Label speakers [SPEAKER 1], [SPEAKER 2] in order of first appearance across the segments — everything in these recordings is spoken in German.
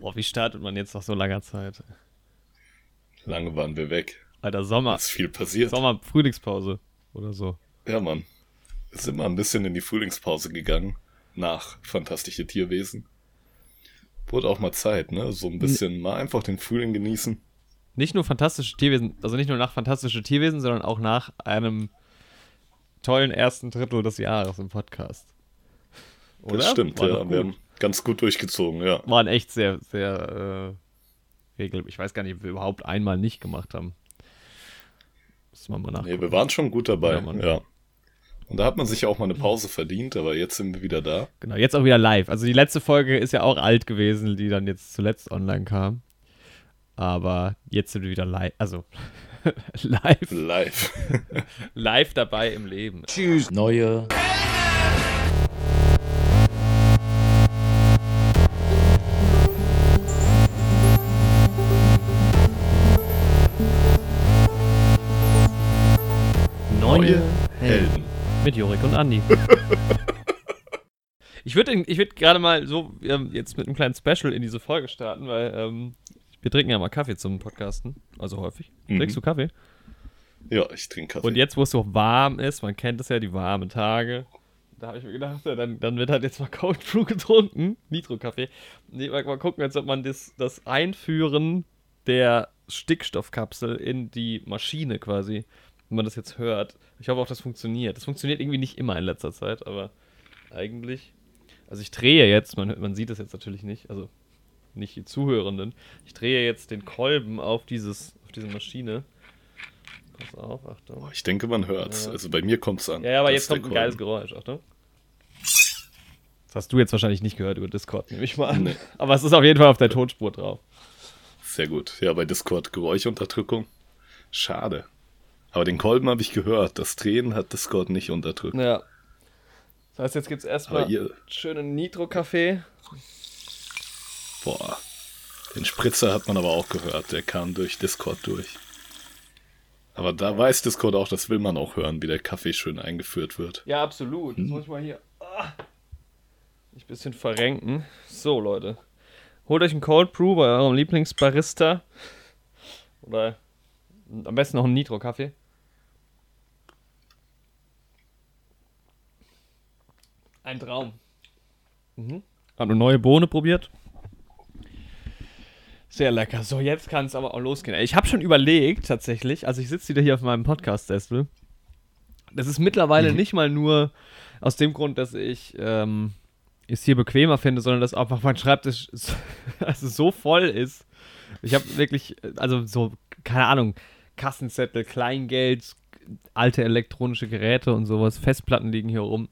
[SPEAKER 1] Boah, wie startet man jetzt nach so langer Zeit?
[SPEAKER 2] Lange waren wir weg.
[SPEAKER 1] Alter, Sommer.
[SPEAKER 2] Ist viel passiert.
[SPEAKER 1] Sommer, Frühlingspause oder so.
[SPEAKER 2] Ja, Mann. Wir sind mal ein bisschen in die Frühlingspause gegangen. Nach Fantastische Tierwesen. Wurde auch mal Zeit, ne? So ein bisschen mal einfach den Frühling genießen.
[SPEAKER 1] Nicht nur fantastische Tierwesen, also nicht nur nach fantastische Tierwesen, sondern auch nach einem tollen ersten Drittel des Jahres im Podcast.
[SPEAKER 2] Oder? Das stimmt, War ja. Wir haben ganz gut durchgezogen, ja.
[SPEAKER 1] Waren echt sehr, sehr äh, regel. Ich weiß gar nicht, ob wir überhaupt einmal nicht gemacht haben.
[SPEAKER 2] Muss man mal nachgucken. Nee, wir waren schon gut dabei, ja. ja. Und da hat man sich ja auch mal eine Pause verdient, aber jetzt sind wir wieder da.
[SPEAKER 1] Genau, jetzt auch wieder live. Also die letzte Folge ist ja auch alt gewesen, die dann jetzt zuletzt online kam. Aber jetzt sind wir wieder live. Also live.
[SPEAKER 2] Live.
[SPEAKER 1] live dabei im Leben.
[SPEAKER 3] Tschüss. Neue.
[SPEAKER 1] Neue Mit Jorik und Andi. ich würde ich würd gerade mal so ähm, jetzt mit einem kleinen Special in diese Folge starten, weil ähm, wir trinken ja mal Kaffee zum Podcasten, also häufig. Mhm. Trinkst du Kaffee?
[SPEAKER 2] Ja, ich trinke Kaffee.
[SPEAKER 1] Und jetzt, wo es so warm ist, man kennt es ja, die warmen Tage, da habe ich mir gedacht, ja, dann, dann wird halt jetzt mal Cold Brew getrunken, Nitro-Kaffee. Nee, mal, mal gucken, jetzt, ob man das, das Einführen der Stickstoffkapsel in die Maschine quasi, wenn man das jetzt hört. Ich hoffe auch, das funktioniert. Das funktioniert irgendwie nicht immer in letzter Zeit, aber eigentlich. Also ich drehe jetzt, man, man sieht das jetzt natürlich nicht, also nicht die Zuhörenden. Ich drehe jetzt den Kolben auf, dieses, auf diese Maschine.
[SPEAKER 2] Pass auf, Achtung. Ich denke, man hört es. Ja. Also bei mir kommt es an.
[SPEAKER 1] Ja, ja aber jetzt kommt ein geiles Geräusch, Achtung. Das hast du jetzt wahrscheinlich nicht gehört über Discord, nehme ich mal an. Nee. Aber es ist auf jeden Fall auf der Tonspur drauf.
[SPEAKER 2] Sehr gut. Ja, bei Discord Geräuschunterdrückung. Schade. Aber den Kolben habe ich gehört. Das Drehen hat Discord nicht unterdrückt.
[SPEAKER 1] Ja. Das heißt, jetzt gibt es erstmal schönen Nitro-Kaffee.
[SPEAKER 2] Boah. Den Spritzer hat man aber auch gehört. Der kam durch Discord durch. Aber da weiß Discord auch, das will man auch hören, wie der Kaffee schön eingeführt wird.
[SPEAKER 1] Ja, absolut. Hm. Jetzt muss ich mal hier ah, ein bisschen verrenken. So, Leute. Holt euch einen Cold Brew bei eurem Lieblingsbarista. Oder am besten noch einen Nitro-Kaffee. Ein Traum. Mhm. Hab eine neue Bohne probiert. Sehr lecker. So, jetzt kann es aber auch losgehen. Ich habe schon überlegt, tatsächlich, also ich sitze wieder hier auf meinem Podcast-Sessel. Das ist mittlerweile mhm. nicht mal nur aus dem Grund, dass ich ähm, es hier bequemer finde, sondern dass einfach mein Schreibtisch so, also so voll ist. Ich habe wirklich, also so, keine Ahnung, Kassenzettel, Kleingeld, alte elektronische Geräte und sowas, Festplatten liegen hier rum.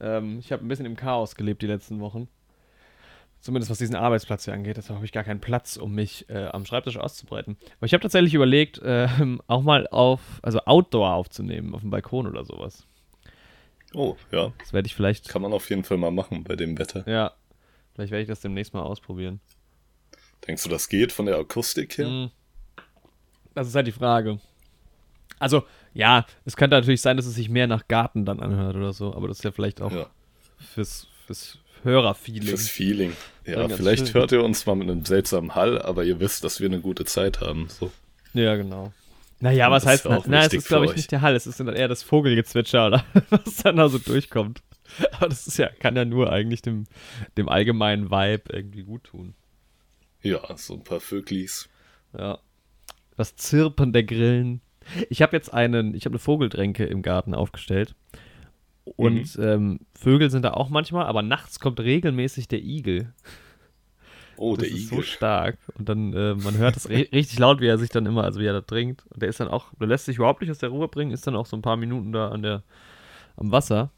[SPEAKER 1] Ähm, ich habe ein bisschen im Chaos gelebt die letzten Wochen. Zumindest was diesen Arbeitsplatz hier angeht. Deshalb habe ich gar keinen Platz, um mich äh, am Schreibtisch auszubreiten. Aber ich habe tatsächlich überlegt, äh, auch mal auf, also Outdoor aufzunehmen, auf dem Balkon oder sowas.
[SPEAKER 2] Oh, ja.
[SPEAKER 1] Das werde ich vielleicht.
[SPEAKER 2] Kann man auf jeden Fall mal machen bei dem Wetter.
[SPEAKER 1] Ja. Vielleicht werde ich das demnächst mal ausprobieren.
[SPEAKER 2] Denkst du, das geht von der Akustik her? Hm.
[SPEAKER 1] Das ist halt die Frage. Also, ja, es könnte natürlich sein, dass es sich mehr nach Garten dann anhört oder so, aber das ist ja vielleicht auch ja. fürs, fürs, Hörerfeeling.
[SPEAKER 2] Fürs Feeling. Ja, vielleicht schön. hört ihr uns mal mit einem seltsamen Hall, aber ihr wisst, dass wir eine gute Zeit haben. So.
[SPEAKER 1] Ja, genau. Naja, was heißt, na, na es ist glaube ich nicht der Hall, es ist eher das Vogelgezwitscher, oder was dann da so durchkommt. Aber das ist ja, kann ja nur eigentlich dem, dem allgemeinen Vibe irgendwie gut tun.
[SPEAKER 2] Ja, so ein paar Vöglis.
[SPEAKER 1] Ja. Das Zirpen der Grillen. Ich habe jetzt einen, ich habe eine Vogeldränke im Garten aufgestellt. Und mhm. ähm, Vögel sind da auch manchmal, aber nachts kommt regelmäßig der Igel.
[SPEAKER 2] Oh,
[SPEAKER 1] das
[SPEAKER 2] der
[SPEAKER 1] ist
[SPEAKER 2] Igel.
[SPEAKER 1] so stark. Und dann, äh, man hört es richtig laut, wie er sich dann immer, also wie er da trinkt. Und der ist dann auch, der lässt sich überhaupt nicht aus der Ruhe bringen, ist dann auch so ein paar Minuten da an der, am Wasser.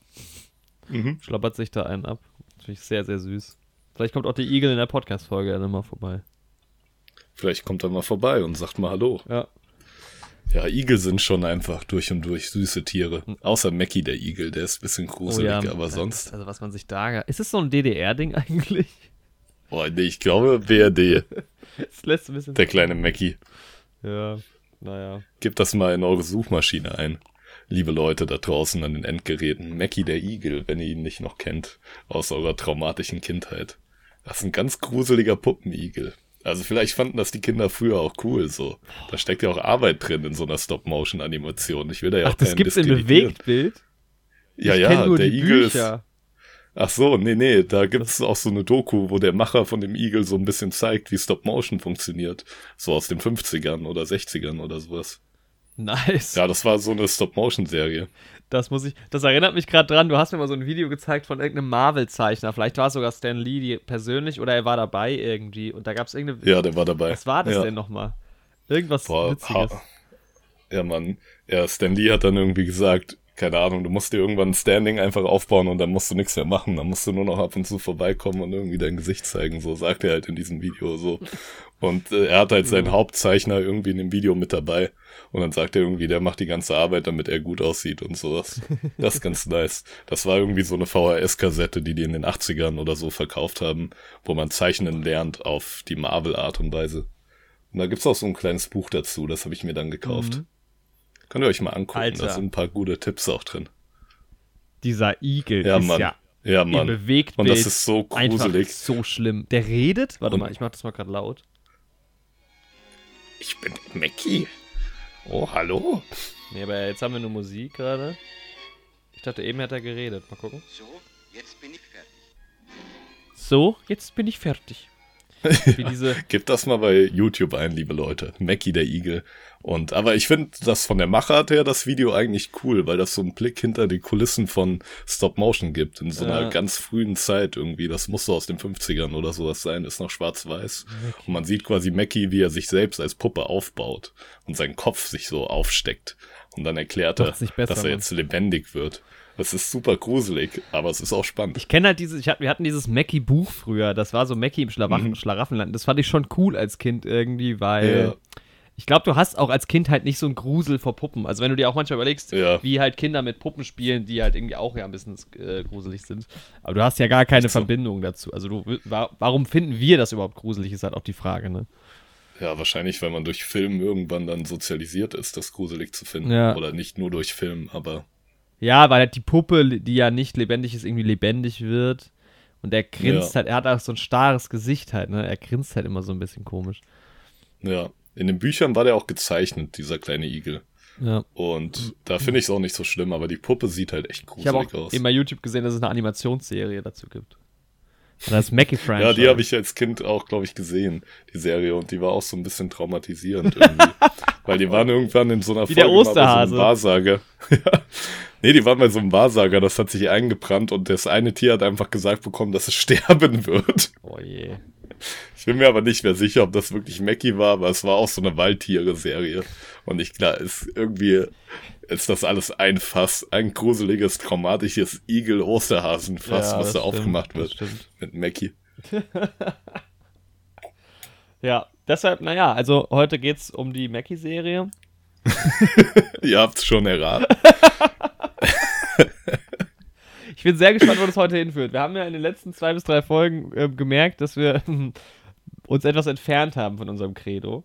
[SPEAKER 1] Mhm. Schlappert sich da einen ab. Finde ich sehr, sehr süß. Vielleicht kommt auch der Igel in der Podcast-Folge dann mal vorbei.
[SPEAKER 2] Vielleicht kommt er mal vorbei und sagt mal Hallo.
[SPEAKER 1] Ja.
[SPEAKER 2] Ja, Igel sind schon einfach durch und durch süße Tiere. Außer Mackie, der Igel, der ist ein bisschen gruselig, oh ja, aber sonst.
[SPEAKER 1] Also, was man sich da. Ist es so ein DDR-Ding eigentlich?
[SPEAKER 2] Boah, nee, ich glaube BRD. das lässt ein bisschen. Der kleine Mackie.
[SPEAKER 1] Ja, naja.
[SPEAKER 2] Gebt das mal in eure Suchmaschine ein. Liebe Leute da draußen an den Endgeräten. Mackie der Igel, wenn ihr ihn nicht noch kennt. Aus eurer traumatischen Kindheit. Das ist ein ganz gruseliger Puppenigel. Also vielleicht fanden das die Kinder früher auch cool so. Da steckt ja auch Arbeit drin in so einer Stop-Motion-Animation. Ich will da ja
[SPEAKER 1] Ach,
[SPEAKER 2] auch
[SPEAKER 1] das gibt's in
[SPEAKER 2] diskreditieren.
[SPEAKER 1] Bewegtbild?
[SPEAKER 2] Ja,
[SPEAKER 1] ich
[SPEAKER 2] ja,
[SPEAKER 1] nur
[SPEAKER 2] der
[SPEAKER 1] die
[SPEAKER 2] Igel ist.
[SPEAKER 1] Bücher.
[SPEAKER 2] Ach so, nee, nee, da gibt's auch so eine Doku, wo der Macher von dem Igel so ein bisschen zeigt, wie Stop-Motion funktioniert. So aus den 50ern oder 60ern oder sowas.
[SPEAKER 1] Nice.
[SPEAKER 2] Ja, das war so eine Stop-Motion-Serie.
[SPEAKER 1] Das muss ich. Das erinnert mich gerade dran. Du hast mir mal so ein Video gezeigt von irgendeinem Marvel-Zeichner. Vielleicht war es sogar Stan Lee die persönlich oder er war dabei irgendwie. Und da gab es irgendeine.
[SPEAKER 2] Ja, der war dabei.
[SPEAKER 1] Was war das
[SPEAKER 2] ja.
[SPEAKER 1] denn nochmal? Irgendwas
[SPEAKER 2] Boah,
[SPEAKER 1] Witziges.
[SPEAKER 2] ha- Ja, Mann. Ja, Stan Lee hat dann irgendwie gesagt, keine Ahnung, du musst dir irgendwann ein Standing einfach aufbauen und dann musst du nichts mehr machen. Dann musst du nur noch ab und zu vorbeikommen und irgendwie dein Gesicht zeigen. So sagt er halt in diesem Video so. Und äh, er hat halt seinen Hauptzeichner irgendwie in dem Video mit dabei. Und dann sagt er irgendwie, der macht die ganze Arbeit, damit er gut aussieht und sowas. Das ist ganz nice. Das war irgendwie so eine VHS-Kassette, die die in den 80ern oder so verkauft haben, wo man zeichnen lernt auf die Marvel-Art und Weise. Und da gibt's auch so ein kleines Buch dazu, das habe ich mir dann gekauft.
[SPEAKER 1] Mhm.
[SPEAKER 2] Könnt ihr euch mal angucken,
[SPEAKER 1] Alter.
[SPEAKER 2] da sind ein paar gute Tipps auch drin.
[SPEAKER 1] Dieser Igel
[SPEAKER 2] Ja,
[SPEAKER 1] ist
[SPEAKER 2] Mann.
[SPEAKER 1] ja
[SPEAKER 2] Ja, Mann.
[SPEAKER 1] Bewegtbild
[SPEAKER 2] Und das ist so
[SPEAKER 1] einfach
[SPEAKER 2] gruselig.
[SPEAKER 1] so schlimm. Der redet? Warte
[SPEAKER 2] Und-
[SPEAKER 1] mal, ich mach das mal gerade laut.
[SPEAKER 2] Ich bin Mackie. Oh, hallo.
[SPEAKER 1] Nee, aber jetzt haben wir nur Musik gerade. Ich dachte, eben hätte er geredet. Mal gucken.
[SPEAKER 3] So, jetzt bin ich fertig.
[SPEAKER 1] So, jetzt bin ich fertig. Wie diese.
[SPEAKER 2] Gebt das mal bei YouTube ein, liebe Leute. Mackie der Igel. Und, aber ich finde das von der Machart her, das Video eigentlich cool, weil das so einen Blick hinter die Kulissen von Stop Motion gibt. In so einer
[SPEAKER 1] Ja.
[SPEAKER 2] ganz frühen Zeit irgendwie. Das muss so aus den 50ern oder sowas sein. Ist noch schwarz-weiß. Und man sieht quasi Mackie, wie er sich selbst als Puppe aufbaut und sein Kopf sich so aufsteckt. Und dann erklärt er,
[SPEAKER 1] besser,
[SPEAKER 2] dass er jetzt lebendig wird. Das ist super gruselig, aber es ist auch spannend.
[SPEAKER 1] Ich kenne halt dieses, ich wir hatten dieses Mackie-Buch früher, das war so Mackie im Schlaraffen,
[SPEAKER 2] Mhm.
[SPEAKER 1] Schlaraffenland. Das fand ich schon cool als Kind irgendwie, weil
[SPEAKER 2] Ja.
[SPEAKER 1] ich glaube, du hast auch als Kind halt nicht so einen Grusel vor Puppen. Also wenn du dir auch manchmal überlegst,
[SPEAKER 2] Ja.
[SPEAKER 1] wie halt Kinder mit Puppen spielen, die halt irgendwie auch ja ein bisschen äh, gruselig sind. Aber du hast ja gar keine
[SPEAKER 2] so.
[SPEAKER 1] Verbindung dazu. Also du, wa warum finden wir das überhaupt gruselig, ist halt auch die Frage, ne?
[SPEAKER 2] Ja, wahrscheinlich, weil man durch Film irgendwann dann sozialisiert ist, das gruselig zu finden.
[SPEAKER 1] Ja.
[SPEAKER 2] Oder nicht nur durch Film, aber
[SPEAKER 1] Ja, weil halt die Puppe, die ja nicht lebendig ist, irgendwie lebendig wird. Und er grinst
[SPEAKER 2] Ja.
[SPEAKER 1] halt, er hat auch so ein starres Gesicht halt, ne? Er grinst halt immer so ein bisschen komisch.
[SPEAKER 2] ja. In den Büchern war der auch gezeichnet, dieser kleine Igel.
[SPEAKER 1] Ja.
[SPEAKER 2] Und da finde ich es auch nicht so schlimm, aber die Puppe sieht halt echt
[SPEAKER 1] Ich habe
[SPEAKER 2] gruselig
[SPEAKER 1] auch
[SPEAKER 2] aus.
[SPEAKER 1] eben bei YouTube gesehen, dass es eine Animationsserie dazu gibt. Und das Mackie
[SPEAKER 2] Ja,
[SPEAKER 1] Franchise.
[SPEAKER 2] die habe ich als Kind auch, glaube ich, gesehen, die Serie. Und die war auch so ein bisschen traumatisierend irgendwie. Weil die waren irgendwann in so einer
[SPEAKER 1] Wie der
[SPEAKER 2] Folge mal bei
[SPEAKER 1] Osterhase.
[SPEAKER 2] so einem Wahrsager. ja. Nee, die waren bei so einem Wahrsager, das hat sich eingebrannt und das eine Tier hat einfach gesagt bekommen, dass es sterben wird.
[SPEAKER 1] Oh je.
[SPEAKER 2] Ich bin mir aber nicht mehr sicher, ob das wirklich Mackie war, aber es war auch so eine Waldtiere-Serie. Und ich klar, ist irgendwie ist das alles ein Fass, ein gruseliges, traumatisches Igel-Osterhasen-Fass,
[SPEAKER 1] Ja,
[SPEAKER 2] was da
[SPEAKER 1] stimmt,
[SPEAKER 2] aufgemacht wird
[SPEAKER 1] stimmt.
[SPEAKER 2] mit Mackie.
[SPEAKER 1] Ja, deshalb, naja, also heute geht's um die Mackie-Serie.
[SPEAKER 2] Ihr habt's schon erraten.
[SPEAKER 1] Ich bin sehr gespannt, wo das heute hinführt. Wir haben ja in den letzten zwei bis drei Folgen äh, gemerkt, dass wir uns etwas entfernt haben von unserem Credo.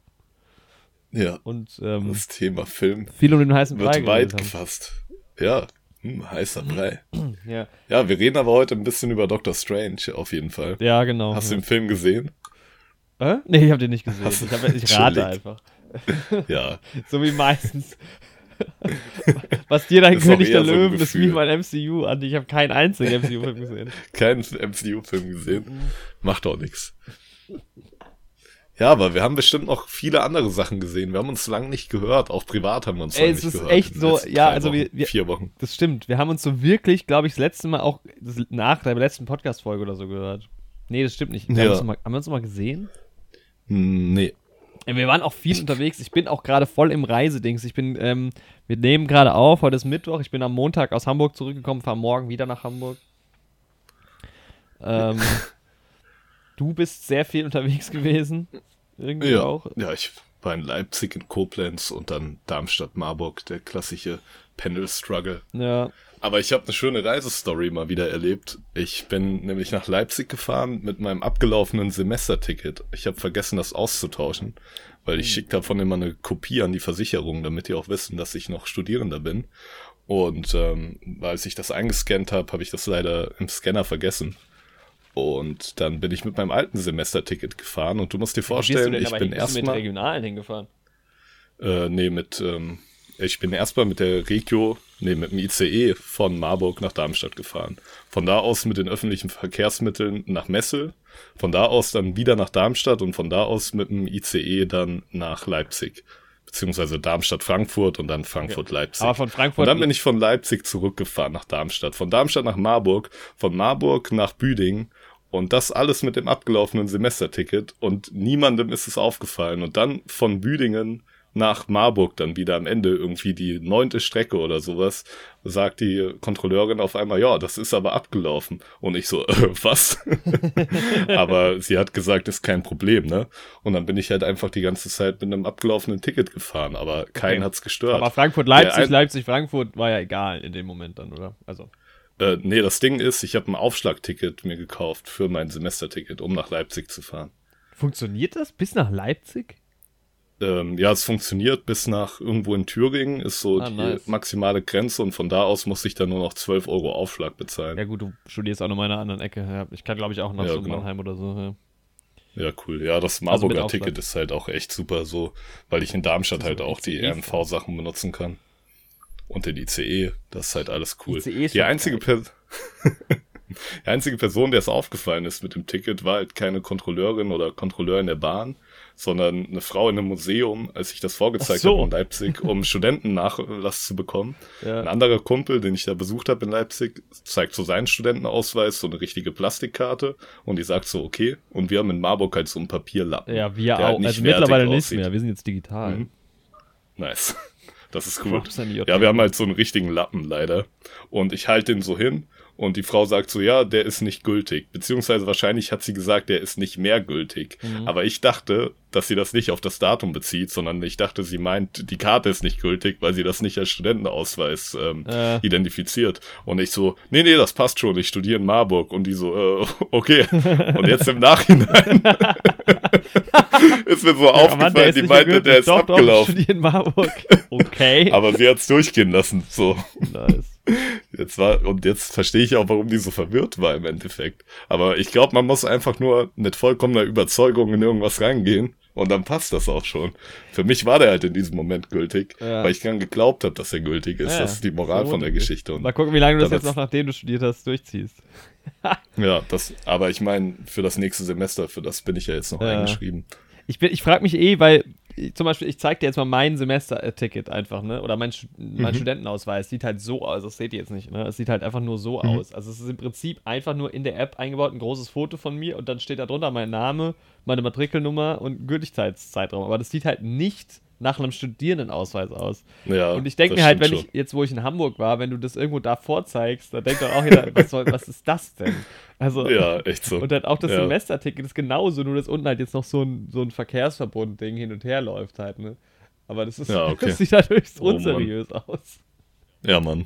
[SPEAKER 2] Ja,
[SPEAKER 1] Und ähm,
[SPEAKER 2] das Thema Film
[SPEAKER 1] viel um den heißen Brei
[SPEAKER 2] wird weit
[SPEAKER 1] haben.
[SPEAKER 2] gefasst. Ja, hm, heißer Brei.
[SPEAKER 1] Ja.
[SPEAKER 2] Ja, wir reden aber heute ein bisschen über Doctor Strange, auf jeden Fall.
[SPEAKER 1] ja, genau.
[SPEAKER 2] Hast du
[SPEAKER 1] ja.
[SPEAKER 2] den Film gesehen?
[SPEAKER 1] Äh? Nee, ich habe den nicht gesehen.
[SPEAKER 2] Du-
[SPEAKER 1] Ich, hab, ich rate einfach.
[SPEAKER 2] Ja,
[SPEAKER 1] So wie meistens. Was dir dein
[SPEAKER 2] Ist
[SPEAKER 1] König der
[SPEAKER 2] eher so
[SPEAKER 1] Löwen ist wie mein MCU an. Ich habe keinen einzigen MCU-Film gesehen.
[SPEAKER 2] keinen MCU-Film gesehen. Macht auch nichts. Ja, aber wir haben bestimmt noch viele andere Sachen gesehen. Wir haben uns lang nicht gehört. Auch privat haben wir uns
[SPEAKER 1] Ey,
[SPEAKER 2] lang
[SPEAKER 1] es
[SPEAKER 2] nicht
[SPEAKER 1] ist
[SPEAKER 2] gehört.
[SPEAKER 1] echt
[SPEAKER 2] in den
[SPEAKER 1] so, ja, also wir-
[SPEAKER 2] Wochen,
[SPEAKER 1] wir-
[SPEAKER 2] vier Wochen.
[SPEAKER 1] Das stimmt. Wir haben uns so wirklich, glaube ich, das letzte Mal auch nach der letzten Podcast-Folge oder so gehört. Nee, das stimmt nicht. Wir
[SPEAKER 2] Ja.
[SPEAKER 1] haben, uns mal, haben wir uns mal gesehen?
[SPEAKER 2] Hm, Nee.
[SPEAKER 1] Ja, Wir waren auch viel unterwegs. Ich bin auch gerade voll im Reisedings. Ich bin, ähm, wir nehmen gerade auf. Heute ist Mittwoch. Ich bin am Montag aus Hamburg zurückgekommen, fahre morgen wieder nach Hamburg. Ähm, du bist sehr viel unterwegs gewesen. Irgendwie
[SPEAKER 2] Ja.
[SPEAKER 1] auch.
[SPEAKER 2] ja, ich war in Leipzig, in Koblenz und dann Darmstadt, Marburg, der klassische Pendel-Struggle.
[SPEAKER 1] Ja.
[SPEAKER 2] Aber ich habe eine schöne Reisestory mal wieder erlebt. Ich bin nämlich nach Leipzig gefahren mit meinem abgelaufenen Semesterticket. Ich habe vergessen, das auszutauschen, weil ich schickt davon immer eine Kopie an die Versicherung, damit die auch wissen, dass ich noch Studierender bin. Und ähm, als ich das eingescannt habe, habe ich das leider im Scanner vergessen. Und dann bin ich mit meinem alten Semesterticket gefahren und du musst dir vorstellen, ich bin erstmal
[SPEAKER 1] mit Regionalen hingefahren.
[SPEAKER 2] Äh, nee, mit ähm, ich bin erstmal mit der Regio, nee, mit dem ICE von Marburg nach Darmstadt gefahren. Von da aus mit den öffentlichen Verkehrsmitteln nach Messel. Von da aus dann wieder nach Darmstadt und von da aus mit dem ICE dann nach Leipzig. Beziehungsweise Darmstadt-Frankfurt und dann Frankfurt-Leipzig.
[SPEAKER 1] Aber von Frankfurt.
[SPEAKER 2] Und dann bin ich von Leipzig zurückgefahren nach Darmstadt. Von Darmstadt nach Marburg. Von Marburg nach Büdingen. Und das alles mit dem abgelaufenen Semesterticket. Und niemandem ist es aufgefallen. Und dann von Büdingen nach Marburg dann wieder am Ende irgendwie die neunte Strecke oder sowas, sagt die Kontrolleurin auf einmal, ja, das ist aber abgelaufen. Und ich so, äh, was? aber sie hat gesagt, ist kein Problem, ne? Und dann bin ich halt einfach die ganze Zeit mit einem abgelaufenen Ticket gefahren, aber keinen okay. hat's gestört.
[SPEAKER 1] Aber Frankfurt-Leipzig, Leipzig-Frankfurt war ja egal in dem Moment dann, oder? Also.
[SPEAKER 2] Äh, nee, das Ding ist, ich habe ein Aufschlagticket mir gekauft für mein Semesterticket, um nach Leipzig zu fahren.
[SPEAKER 1] Funktioniert das bis nach Leipzig?
[SPEAKER 2] Ähm, ja, es funktioniert bis nach irgendwo in Thüringen, ist so ah, die nice. maximale Grenze und von da aus muss ich dann nur noch 12 Euro Aufschlag bezahlen.
[SPEAKER 1] Ja gut, du studierst auch noch mal in einer anderen Ecke. Ja, ich kann glaube ich auch nach ja, so genau. Mannheim oder so.
[SPEAKER 2] Ja. ja cool. Ja, das also Marburger also Ticket ist halt auch echt super so, weil ich in Darmstadt halt auch die RNV-Sachen benutzen kann. Und den ICE, das ist halt alles cool. ICE die einzige Person. Die einzige Person, der es aufgefallen ist mit dem Ticket, war halt keine Kontrolleurin oder Kontrolleur in der Bahn, sondern eine Frau in einem Museum, als ich das vorgezeigt so. habe in Leipzig, um Studentennachlass zu bekommen. Ja. Ein anderer Kumpel, den ich da besucht habe in Leipzig, zeigt so seinen Studentenausweis, so eine richtige Plastikkarte und die sagt so, okay, und wir haben in Marburg halt so einen Papierlappen.
[SPEAKER 1] Ja, wir halt auch. Halt also mittlerweile nicht mehr, wir sind jetzt digital. Mhm.
[SPEAKER 2] Nice. Das ist cool. Ja, wir haben halt so einen richtigen Lappen leider. Und ich halte den so hin und die Frau sagt so, ja, der ist nicht gültig. Beziehungsweise wahrscheinlich hat sie gesagt, der ist nicht mehr gültig. Mhm. Aber ich dachte, dass sie das nicht auf das Datum bezieht, sondern ich dachte, sie meint, die Karte ist nicht gültig, weil sie das nicht als Studentenausweis ähm, äh. identifiziert. Und ich so, nee, nee, das passt schon, ich studiere in Marburg. Und die so, äh, okay. Und jetzt im Nachhinein ist mir so ja, aufgefallen, Mann, die meinte, der ist doch, abgelaufen. Doch, ich in Marburg. Okay. Aber sie hat's durchgehen lassen, so. Nice. Jetzt war, und jetzt verstehe ich auch, warum die so verwirrt war im Endeffekt. Aber ich glaube, man muss einfach nur mit vollkommener Überzeugung in irgendwas reingehen und dann passt das auch schon. Für mich war der halt in diesem Moment gültig, ja. weil ich dann geglaubt habe, dass er gültig ist. Ja, das ist die Moral von der Geschichte. Und
[SPEAKER 1] Mal gucken, wie lange du das jetzt noch, nachdem du studiert hast, durchziehst.
[SPEAKER 2] ja, das, aber ich meine, für das nächste Semester, für das bin ich ja jetzt noch ja. eingeschrieben.
[SPEAKER 1] Ich, ich frage mich eh, weil zum Beispiel, ich zeige dir jetzt mal mein Semesterticket einfach, ne? Oder mein, mein mhm. Studentenausweis sieht halt so aus, das seht ihr jetzt nicht, ne? Es sieht halt einfach nur so mhm. aus. Also es ist im Prinzip einfach nur in der App eingebaut, ein großes Foto von mir und dann steht da drunter mein Name, meine Matrikelnummer und Gültigkeitszeitraum. Aber das sieht halt nicht nach einem Studierendenausweis aus. Ja, und ich denke mir halt, wenn schon. ich jetzt, wo ich in Hamburg war, wenn du das irgendwo da vorzeigst, dann denkt doch auch jeder, was, soll, was ist das denn? Also,
[SPEAKER 2] ja, echt so.
[SPEAKER 1] Und dann auch das ja. Semesterticket ist genauso, nur dass unten halt jetzt noch so ein, so ein Verkehrsverbund-Ding hin und her läuft halt, ne? Aber das ist, ja, okay. das sieht halt höchst oh, unseriös Mann. aus.
[SPEAKER 2] Ja, Mann.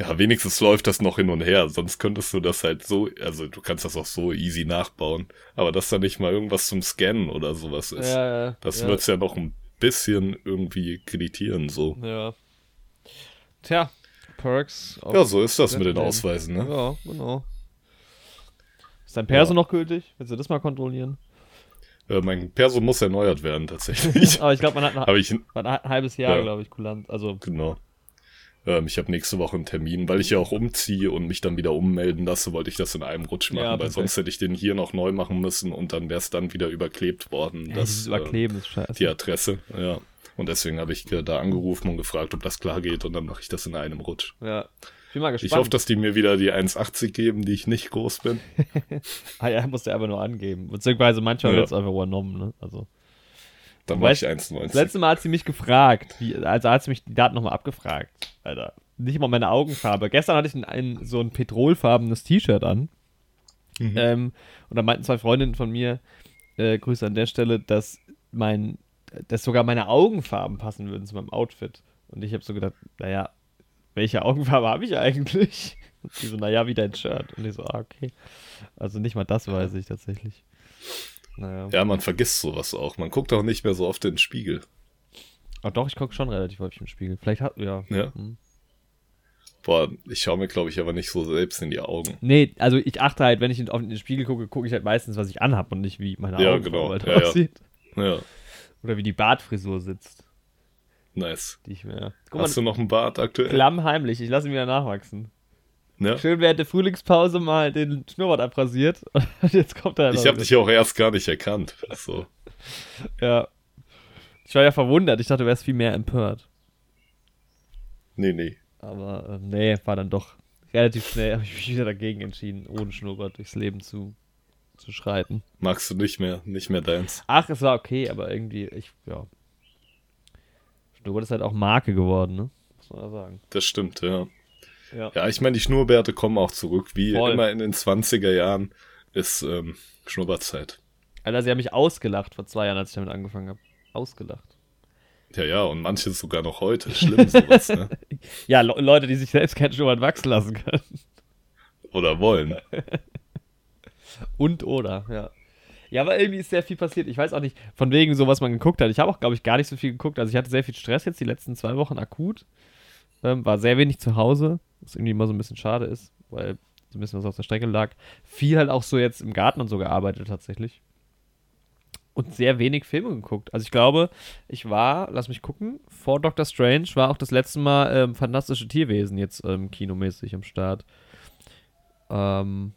[SPEAKER 2] Ja, wenigstens läuft das noch hin und her, sonst könntest du das halt so, also du kannst das auch so easy nachbauen, aber dass da nicht mal irgendwas zum Scannen oder sowas ist, ja, ja, das ja. wird's ja noch ein bisschen irgendwie kreditieren, so.
[SPEAKER 1] Ja. Tja, Perks.
[SPEAKER 2] Ja, so ist das mit den Ausweisen, ne?
[SPEAKER 1] Ja, genau. Ist dein Perso noch gültig? Willst du das mal kontrollieren?
[SPEAKER 2] Äh, mein Perso muss erneuert werden, tatsächlich.
[SPEAKER 1] aber ich glaube, man hat ein, ich, ein halbes Jahr, glaube ich, kulant. Also,
[SPEAKER 2] genau. Ähm, ich habe nächste Woche einen Termin, weil ich ja auch umziehe und mich dann wieder ummelden lasse, wollte ich das in einem Rutsch machen, ja, weil sonst hätte ich den hier noch neu machen müssen und dann wäre es dann wieder überklebt worden. Ja, das,
[SPEAKER 1] Überkleben äh, ist scheiße.
[SPEAKER 2] Die Adresse, ja. Und deswegen habe ich da angerufen und gefragt, ob das klar geht und dann mache ich das in einem Rutsch.
[SPEAKER 1] Ja. Ich bin mal gespannt.
[SPEAKER 2] Ich hoffe, dass die mir wieder die 1,80 geben, die ich nicht groß bin.
[SPEAKER 1] ah ja, musst du einfach nur angeben. Beziehungsweise manchmal ja. wird es einfach übernommen, ne? Also.
[SPEAKER 2] Dann mache ich 1,90.
[SPEAKER 1] Das letzte Mal hat sie mich gefragt, wie, also hat sie mich die Daten nochmal abgefragt. Alter, nicht mal meine Augenfarbe. Gestern hatte ich ein, ein so ein petrolfarbenes T-Shirt an. Mhm. Ähm, und da meinten zwei Freundinnen von mir, äh, Grüße an der Stelle, dass mein, dass sogar meine Augenfarben passen würden zu meinem Outfit. Und ich habe so gedacht, naja, welche Augenfarbe habe ich eigentlich? Und die so, naja, wie dein Shirt. Und ich so, ah, okay. Also nicht mal das weiß ich tatsächlich.
[SPEAKER 2] Naja. Ja, man vergisst sowas auch. Man guckt auch nicht mehr so oft in den Spiegel.
[SPEAKER 1] Ach doch, ich gucke schon relativ häufig im Spiegel. Vielleicht hat, ja.
[SPEAKER 2] Ja. Hm. Boah, ich schaue mir, glaube ich, aber nicht so selbst in die Augen.
[SPEAKER 1] Nee, also ich achte halt, wenn ich in, auf den Spiegel gucke, gucke ich halt meistens, was ich anhab und nicht, wie meine
[SPEAKER 2] Ja, genau.
[SPEAKER 1] halt
[SPEAKER 2] Ja, ja.
[SPEAKER 1] aussieht.
[SPEAKER 2] Ja,
[SPEAKER 1] Oder wie die Bartfrisur sitzt,
[SPEAKER 2] nice.
[SPEAKER 1] die ich mir. Guck mal,
[SPEAKER 2] Hast du noch einen Bart aktuell?
[SPEAKER 1] klammheimlich, ich lasse ihn wieder nachwachsen.
[SPEAKER 2] Ja?
[SPEAKER 1] Schön während der Frühlingspause mal den Schnurrbart abrasiert. Und jetzt kommt er
[SPEAKER 2] Ich habe dich auch erst gar nicht erkannt. Also,
[SPEAKER 1] Ja. Ich war ja verwundert. Ich dachte, du wärst viel mehr empört.
[SPEAKER 2] nee, nee.
[SPEAKER 1] Aber äh, nee, war dann doch relativ schnell. Habe ich mich wieder dagegen entschieden, ohne Schnurrbart durchs Leben zu, zu schreiten.
[SPEAKER 2] Magst du nicht mehr, nicht mehr deins.
[SPEAKER 1] Ach, es war okay, aber irgendwie, ich, ja. Schnurrbart ist halt auch Marke geworden, ne? Muss man ja sagen.
[SPEAKER 2] Das stimmt, ja.
[SPEAKER 1] Ja.
[SPEAKER 2] Ja, ich meine, die Schnurrbärte kommen auch zurück. Wie
[SPEAKER 1] Voll.
[SPEAKER 2] immer in den 20er Jahren ist ähm, Schnurrbartzeit.
[SPEAKER 1] Alter, sie haben mich ausgelacht vor zwei Jahren, als ich damit angefangen habe. Ausgelacht.
[SPEAKER 2] Ja, ja, und manche sogar noch heute. Schlimm sowas, ne?
[SPEAKER 1] Ja, Le Leute, die sich selbst keinen Schnurrbart wachsen lassen können.
[SPEAKER 2] Oder wollen.
[SPEAKER 1] Und oder, ja. Ja, aber irgendwie ist sehr viel passiert. Ich weiß auch nicht, von wegen so, was man geguckt hat. Ich habe auch, glaube ich, gar nicht so viel geguckt. Also ich hatte sehr viel Stress jetzt die letzten zwei Wochen akut. Ähm, war sehr wenig zu Hause, was irgendwie immer so ein bisschen schade ist, weil so ein bisschen was auf der Strecke lag. Viel halt auch so jetzt im Garten und so gearbeitet tatsächlich. Und sehr wenig Filme geguckt. Also ich glaube, ich war, lass mich gucken, vor Doctor Strange war auch das letzte Mal ähm, Fantastische Tierwesen jetzt ähm, kinomäßig am Start. Ähm,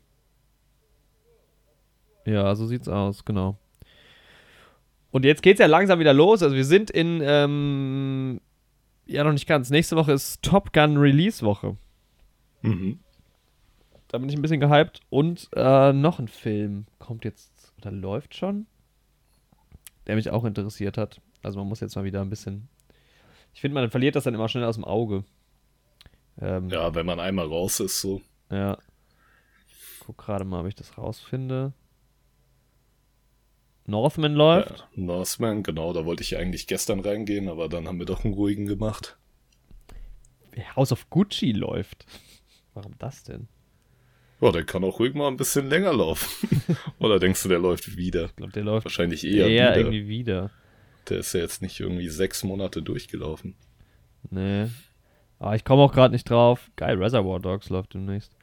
[SPEAKER 1] ja, so sieht's aus, genau. Und jetzt geht's ja langsam wieder los. Also wir sind in, ähm, ja noch nicht ganz. Nächste Woche ist Top Gun Release Woche.
[SPEAKER 2] Mhm.
[SPEAKER 1] Da bin ich ein bisschen gehypt. Und äh, noch ein Film kommt jetzt oder läuft schon, der mich auch interessiert hat. Also man muss jetzt mal wieder ein bisschen. Ich finde, man verliert das dann immer schnell aus dem Auge. Ähm,
[SPEAKER 2] Ja, wenn man einmal raus ist, so.
[SPEAKER 1] Ja. Guck gerade mal, ob ich das rausfinde. Northman läuft.
[SPEAKER 2] Ja, Northman, genau, da wollte ich eigentlich gestern reingehen, aber dann haben wir doch einen ruhigen gemacht.
[SPEAKER 1] House of Gucci läuft. Warum das denn?
[SPEAKER 2] Ja, der kann auch ruhig mal ein bisschen länger laufen. Oder denkst du, der läuft wieder?
[SPEAKER 1] Ich glaube, der läuft
[SPEAKER 2] Wahrscheinlich
[SPEAKER 1] eher,
[SPEAKER 2] eher, wieder.
[SPEAKER 1] irgendwie wieder.
[SPEAKER 2] Der ist ja jetzt nicht irgendwie sechs Monate durchgelaufen.
[SPEAKER 1] Nee. Aber ich komme auch gerade nicht drauf. Geil, Reservoir Dogs läuft demnächst.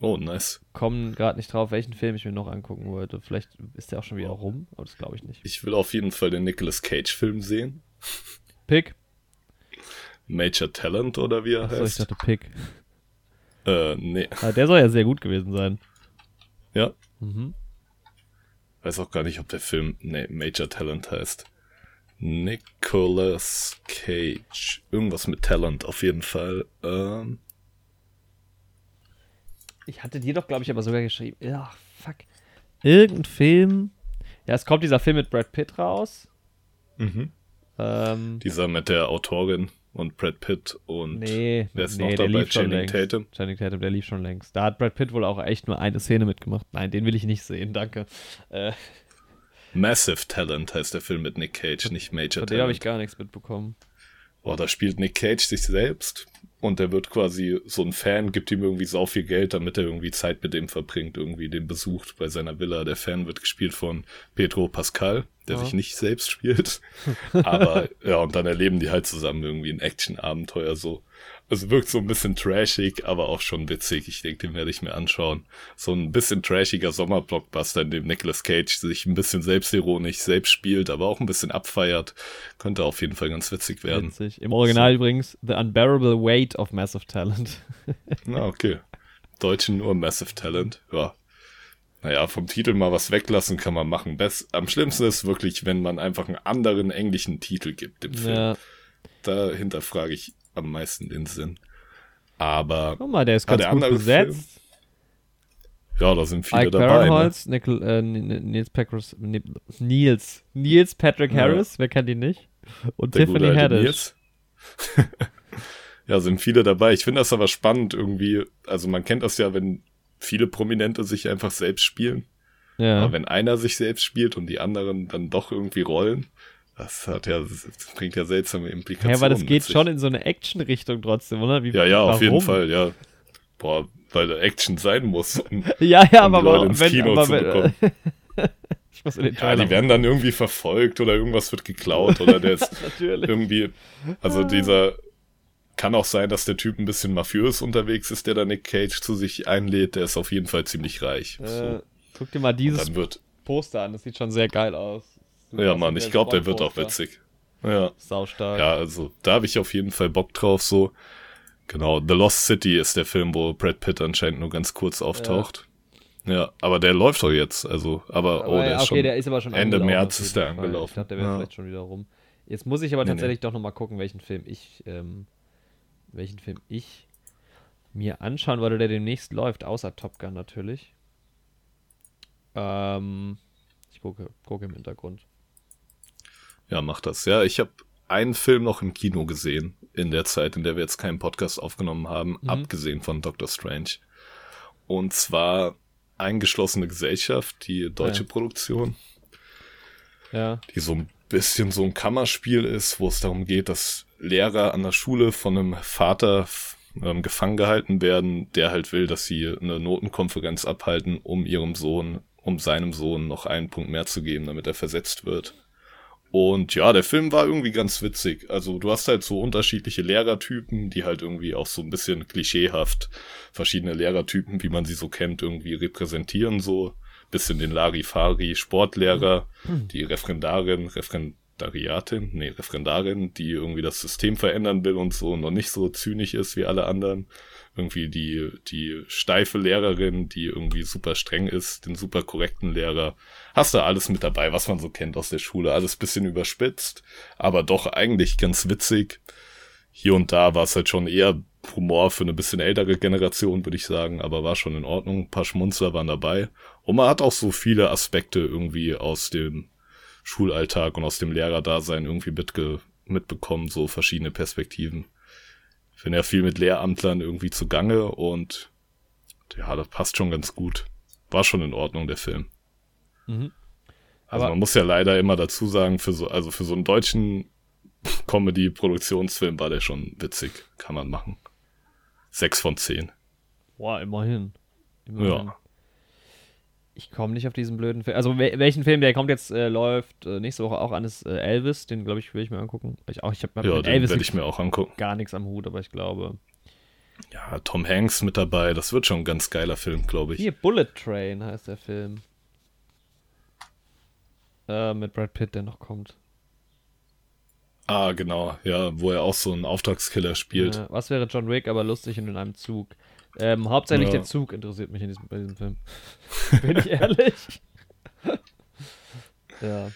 [SPEAKER 2] Oh, nice.
[SPEAKER 1] Komme gerade nicht drauf, welchen Film ich mir noch angucken wollte. Vielleicht ist der auch schon wieder rum, aber das glaube ich nicht.
[SPEAKER 2] Ich will auf jeden Fall den Nicolas Cage-Film sehen.
[SPEAKER 1] Pick?
[SPEAKER 2] Major Talent oder wie er
[SPEAKER 1] Achso, ich
[SPEAKER 2] heißt.
[SPEAKER 1] dachte Pick.
[SPEAKER 2] Äh, nee.
[SPEAKER 1] Ah, der soll ja sehr gut gewesen sein.
[SPEAKER 2] Ja.
[SPEAKER 1] Mhm.
[SPEAKER 2] Weiß auch gar nicht, ob der Film, nee, Major Talent heißt. Nicolas Cage. Irgendwas mit Talent auf jeden Fall. Ähm,
[SPEAKER 1] Ich hatte dir doch, glaube ich, aber sogar geschrieben. Ach, fuck. Irgendein Film. Ja, es kommt dieser Film mit Brad Pitt raus.
[SPEAKER 2] mhm.
[SPEAKER 1] Ähm,
[SPEAKER 2] Dieser mit der Autorin und Brad Pitt und
[SPEAKER 1] nee,
[SPEAKER 2] wer ist
[SPEAKER 1] nee,
[SPEAKER 2] noch
[SPEAKER 1] der
[SPEAKER 2] dabei?
[SPEAKER 1] lief schon
[SPEAKER 2] Channing
[SPEAKER 1] längst.
[SPEAKER 2] Tatum.
[SPEAKER 1] Channing Tatum, der lief schon längst. Da hat Brad Pitt wohl auch echt nur eine Szene mitgemacht. Nein, den will ich nicht sehen, danke. Äh,
[SPEAKER 2] Massive Talent heißt der Film mit Nick Cage, nicht Major
[SPEAKER 1] von dem habe ich
[SPEAKER 2] Talent.
[SPEAKER 1] gar nichts mitbekommen.
[SPEAKER 2] Oh, da spielt Nick Cage sich selbst und der wird quasi so ein Fan, gibt ihm irgendwie sau viel Geld, damit er irgendwie Zeit mit dem verbringt, irgendwie den besucht bei seiner Villa. Der Fan wird gespielt von Pedro Pascal, der
[SPEAKER 1] Ja.
[SPEAKER 2] sich nicht selbst spielt. Aber ja, und dann erleben die halt zusammen irgendwie ein Action-Abenteuer so. Es wirkt so ein bisschen trashig, aber auch schon witzig. Ich denke, den werde ich mir anschauen. So ein bisschen trashiger Sommerblockbuster, in dem Nicolas Cage sich ein bisschen selbstironisch selbst spielt, aber auch ein bisschen abfeiert. Könnte auf jeden Fall ganz witzig werden.
[SPEAKER 1] Witzig. Im Original übrigens The Unbearable Weight of Massive Talent.
[SPEAKER 2] Na, okay. Deutschen nur Massive Talent. Ja. Naja, vom Titel mal was weglassen kann man machen. Best, am schlimmsten ist wirklich, wenn man einfach einen anderen englischen Titel gibt im Film.
[SPEAKER 1] ja.
[SPEAKER 2] Dahinter frage ich am meisten den Sinn. Aber
[SPEAKER 1] Guck mal, der ist
[SPEAKER 2] Ah,
[SPEAKER 1] ganz
[SPEAKER 2] der
[SPEAKER 1] gut besetzt.
[SPEAKER 2] ja, da sind viele
[SPEAKER 1] Ike
[SPEAKER 2] dabei. Ne?
[SPEAKER 1] Barinholtz, Nickel, äh, Nils Patrick, Nils, Nils Patrick
[SPEAKER 2] Ja.
[SPEAKER 1] Harris, wer kennt ihn nicht? Und
[SPEAKER 2] Der
[SPEAKER 1] Tiffany Haddish.
[SPEAKER 2] Nils. ja, sind viele dabei. Ich finde das aber spannend irgendwie. Also man kennt das ja, wenn viele Prominente sich einfach selbst spielen.
[SPEAKER 1] Ja.
[SPEAKER 2] Aber wenn einer sich selbst spielt und die anderen dann doch irgendwie rollen, das hat ja, das bringt ja seltsame Implikationen.
[SPEAKER 1] Ja, aber das geht schon in so eine Action-Richtung trotzdem, oder? Wie,
[SPEAKER 2] Ja, ja, auf jeden
[SPEAKER 1] warum?
[SPEAKER 2] Fall, ja. Boah, weil da Action sein muss. um-
[SPEAKER 1] Ja, ja,
[SPEAKER 2] um
[SPEAKER 1] aber
[SPEAKER 2] die Leute
[SPEAKER 1] warum-
[SPEAKER 2] ins
[SPEAKER 1] wenn,
[SPEAKER 2] Kino
[SPEAKER 1] aber
[SPEAKER 2] zu bekommen.
[SPEAKER 1] ich muss in den
[SPEAKER 2] Ja, die werden dann irgendwie verfolgt oder irgendwas wird geklaut oder der ist
[SPEAKER 1] Natürlich.
[SPEAKER 2] irgendwie, also dieser kann auch sein, dass der Typ ein bisschen mafiös unterwegs ist, der da Nick Cage zu sich einlädt. Der ist auf jeden Fall ziemlich reich.
[SPEAKER 1] Äh,
[SPEAKER 2] so.
[SPEAKER 1] Guck dir mal dieses Poster an, das sieht schon sehr geil aus.
[SPEAKER 2] Ja, Mann, ich glaube, der wird auch witzig. Ja.
[SPEAKER 1] Saustark.
[SPEAKER 2] Ja, also da habe ich auf jeden Fall Bock drauf. So, genau. The Lost City ist der Film, wo Brad Pitt anscheinend nur ganz kurz auftaucht. Ja, aber der läuft doch jetzt. Also, aber, oh,
[SPEAKER 1] Aber
[SPEAKER 2] der
[SPEAKER 1] ja,
[SPEAKER 2] ist
[SPEAKER 1] okay,
[SPEAKER 2] schon.
[SPEAKER 1] der ist aber schon
[SPEAKER 2] Ende März ist der angelaufen.
[SPEAKER 1] Ich glaube, der wäre
[SPEAKER 2] Ja.
[SPEAKER 1] vielleicht schon wieder rum. Jetzt muss ich aber
[SPEAKER 2] Nee,
[SPEAKER 1] tatsächlich doch nochmal gucken, welchen Film ich, ähm, welchen Film ich mir anschauen wollte, der demnächst läuft, außer Top Gun natürlich. Ähm, ich gucke, gucke im Hintergrund.
[SPEAKER 2] Ja, mach das. Ja, ich habe einen Film noch im Kino gesehen in der Zeit, in der wir jetzt keinen Podcast aufgenommen haben,
[SPEAKER 1] Mhm.
[SPEAKER 2] abgesehen von Doctor Strange. Und zwar Eingeschlossene Gesellschaft, die deutsche
[SPEAKER 1] Ja.
[SPEAKER 2] Produktion,
[SPEAKER 1] Ja.
[SPEAKER 2] die so ein bisschen so ein Kammerspiel ist, wo es darum geht, dass Lehrer an der Schule von einem Vater ähm, gefangen gehalten werden, der halt will, dass sie eine Notenkonferenz abhalten, um ihrem Sohn, um seinem Sohn noch einen Punkt mehr zu geben, damit er versetzt wird. Und ja, der Film war irgendwie ganz witzig. Also du hast halt so unterschiedliche Lehrertypen, die halt irgendwie auch so ein bisschen klischeehaft verschiedene Lehrertypen, wie man sie so kennt, irgendwie repräsentieren. So bisschen den Larifari Sportlehrer, die Referendarin, Referendariatin, nee, Referendarin, die irgendwie das System verändern will und so noch nicht so zynisch ist wie alle anderen. Irgendwie die, die steife Lehrerin, die irgendwie super streng ist, den super korrekten Lehrer. Hast du alles mit dabei, was man so kennt aus der Schule. Alles bisschen überspitzt, aber doch eigentlich ganz witzig. Hier und da war es halt schon eher Humor für eine bisschen ältere Generation, würde ich sagen, aber war schon in Ordnung. Ein paar Schmunzler waren dabei. Und man hat auch so viele Aspekte irgendwie aus dem Schulalltag und aus dem Lehrerdasein irgendwie mitge mitbekommen, so verschiedene Perspektiven. Ich bin ja viel mit Lehramtlern irgendwie zugange und ja, das passt schon ganz gut. War schon in Ordnung, der Film.
[SPEAKER 1] Mhm.
[SPEAKER 2] Also man muss ja leider immer dazu sagen, für so, also für so einen deutschen Comedy-Produktionsfilm war der schon witzig. Kann man machen. Sechs von zehn.
[SPEAKER 1] Boah, immerhin. immerhin.
[SPEAKER 2] Ja.
[SPEAKER 1] Ich komme nicht auf diesen blöden Film. Also wel welchen Film, der kommt jetzt, äh, läuft äh, nächste Woche auch an, ist äh, Elvis. Den, glaube ich, will ich mir angucken. Ich auch, ich habe
[SPEAKER 2] Ja,
[SPEAKER 1] mit
[SPEAKER 2] den
[SPEAKER 1] Elvis
[SPEAKER 2] werde ich mir auch angucken.
[SPEAKER 1] gar nichts am Hut, aber ich glaube.
[SPEAKER 2] Ja, Tom Hanks mit dabei. Das wird schon ein ganz geiler Film, glaube ich.
[SPEAKER 1] Hier, Bullet Train heißt der Film. Äh, mit Brad Pitt, der noch kommt.
[SPEAKER 2] Ah, genau. Ja, wo er auch so einen Auftragskiller spielt.
[SPEAKER 1] Was wäre John Wick, aber lustig und in einem Zug. Ähm, hauptsächlich
[SPEAKER 2] Ja.
[SPEAKER 1] der Zug interessiert mich in diesem, bei diesem Film. Bin ich ehrlich? ja.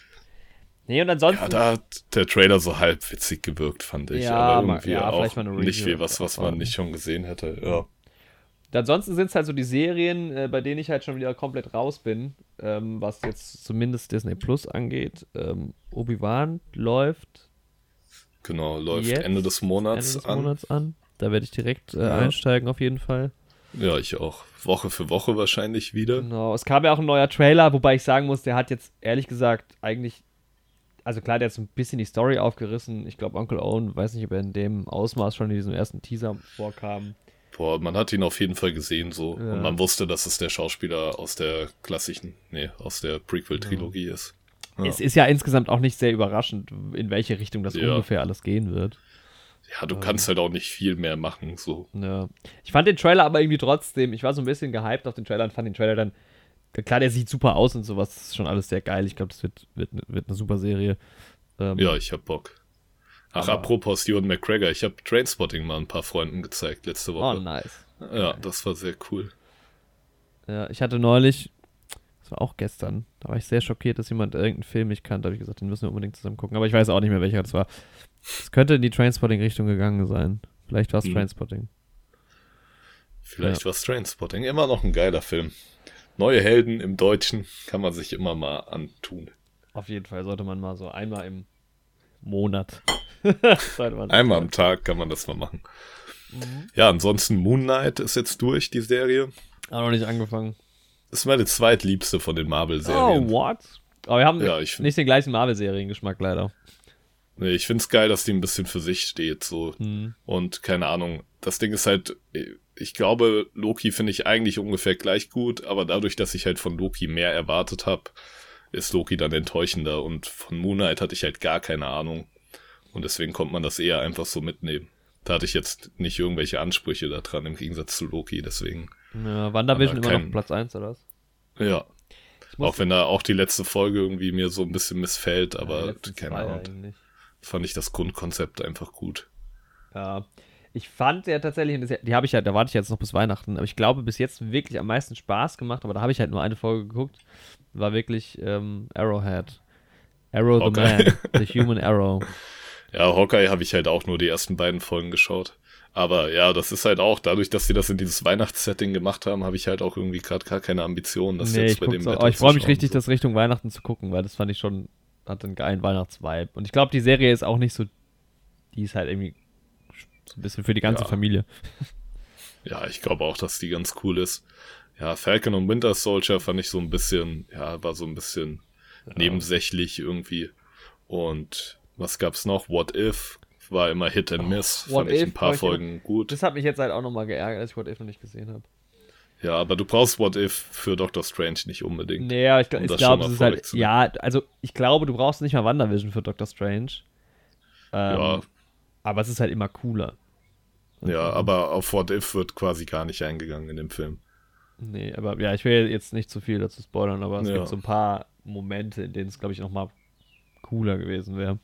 [SPEAKER 1] Nee, und ansonsten.
[SPEAKER 2] Ja, da hat der Trailer so halb witzig gewirkt, fand ich.
[SPEAKER 1] Ja,
[SPEAKER 2] aber irgendwie
[SPEAKER 1] ja,
[SPEAKER 2] auch
[SPEAKER 1] vielleicht mal eine
[SPEAKER 2] nicht viel was, was man nicht schon gesehen hätte. Ja.
[SPEAKER 1] Ansonsten sind es halt so die Serien, äh, bei denen ich halt schon wieder komplett raus bin, ähm, was jetzt zumindest Disney Plus angeht. Ähm, Obi-Wan läuft
[SPEAKER 2] Genau, läuft? Ende des
[SPEAKER 1] Ende
[SPEAKER 2] Monats
[SPEAKER 1] des
[SPEAKER 2] an.
[SPEAKER 1] Monats an. Da werde ich direkt äh,
[SPEAKER 2] Ja.
[SPEAKER 1] einsteigen auf jeden Fall.
[SPEAKER 2] Ja, ich auch. Woche für Woche wahrscheinlich wieder.
[SPEAKER 1] Genau. Es kam ja auch ein neuer Trailer, wobei ich sagen muss, der hat jetzt ehrlich gesagt eigentlich, also klar, der hat so ein bisschen die Story aufgerissen. Ich glaube, Uncle Owen, weiß nicht, ob er in dem Ausmaß schon in diesem ersten Teaser vorkam.
[SPEAKER 2] Boah, man hat ihn auf jeden Fall gesehen so.
[SPEAKER 1] Ja.
[SPEAKER 2] Und man wusste, dass es der Schauspieler aus der klassischen, nee, aus der Prequel-Trilogie ist. Ja.
[SPEAKER 1] Es ist ja insgesamt auch nicht sehr überraschend, in welche Richtung das
[SPEAKER 2] Ja.
[SPEAKER 1] ungefähr alles gehen wird.
[SPEAKER 2] Ja, du kannst halt auch nicht viel mehr machen, so.
[SPEAKER 1] Ja. Ich fand den Trailer aber irgendwie trotzdem, ich war so ein bisschen gehypt auf den Trailer und fand den Trailer dann, klar, der sieht super aus und sowas, das ist schon alles sehr geil. Ich glaube, das wird, wird, wird eine super Serie. Ähm,
[SPEAKER 2] Ja, ich hab Bock. Ach, apropos Ewan McGregor, ich habe Trainspotting mal ein paar Freunden gezeigt letzte
[SPEAKER 1] Oh,
[SPEAKER 2] Woche.
[SPEAKER 1] nice.
[SPEAKER 2] Ja, das war sehr cool.
[SPEAKER 1] Ja, ich hatte neulich, das war auch gestern, da war ich sehr schockiert, dass jemand irgendeinen Film nicht kannte. Da habe ich gesagt, den müssen wir unbedingt zusammen gucken. Aber ich weiß auch nicht mehr, welcher das war. Es könnte in die Trainspotting-Richtung gegangen sein. Vielleicht war es
[SPEAKER 2] Hm.
[SPEAKER 1] Trainspotting.
[SPEAKER 2] Vielleicht war Trainspotting immer noch ein geiler Film. Neue Helden im Deutschen kann man sich immer mal antun.
[SPEAKER 1] Auf jeden Fall sollte man mal so einmal im Monat.
[SPEAKER 2] Einmal am Tag kann man das mal machen.
[SPEAKER 1] Mhm.
[SPEAKER 2] Ja, ansonsten Moon Knight ist jetzt durch, die Serie.
[SPEAKER 1] Auch noch nicht angefangen.
[SPEAKER 2] Das ist meine zweitliebste von den
[SPEAKER 1] Oh,
[SPEAKER 2] Marvel-Serien.
[SPEAKER 1] what? Aber wir haben
[SPEAKER 2] Ja, ich-
[SPEAKER 1] nicht den gleichen Marvel-Seriengeschmack leider.
[SPEAKER 2] Nee, ich find's geil, dass die ein bisschen für sich steht, so.
[SPEAKER 1] Hm.
[SPEAKER 2] Und keine Ahnung, das Ding ist halt, ich glaube, Loki finde ich eigentlich ungefähr gleich gut, aber dadurch, dass ich halt von Loki mehr erwartet habe, ist Loki dann enttäuschender und von Moon Knight hatte ich halt gar keine Ahnung. Und deswegen konnte man das eher einfach so mitnehmen. da hatte ich jetzt nicht irgendwelche Ansprüche daran im Gegensatz zu Loki, deswegen.
[SPEAKER 1] Ja, WandaVision
[SPEAKER 2] Aber
[SPEAKER 1] immer
[SPEAKER 2] kein-
[SPEAKER 1] noch Platz 1 oder was?
[SPEAKER 2] Ja. Auch wenn da auch die letzte Folge irgendwie mir so ein bisschen missfällt,
[SPEAKER 1] Ja,
[SPEAKER 2] aber
[SPEAKER 1] letzten
[SPEAKER 2] keine Ahnung.
[SPEAKER 1] eigentlich.
[SPEAKER 2] Fand ich das Grundkonzept einfach gut.
[SPEAKER 1] Ja. Ich fand ja tatsächlich, die habe ich halt, da warte ich jetzt noch bis Weihnachten, aber ich glaube, bis jetzt wirklich am meisten Spaß gemacht, aber da habe ich halt nur eine Folge geguckt, war wirklich ähm, Arrowhead. Arrow the
[SPEAKER 2] Okay.
[SPEAKER 1] Man, The Human Arrow.
[SPEAKER 2] Ja, Hawkeye habe ich halt auch nur die ersten beiden Folgen geschaut. Aber ja, das ist halt auch, dadurch, dass sie das in dieses Weihnachtssetting gemacht haben, habe ich halt auch irgendwie gerade gar keine Ambitionen, das
[SPEAKER 1] nee,
[SPEAKER 2] jetzt bei dem
[SPEAKER 1] auch,
[SPEAKER 2] Wetter
[SPEAKER 1] aber ich freue mich richtig,
[SPEAKER 2] so.
[SPEAKER 1] das Richtung Weihnachten zu gucken, weil das fand ich schon, hat einen geilen Weihnachtsvibe. Und ich glaube, die Serie ist auch nicht so, die ist halt irgendwie so ein bisschen für die ganze
[SPEAKER 2] Ja.
[SPEAKER 1] Familie.
[SPEAKER 2] Ja, ich glaube auch, dass die ganz cool ist. Ja, Falcon und Winter Soldier fand ich so ein bisschen, ja, war so ein bisschen nebensächlich irgendwie. Und was gab's noch? What If war immer Hit and Miss.
[SPEAKER 1] What
[SPEAKER 2] fand ich
[SPEAKER 1] If
[SPEAKER 2] ein paar
[SPEAKER 1] ich
[SPEAKER 2] Folgen gut.
[SPEAKER 1] Das hat mich jetzt halt auch nochmal geärgert, dass ich What If noch nicht gesehen habe.
[SPEAKER 2] Ja, aber du brauchst What If für Doctor Strange nicht unbedingt.
[SPEAKER 1] Aber ich,
[SPEAKER 2] Um
[SPEAKER 1] ich glaube, es ist halt, ja, also ich glaube, du brauchst nicht mal WandaVision für Doctor Strange. Ähm,
[SPEAKER 2] Ja.
[SPEAKER 1] Aber es ist halt immer cooler.
[SPEAKER 2] Ja, aber auf What If wird quasi gar nicht eingegangen in dem Film.
[SPEAKER 1] Nee, aber ja, ich will jetzt nicht zu viel dazu spoilern, aber es
[SPEAKER 2] Ja.
[SPEAKER 1] gibt so ein paar Momente, in denen es, glaube ich, nochmal cooler gewesen wäre.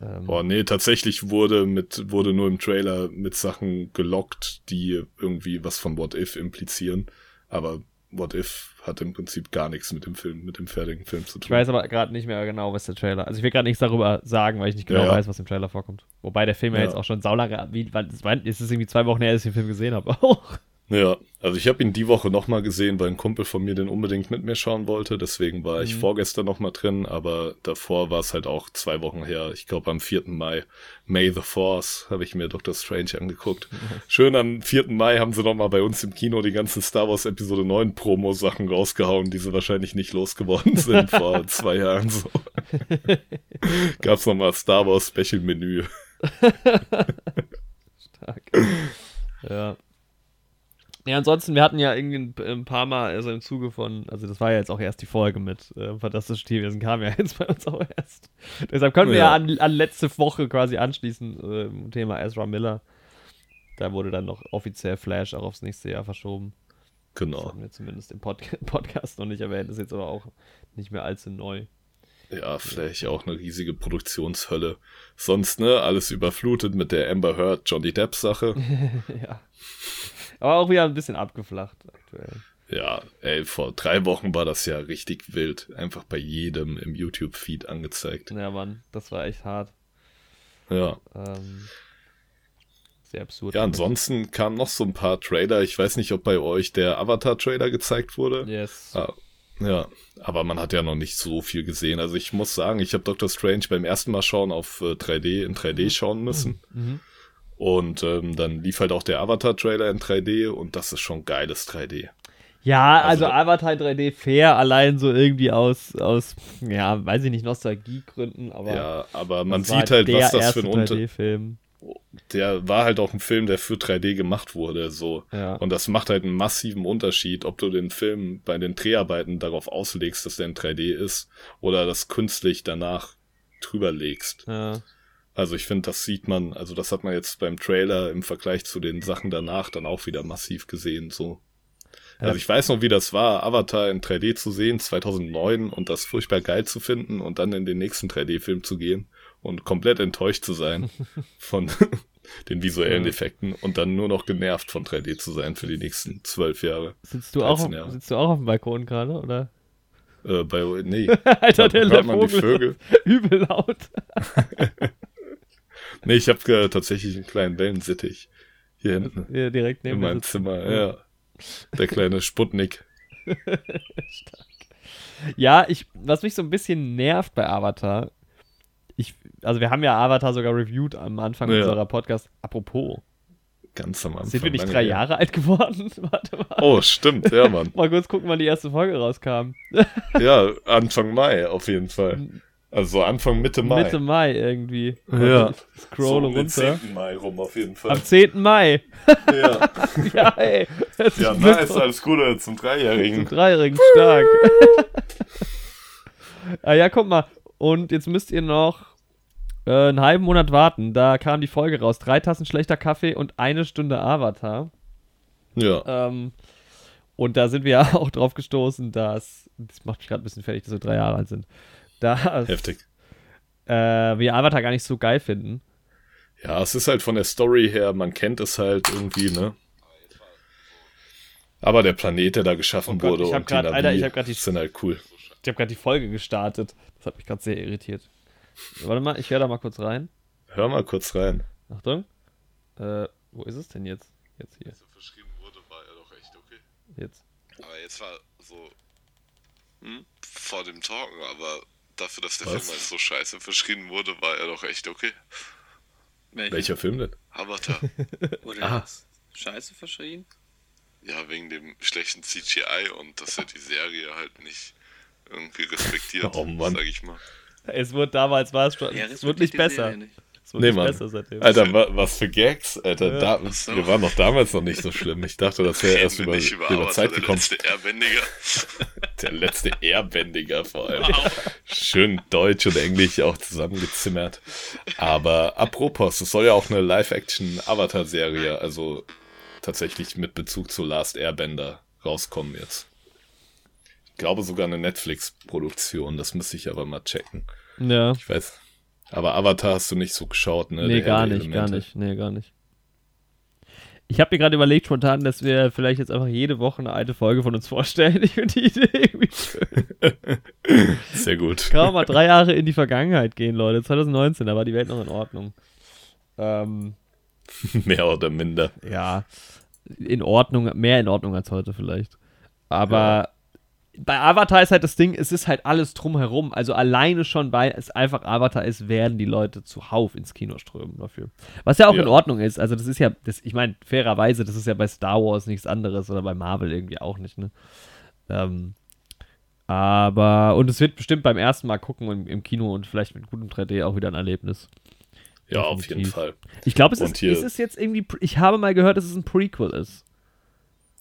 [SPEAKER 1] Ähm,
[SPEAKER 2] Boah, nee, tatsächlich wurde mit, wurde nur im Trailer mit Sachen gelockt, die irgendwie was von What If implizieren. Aber What If hat im Prinzip gar nichts mit dem Film, mit dem fertigen Film zu tun.
[SPEAKER 1] ich weiß aber gerade nicht mehr genau, was der Trailer. Also ich will gerade nichts darüber sagen, weil ich nicht genau
[SPEAKER 2] Ja, ja.
[SPEAKER 1] weiß, was im Trailer vorkommt. Wobei der Film ja,
[SPEAKER 2] Ja.
[SPEAKER 1] jetzt auch schon saulange, wie, wann, es ist irgendwie zwei Wochen her, dass ich den Film gesehen habe. Auch.
[SPEAKER 2] Ja, also ich habe ihn die Woche nochmal gesehen, weil ein Kumpel von mir den unbedingt mit mir schauen wollte. Deswegen war ich
[SPEAKER 1] Mhm.
[SPEAKER 2] vorgestern nochmal drin, aber davor war es halt auch zwei Wochen her. Ich glaube am 4. Mai, May the Force, habe ich mir Doctor Strange angeguckt. Schön am 4. Mai haben sie nochmal bei uns im Kino die ganzen Star Wars Episode 9 Promo-Sachen rausgehauen, die sie wahrscheinlich nicht losgeworden sind vor zwei Jahren so. Gab's nochmal Star Wars Special Menü.
[SPEAKER 1] Stark. ja. Ja, ansonsten, wir hatten ja irgendwie ein, paar Mal, also im Zuge von, also das war ja jetzt auch erst die Folge mit äh, Fantastische Tierwesen, kam ja jetzt bei uns auch erst. Deshalb können wir ja,
[SPEAKER 2] Ja.
[SPEAKER 1] an, an letzte Woche quasi anschließen, äh, im Thema Ezra Miller. Da wurde dann noch offiziell Flash auch aufs nächste Jahr verschoben. Das
[SPEAKER 2] Genau.
[SPEAKER 1] hatten wir zumindest im Pod Podcast noch nicht erwähnt, ist jetzt aber auch nicht mehr allzu neu.
[SPEAKER 2] Ja, vielleicht auch eine riesige Produktionshölle. Sonst, ne, alles überflutet mit der Amber Heard Johnny Depp Sache.
[SPEAKER 1] ja. Aber auch wieder ein bisschen abgeflacht aktuell.
[SPEAKER 2] Ja, ey, vor drei Wochen war das ja richtig wild. Einfach bei jedem im YouTube-Feed angezeigt.
[SPEAKER 1] Ja, Mann, das war echt hart.
[SPEAKER 2] Ja.
[SPEAKER 1] Ähm, sehr absurd.
[SPEAKER 2] Ja, ansonsten kamen noch so ein paar Trailer. Ich weiß nicht, ob bei euch der Avatar-Trailer gezeigt wurde.
[SPEAKER 1] Yes.
[SPEAKER 2] Ah, ja, aber man hat ja noch nicht so viel gesehen. Also ich muss sagen, ich habe Doctor Strange beim ersten Mal schauen auf äh, 3D, in 3D schauen müssen.
[SPEAKER 1] Mhm.
[SPEAKER 2] Und ähm, dann lief halt auch der Avatar-Trailer in 3D und das ist schon geiles 3D.
[SPEAKER 1] Ja, also,
[SPEAKER 2] Also
[SPEAKER 1] Avatar 3D fair, allein so irgendwie aus, aus, ja, weiß ich nicht, Nostalgiegründen, aber
[SPEAKER 2] ja, aber man sieht halt, was das für ein Unter...
[SPEAKER 1] 3D-Film.
[SPEAKER 2] Der war halt auch ein Film, der für 3D gemacht wurde, so.
[SPEAKER 1] Ja.
[SPEAKER 2] Und das macht halt einen massiven Unterschied, ob du den Film bei den Dreharbeiten darauf auslegst, dass der in 3D ist, oder das künstlich danach drüber legst.
[SPEAKER 1] ja.
[SPEAKER 2] Also ich finde, das sieht man, also das hat man jetzt beim Trailer im Vergleich zu den Sachen danach dann auch wieder massiv gesehen, so. Also ich weiß noch, wie das war, Avatar in 3D zu sehen, 2009, und das furchtbar geil zu finden und dann in den nächsten 3D-Film zu gehen und komplett enttäuscht zu sein von den visuellen
[SPEAKER 1] Ja.
[SPEAKER 2] Effekten und dann nur noch genervt von 3D zu sein für die nächsten zwölf Jahre.
[SPEAKER 1] Sitzt du, auch,
[SPEAKER 2] 13 Jahre.
[SPEAKER 1] sitzt du auch auf dem Balkon gerade, oder?
[SPEAKER 2] Äh, bei, nee,
[SPEAKER 1] Alter, der,
[SPEAKER 2] hört man die Vögel?
[SPEAKER 1] übel laut.
[SPEAKER 2] Nee, ich habe äh, tatsächlich einen kleinen Wellensittich hier hinten
[SPEAKER 1] Hier direkt
[SPEAKER 2] in
[SPEAKER 1] neben mir
[SPEAKER 2] meinem. Zimmer. Ja. Der kleine Sputnik.
[SPEAKER 1] Ja, ich, was mich so ein bisschen nervt bei Avatar, ich, also wir haben ja Avatar sogar reviewed am Anfang
[SPEAKER 2] Ja.
[SPEAKER 1] unserer Podcast. Apropos,
[SPEAKER 2] Ganz am Anfang.
[SPEAKER 1] sind wir nicht drei
[SPEAKER 2] her.
[SPEAKER 1] Jahre alt geworden? Warte mal.
[SPEAKER 2] Oh, stimmt, ja, Mann.
[SPEAKER 1] Mal kurz gucken, wann die erste Folge rauskam.
[SPEAKER 2] Ja, Anfang Mai auf jeden Fall. Also Anfang, Mitte Mai.
[SPEAKER 1] Mitte Mai irgendwie.
[SPEAKER 2] Ja.
[SPEAKER 1] Ich scrolle
[SPEAKER 2] um den
[SPEAKER 1] runter.
[SPEAKER 2] 10. Mai rum auf jeden Fall.
[SPEAKER 1] Am 10. Mai.
[SPEAKER 2] ja,
[SPEAKER 1] ja, ey.
[SPEAKER 2] Ja
[SPEAKER 1] ist
[SPEAKER 2] nice, alles Gute zum Dreijährigen.
[SPEAKER 1] Dreijährigen stark. ah, ja, guck mal. Und jetzt müsst ihr noch äh, einen halben Monat warten. Da kam die Folge raus. Drei Tassen schlechter Kaffee und eine Stunde Avatar.
[SPEAKER 2] Ja.
[SPEAKER 1] Ähm, und da sind wir ja auch drauf gestoßen, dass, das macht mich gerade ein bisschen fertig, dass wir drei Jahre alt sind, dass
[SPEAKER 2] Heftig.
[SPEAKER 1] äh, wir Avatar gar nicht so geil finden.
[SPEAKER 2] Ja, es ist halt von der Story her, man kennt es halt irgendwie, ne? Aber der Planet, der da geschaffen
[SPEAKER 1] Oh Gott,
[SPEAKER 2] wurde
[SPEAKER 1] ich hab
[SPEAKER 2] und
[SPEAKER 1] grad-
[SPEAKER 2] die
[SPEAKER 1] Alter, ich hab grad die-
[SPEAKER 2] sind halt cool.
[SPEAKER 1] Ich habe gerade die Folge gestartet. Das hat mich gerade sehr irritiert. Warte mal, ich höre da mal kurz rein.
[SPEAKER 2] Hör mal kurz rein.
[SPEAKER 1] Achtung. Äh, wo ist es denn jetzt? Jetzt hier.
[SPEAKER 3] so verschrieben wurde, war er doch echt okay.
[SPEAKER 1] Jetzt.
[SPEAKER 3] Aber jetzt war so hm, vor dem Talken, aber dafür, dass der
[SPEAKER 2] Was?
[SPEAKER 3] Film halt so scheiße verschrieben wurde, war er doch echt okay.
[SPEAKER 2] Welcher Film denn?
[SPEAKER 3] Avatar.
[SPEAKER 4] Wurde
[SPEAKER 2] Ah.
[SPEAKER 4] scheiße verschrien?
[SPEAKER 3] ja, wegen dem schlechten CGI und dass er die Serie halt nicht irgendwie respektiert,
[SPEAKER 2] Oh Mann.
[SPEAKER 3] sag ich mal.
[SPEAKER 1] Es wurde damals, war es schon,
[SPEAKER 4] Ja,
[SPEAKER 1] es wird nicht besser.
[SPEAKER 4] Serie nicht.
[SPEAKER 1] Wird
[SPEAKER 2] Nee,
[SPEAKER 1] nicht
[SPEAKER 2] Mann.
[SPEAKER 1] besser seitdem.
[SPEAKER 2] Alter, wa was für Gags, Alter.
[SPEAKER 1] Ja.
[SPEAKER 2] Da,
[SPEAKER 3] so.
[SPEAKER 2] Wir waren doch damals noch nicht so schlimm. Ich dachte, das wäre erst über,
[SPEAKER 3] über
[SPEAKER 2] über Zeit
[SPEAKER 3] der
[SPEAKER 2] gekommen.
[SPEAKER 3] letzte Airbändiger.
[SPEAKER 2] Der letzte Airbändiger vor allem. Schön Deutsch und Englisch auch zusammengezimmert. Aber apropos, es soll ja auch eine Live-Action-Avatar-Serie, also tatsächlich mit Bezug zu Last Airbender rauskommen jetzt. Ich glaube sogar eine Netflix-Produktion, das müsste ich aber mal checken.
[SPEAKER 1] ja.
[SPEAKER 2] Ich weiß. Aber Avatar hast du nicht so geschaut, ne?
[SPEAKER 1] Nee,
[SPEAKER 2] Der
[SPEAKER 1] gar nicht, gar nicht. Nee, gar nicht. Ich habe mir gerade überlegt spontan, dass wir vielleicht jetzt einfach jede Woche eine alte Folge von uns vorstellen. Ich finde die Idee irgendwie schön.
[SPEAKER 2] Sehr gut.
[SPEAKER 1] Kann man mal drei Jahre in die Vergangenheit gehen, Leute. 2019, da war die Welt noch in Ordnung. Ähm,
[SPEAKER 2] Mehr oder minder.
[SPEAKER 1] ja, in Ordnung, mehr in Ordnung als heute vielleicht. Aber bei Avatar ist halt das Ding, es ist halt alles drumherum. Also alleine schon, weil es einfach Avatar ist, werden die Leute zuhauf ins Kino strömen dafür. Was ja auch
[SPEAKER 2] Ja.
[SPEAKER 1] in Ordnung ist. Also das ist ja, das, ich meine, fairerweise, das ist ja bei Star Wars nichts anderes oder bei Marvel irgendwie auch nicht, ne? Ähm, aber, und es wird bestimmt beim ersten Mal gucken im, im Kino und vielleicht mit gutem 3D auch wieder ein Erlebnis.
[SPEAKER 2] Ja, auf jeden
[SPEAKER 1] Definitiv.
[SPEAKER 2] Fall.
[SPEAKER 1] Ich glaube, es
[SPEAKER 2] Und
[SPEAKER 1] ist, ist es jetzt irgendwie, ich habe mal gehört, dass es ein Prequel ist.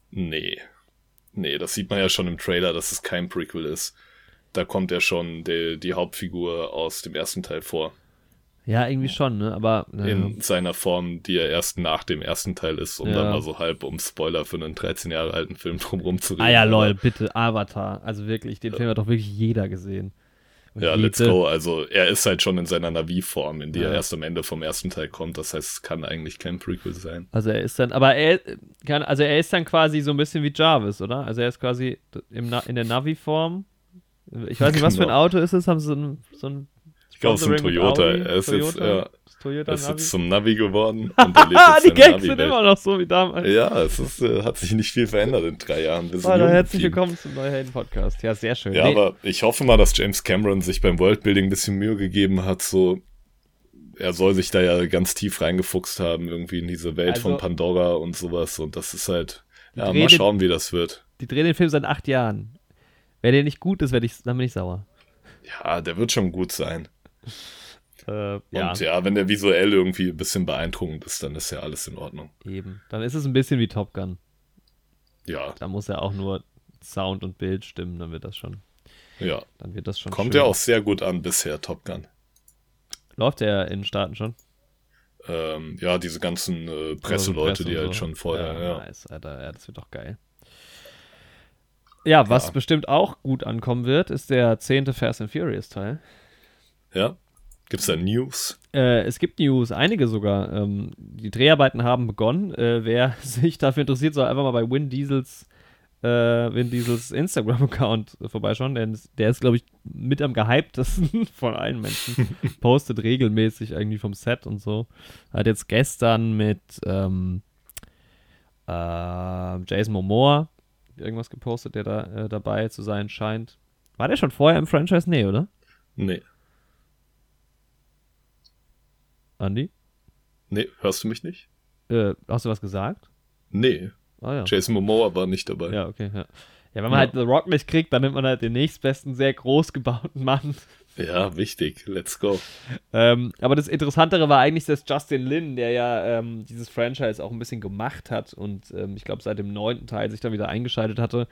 [SPEAKER 2] Nee. Nee, das sieht man ja schon im Trailer, dass es kein Prequel ist. Da kommt ja schon die, die Hauptfigur aus dem ersten Teil vor.
[SPEAKER 1] Ja, irgendwie schon, ne? Aber naja.
[SPEAKER 2] In seiner Form, die er erst nach dem ersten Teil ist, um
[SPEAKER 1] Ja.
[SPEAKER 2] dann mal so halb um Spoiler für einen 13 Jahre alten Film drumherum zu reden.
[SPEAKER 1] ah ja, lol, bitte, Avatar. Also wirklich, den Film hat doch wirklich jeder gesehen.
[SPEAKER 2] Ja, let's go. Also er ist halt schon in seiner Navi-Form, in die
[SPEAKER 1] Ja.
[SPEAKER 2] er erst am Ende vom ersten Teil kommt. Das heißt, es kann eigentlich kein Prequel sein.
[SPEAKER 1] Also er ist dann, aber er kann, also er ist dann quasi so ein bisschen wie Jarvis, oder? Also er ist quasi im in der Navi-Form. Ich weiß nicht, was für ein
[SPEAKER 2] Genau.
[SPEAKER 1] Auto ist es? Haben sie so ein, so ein
[SPEAKER 2] Ich glaube, es ist ein Toyota.
[SPEAKER 1] Audi?
[SPEAKER 2] Ist jetzt,
[SPEAKER 1] Toyota?
[SPEAKER 2] ja,
[SPEAKER 1] Das Toyota
[SPEAKER 2] er ist
[SPEAKER 1] Navi?
[SPEAKER 2] jetzt zum Navi geworden und
[SPEAKER 1] die Gags sind immer noch so wie damals.
[SPEAKER 2] Ja, es ist, äh, hat sich nicht viel verändert in drei Jahren. Wir
[SPEAKER 1] herzlich willkommen zum Neuhelden Podcast. Ja, sehr schön.
[SPEAKER 2] Ja,
[SPEAKER 1] Nee,
[SPEAKER 2] aber ich hoffe mal, dass James Cameron sich beim Worldbuilding ein bisschen Mühe gegeben hat. So, er soll sich da ja ganz tief reingefuchst haben, irgendwie in diese Welt
[SPEAKER 1] Also-
[SPEAKER 2] von Pandora und sowas. Und das ist halt, ja, mal
[SPEAKER 1] den-
[SPEAKER 2] schauen, wie das wird.
[SPEAKER 1] die drehen den Film seit acht Jahren. Wenn der nicht gut ist, werd ich, dann bin ich sauer.
[SPEAKER 2] Ja, der wird schon gut sein.
[SPEAKER 1] Äh, ja,
[SPEAKER 2] Und ja, wenn der visuell irgendwie ein bisschen beeindruckend ist, dann ist ja alles in Ordnung.
[SPEAKER 1] eben. Dann ist es ein bisschen wie Top Gun.
[SPEAKER 2] Ja,
[SPEAKER 1] Da muss ja auch nur Sound und Bild stimmen, dann wird das schon,
[SPEAKER 2] ja.
[SPEAKER 1] dann wird das schon
[SPEAKER 2] Kommt
[SPEAKER 1] schön.
[SPEAKER 2] ja auch sehr gut an bisher, Top Gun.
[SPEAKER 1] Läuft der in den Staaten schon?
[SPEAKER 2] Ähm, ja, diese ganzen äh, Presseleute,
[SPEAKER 1] Presse
[SPEAKER 2] die halt
[SPEAKER 1] so.
[SPEAKER 2] schon vorher, ja.
[SPEAKER 1] Nice, Alter, ja, das wird doch geil. Ja, was
[SPEAKER 2] Ja.
[SPEAKER 1] bestimmt auch gut ankommen wird, ist der zehnte Fast and Furious Teil.
[SPEAKER 2] Ja. Gibt's da News?
[SPEAKER 1] Äh, es gibt News, einige sogar. Ähm, die Dreharbeiten haben begonnen. Äh, wer sich dafür interessiert, soll einfach mal bei Vin Diesels, äh, Diesels Instagram-Account vorbeischauen, denn der ist, glaube ich, mit am gehyptesten von allen Menschen. Postet regelmäßig irgendwie vom Set und so. Hat jetzt gestern mit ähm, äh, Jason Momoa irgendwas gepostet, der da äh, dabei zu sein scheint. War der schon vorher im Franchise? Nee, oder?
[SPEAKER 2] Nee.
[SPEAKER 1] Andy?
[SPEAKER 2] Nee, hörst du mich nicht?
[SPEAKER 1] Äh, hast du was gesagt?
[SPEAKER 2] Nee.
[SPEAKER 1] Ah ja.
[SPEAKER 2] Jason Momoa war nicht dabei.
[SPEAKER 1] Ja, okay, ja. Ja, wenn man
[SPEAKER 2] Ja.
[SPEAKER 1] halt The Rock nicht kriegt, dann nimmt man halt den nächstbesten, sehr groß gebauten Mann.
[SPEAKER 2] Ja, wichtig. Let's go.
[SPEAKER 1] Ähm, aber das Interessantere war eigentlich, dass Justin Lin, der ja ähm, dieses Franchise auch ein bisschen gemacht hat und ähm, ich glaube seit dem neunten Teil sich dann wieder eingeschaltet hatte,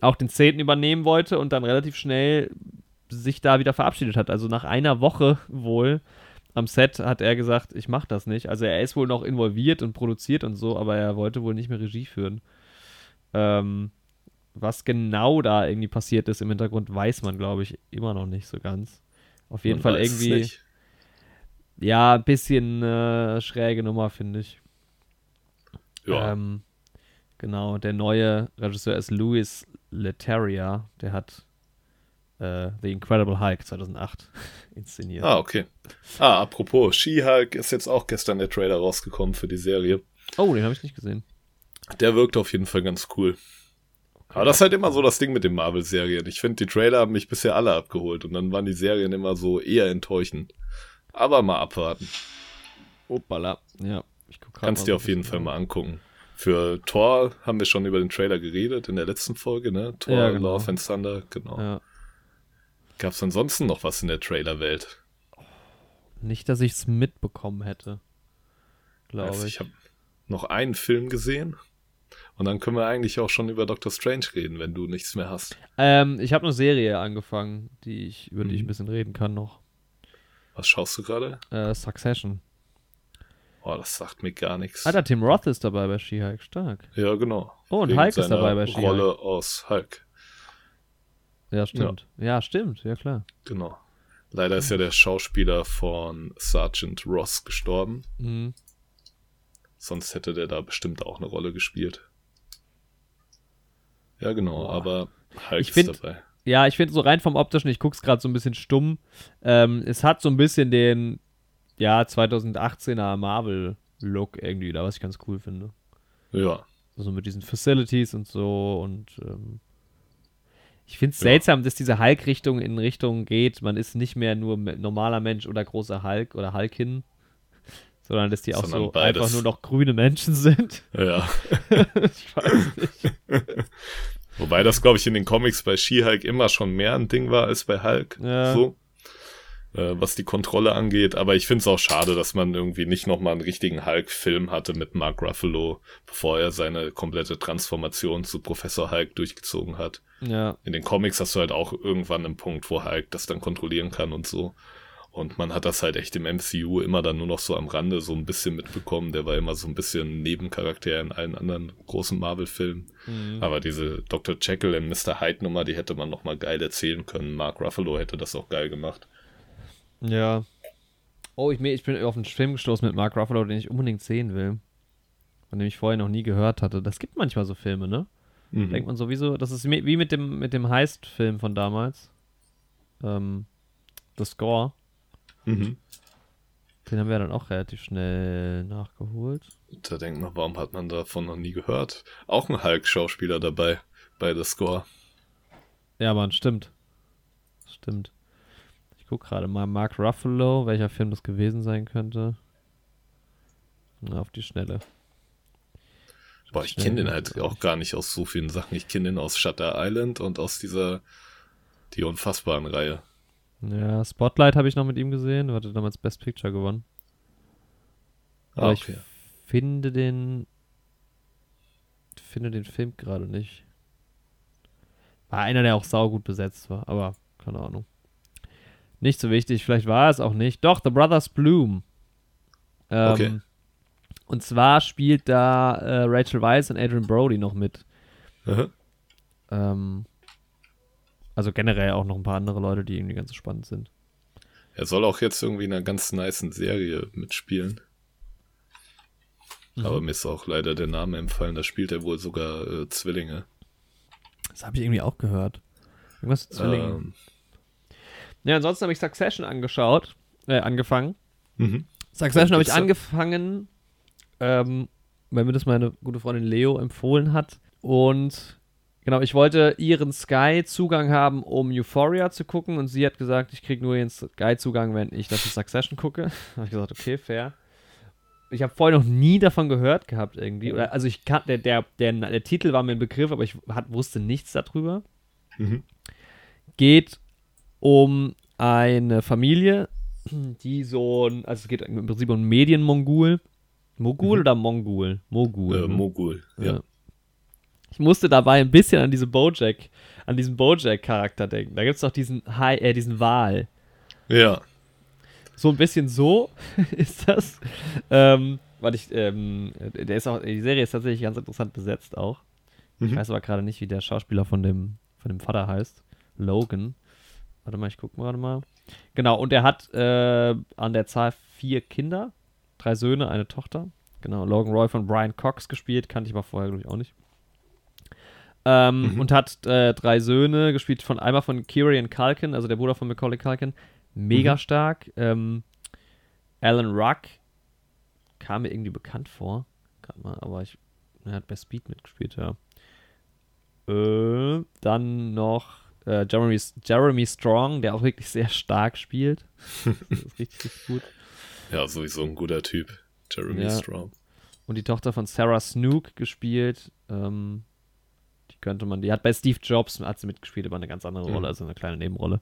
[SPEAKER 1] auch den zehnten übernehmen wollte und dann relativ schnell sich da wieder verabschiedet hat. Also nach einer Woche wohl am Set hat er gesagt, ich mache das nicht. Also er ist wohl noch involviert und produziert und so, aber er wollte wohl nicht mehr Regie führen. Ähm, was genau da irgendwie passiert ist im Hintergrund, weiß man, glaube ich, immer noch nicht so ganz. Auf jeden
[SPEAKER 2] Man
[SPEAKER 1] Fall irgendwie, ja, ein bisschen äh, schräge Nummer, finde ich.
[SPEAKER 2] Ja,
[SPEAKER 1] Ähm, genau, der neue Regisseur ist Louis Leterrier, der hat äh, The Incredible Hulk 2008 inszeniert.
[SPEAKER 2] ah, okay. Ah, apropos, She-Hulk ist jetzt auch gestern der Trailer rausgekommen für die Serie.
[SPEAKER 1] Oh, den habe ich nicht gesehen.
[SPEAKER 2] Der wirkt auf jeden Fall ganz cool. Aber das ist halt immer so das Ding mit den Marvel-Serien. Ich finde, die Trailer haben mich bisher alle abgeholt und dann waren die Serien immer so eher enttäuschend. Aber mal abwarten.
[SPEAKER 1] Opala. Ja, ich guck
[SPEAKER 2] Kannst dir auf jeden Fall mal angucken. Für Thor haben wir schon über den Trailer geredet in der letzten Folge, ne? Thor,
[SPEAKER 1] Ja, genau.
[SPEAKER 2] Love and Thunder, genau.
[SPEAKER 1] Ja.
[SPEAKER 2] Gab's ansonsten noch was in der Trailerwelt?
[SPEAKER 1] Nicht, dass ich es mitbekommen hätte. Glaube
[SPEAKER 2] Also
[SPEAKER 1] ich.
[SPEAKER 2] ich habe noch einen Film gesehen. Und dann können wir eigentlich auch schon über Doctor Strange reden, wenn du nichts mehr hast.
[SPEAKER 1] ähm, ich habe eine Serie angefangen, die ich, über die ich ein
[SPEAKER 2] Mhm.
[SPEAKER 1] bisschen reden kann noch.
[SPEAKER 2] Was schaust du gerade?
[SPEAKER 1] Äh, Succession.
[SPEAKER 2] Oh, das sagt mir gar nichts.
[SPEAKER 1] Alter, Tim Roth ist dabei bei She-Hulk. Stark.
[SPEAKER 2] Ja, genau.
[SPEAKER 1] Oh, und
[SPEAKER 2] Wegen
[SPEAKER 1] Hulk ist dabei bei She-Hulk.
[SPEAKER 2] Rolle aus Hulk.
[SPEAKER 1] Ja, stimmt. Ja. stimmt. Ja, klar.
[SPEAKER 2] Genau. Leider ist ja der Schauspieler von Sergeant Ross gestorben.
[SPEAKER 1] Mhm.
[SPEAKER 2] Sonst hätte der da bestimmt auch eine Rolle gespielt. Ja, genau,
[SPEAKER 1] Boah.
[SPEAKER 2] aber Hulk
[SPEAKER 1] Ich
[SPEAKER 2] ist
[SPEAKER 1] find-
[SPEAKER 2] dabei.
[SPEAKER 1] Ja, ich finde so rein vom optischen, ich guck's gerade so ein bisschen stumm. Ähm, es hat so ein bisschen den, ja, 2018er Marvel-Look irgendwie da, was ich ganz cool finde.
[SPEAKER 2] Ja,
[SPEAKER 1] Also mit diesen Facilities und so und ähm, ich finde es
[SPEAKER 2] Ja.
[SPEAKER 1] seltsam, dass diese Hulk-Richtung in Richtung geht. Man ist nicht mehr nur normaler Mensch oder großer Hulk oder Hulkin, sondern dass die auch
[SPEAKER 2] Sondern
[SPEAKER 1] so
[SPEAKER 2] beides.
[SPEAKER 1] einfach nur noch grüne Menschen sind.
[SPEAKER 2] ja.
[SPEAKER 1] ich weiß nicht.
[SPEAKER 2] Wobei das, glaube ich, in den Comics bei She-Hulk immer schon mehr ein Ding war als bei Hulk.
[SPEAKER 1] Ja.
[SPEAKER 2] So. Äh, was die Kontrolle angeht. Aber ich finde es auch schade, dass man irgendwie nicht nochmal einen richtigen Hulk-Film hatte mit Mark Ruffalo, bevor er seine komplette Transformation zu Professor Hulk durchgezogen hat.
[SPEAKER 1] Ja,
[SPEAKER 2] In den Comics hast du halt auch irgendwann einen Punkt, wo Hulk das dann kontrollieren kann und so. Und man hat das halt echt im MCU immer dann nur noch so am Rande so ein bisschen mitbekommen. Der war immer so ein bisschen Nebencharakter in allen anderen großen Marvel-Filmen.
[SPEAKER 1] Mhm.
[SPEAKER 2] Aber diese Dr. Jekyll und Mr. Hyde-Nummer, die hätte man noch mal geil erzählen können. Mark Ruffalo hätte das auch geil gemacht.
[SPEAKER 1] Ja. Oh, ich, ich bin auf einen Film gestoßen mit Mark Ruffalo, den ich unbedingt sehen will. Von dem ich vorher noch nie gehört hatte. Das gibt manchmal so Filme, ne?
[SPEAKER 2] Mhm.
[SPEAKER 1] Denkt man sowieso, das ist wie mit dem, mit dem Heist-Film von damals. Ähm, The Score.
[SPEAKER 2] Mhm.
[SPEAKER 1] Den haben wir dann auch relativ schnell nachgeholt.
[SPEAKER 2] Da denkt man, warum hat man davon noch nie gehört? Auch ein Hulk-Schauspieler dabei bei The Score.
[SPEAKER 1] Ja, Mann, stimmt. Stimmt. Ich guck gerade mal Mark Ruffalo, welcher Film das gewesen sein könnte. Na, auf die Schnelle.
[SPEAKER 2] Boah, ich kenne den halt auch gar nicht aus so vielen Sachen. Ich kenne den aus Shutter Island und aus dieser Die Unfassbaren Reihe.
[SPEAKER 1] Ja, Spotlight habe ich noch mit ihm gesehen. Hatte damals Best Picture gewonnen. Aber
[SPEAKER 2] Ah,
[SPEAKER 1] ich
[SPEAKER 2] okay.
[SPEAKER 1] finde den. Finde den Film gerade nicht. War einer, der auch saugut besetzt war, aber keine Ahnung. Nicht so wichtig, vielleicht war es auch nicht. Doch, The Brothers Bloom. Ähm,
[SPEAKER 2] Okay.
[SPEAKER 1] Und zwar spielt da äh, Rachel Weisz und Adrian Brody noch mit.
[SPEAKER 2] Aha.
[SPEAKER 1] Ähm, also generell auch noch ein paar andere Leute, die irgendwie ganz spannend sind.
[SPEAKER 2] Er soll auch jetzt irgendwie in einer ganz niceen Serie mitspielen.
[SPEAKER 1] Mhm.
[SPEAKER 2] Aber mir ist auch leider der Name empfallen. Da spielt er wohl sogar äh, Zwillinge.
[SPEAKER 1] Das habe ich irgendwie auch gehört. Irgendwas mit Zwillingen.
[SPEAKER 2] Ähm,
[SPEAKER 1] Ja, ansonsten habe ich Succession angeschaut, äh, angefangen.
[SPEAKER 2] mhm.
[SPEAKER 1] Succession habe ich angefangen, ähm, weil mir das meine gute Freundin Leo empfohlen hat. Und genau, ich wollte ihren Sky-Zugang haben, um Euphoria zu gucken. Und sie hat gesagt, ich kriege nur ihren Sky-Zugang, wenn ich das in Succession gucke. Da habe ich gesagt, okay, fair. Ich habe vorher noch nie davon gehört gehabt irgendwie. Oder, also ich kann, der, der, der, der Titel war mir ein Begriff, aber ich hat, wusste nichts darüber.
[SPEAKER 2] Mhm.
[SPEAKER 1] Geht um eine Familie, die so ein, also es geht im Prinzip um einen Medienmongul. Mogul
[SPEAKER 2] Mhm.
[SPEAKER 1] oder Mongul? Mogul.
[SPEAKER 2] Äh,
[SPEAKER 1] ne?
[SPEAKER 2] Mogul. Ja.
[SPEAKER 1] Ja. Ich musste dabei ein bisschen an diese Bojack, an diesen Bojack-Charakter denken. Da gibt es doch diesen, Hai, äh, diesen Wal.
[SPEAKER 2] ja.
[SPEAKER 1] So ein bisschen so ist das. Ähm, weil ich, ähm, der ist auch, die Serie ist tatsächlich ganz interessant besetzt auch. Ich
[SPEAKER 2] Mhm.
[SPEAKER 1] weiß aber gerade nicht, wie der Schauspieler von dem, von dem Vater heißt. Logan. Warte mal, ich gucke gerade mal. Genau, und er hat äh, an der Zahl vier Kinder, drei Söhne, eine Tochter. Genau, Logan Roy von Brian Cox gespielt, kannte ich aber vorher, glaube ich, auch nicht. Ähm,
[SPEAKER 2] Mhm.
[SPEAKER 1] Und hat äh, drei Söhne gespielt von einmal von Kieran Culkin, also der Bruder von Macaulay Culkin. Mega
[SPEAKER 2] Mhm.
[SPEAKER 1] stark. Ähm, Alan Ruck kam mir irgendwie bekannt vor. Gerade mal, aber ich, er hat bei Speed mitgespielt, ja. Äh, dann noch äh, Jeremy, Jeremy Strong, der auch wirklich sehr stark spielt. das ist richtig, richtig gut.
[SPEAKER 2] Ja, sowieso ein guter Typ. Jeremy
[SPEAKER 1] Ja.
[SPEAKER 2] Strong.
[SPEAKER 1] Und die Tochter von Sarah Snook gespielt. Ähm, könnte man, die hat bei Steve Jobs hat sie mitgespielt, aber eine ganz andere
[SPEAKER 2] Mhm.
[SPEAKER 1] Rolle, also eine kleine Nebenrolle.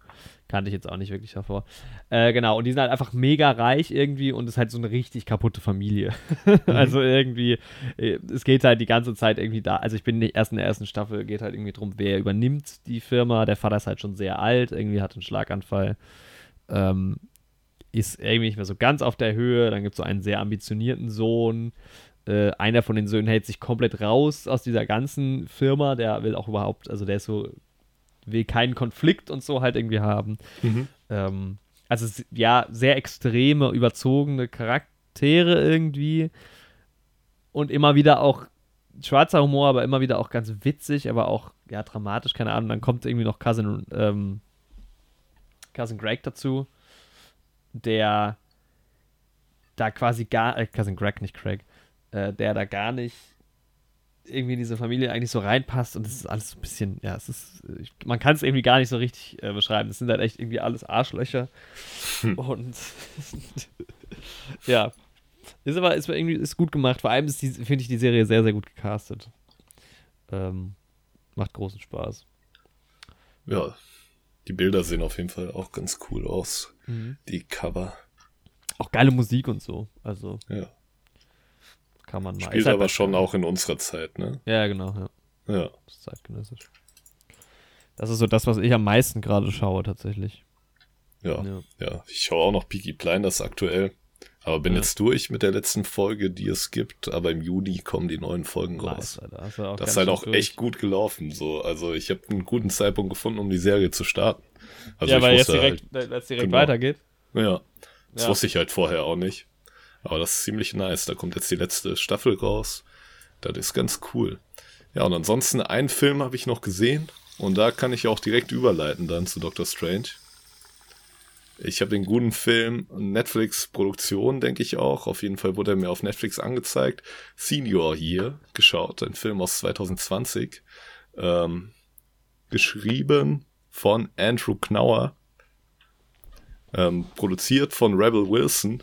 [SPEAKER 1] Kannte ich jetzt auch nicht wirklich davor. Äh, genau, und die sind halt einfach mega reich irgendwie und ist halt so eine richtig kaputte Familie. also irgendwie, äh, es geht halt die ganze Zeit irgendwie da. Also ich bin nicht erst in der ersten Staffel, geht halt irgendwie drum, wer übernimmt die Firma. Der Vater ist halt schon sehr alt, irgendwie hat einen Schlaganfall. Ähm, ist irgendwie nicht mehr so ganz auf der Höhe. Dann gibt es so einen sehr ambitionierten Sohn. Äh, einer von den Söhnen hält sich komplett raus aus dieser ganzen Firma. Der will auch überhaupt, also der ist so, will keinen Konflikt und so halt irgendwie haben.
[SPEAKER 2] Mhm.
[SPEAKER 1] Ähm, also ja, sehr extreme, überzogene Charaktere irgendwie. Und immer wieder auch schwarzer Humor, aber immer wieder auch ganz witzig, aber auch ja dramatisch, keine Ahnung. Dann kommt irgendwie noch Cousin, ähm, Cousin Greg dazu, der da quasi gar, äh, Cousin Greg, nicht Craig, äh, der da gar nicht irgendwie in diese Familie eigentlich so reinpasst und es ist alles so ein bisschen, ja, es ist, ich, man kann es irgendwie gar nicht so richtig äh, beschreiben. Es sind halt echt irgendwie alles Arschlöcher und ja, ist aber ist irgendwie ist gut gemacht. Vor allem ist die, finde ich die Serie sehr, sehr gut gecastet. Ähm, macht großen Spaß.
[SPEAKER 2] Ja, die Bilder sehen auf jeden Fall auch ganz cool aus. Die Cover.
[SPEAKER 1] Auch geile Musik und so. Also
[SPEAKER 2] Ja.
[SPEAKER 1] Kann man mal.
[SPEAKER 2] Spielt
[SPEAKER 1] halt
[SPEAKER 2] aber schon auch in unserer Zeit, ne?
[SPEAKER 1] Ja, genau, ja.
[SPEAKER 2] Ja.
[SPEAKER 1] Das ist zeitgenössisch. Das ist so das, was ich am meisten gerade schaue, tatsächlich.
[SPEAKER 2] Ja.
[SPEAKER 1] Ja.
[SPEAKER 2] Ja. Ich schaue auch noch Peaky Blinders aktuell. Aber bin
[SPEAKER 1] Ja.
[SPEAKER 2] jetzt durch mit der letzten Folge, die es gibt. Aber im Juni kommen die neuen Folgen
[SPEAKER 1] Nice,
[SPEAKER 2] raus.
[SPEAKER 1] Alter.
[SPEAKER 2] Das ist halt auch
[SPEAKER 1] durch.
[SPEAKER 2] echt gut gelaufen. So, also ich habe einen guten Zeitpunkt gefunden, um die Serie zu starten. Also
[SPEAKER 1] ja, weil jetzt direkt, es direkt
[SPEAKER 2] Genau.
[SPEAKER 1] weitergeht.
[SPEAKER 2] Halt, ja, das
[SPEAKER 1] Ja.
[SPEAKER 2] wusste ich halt vorher auch nicht. Aber das ist ziemlich nice. Da kommt jetzt die letzte Staffel raus. Das ist ganz cool. Ja, und ansonsten einen Film habe ich noch gesehen. Und da kann ich auch direkt überleiten dann zu Doctor Strange. Ich habe den guten Film, Netflix-Produktion, denke ich auch. Auf jeden Fall wurde er mir auf Netflix angezeigt. Senior hier geschaut, ein Film aus 2020. Ähm, geschrieben von Andrew Knauer. Ähm, produziert von Rebel Wilson.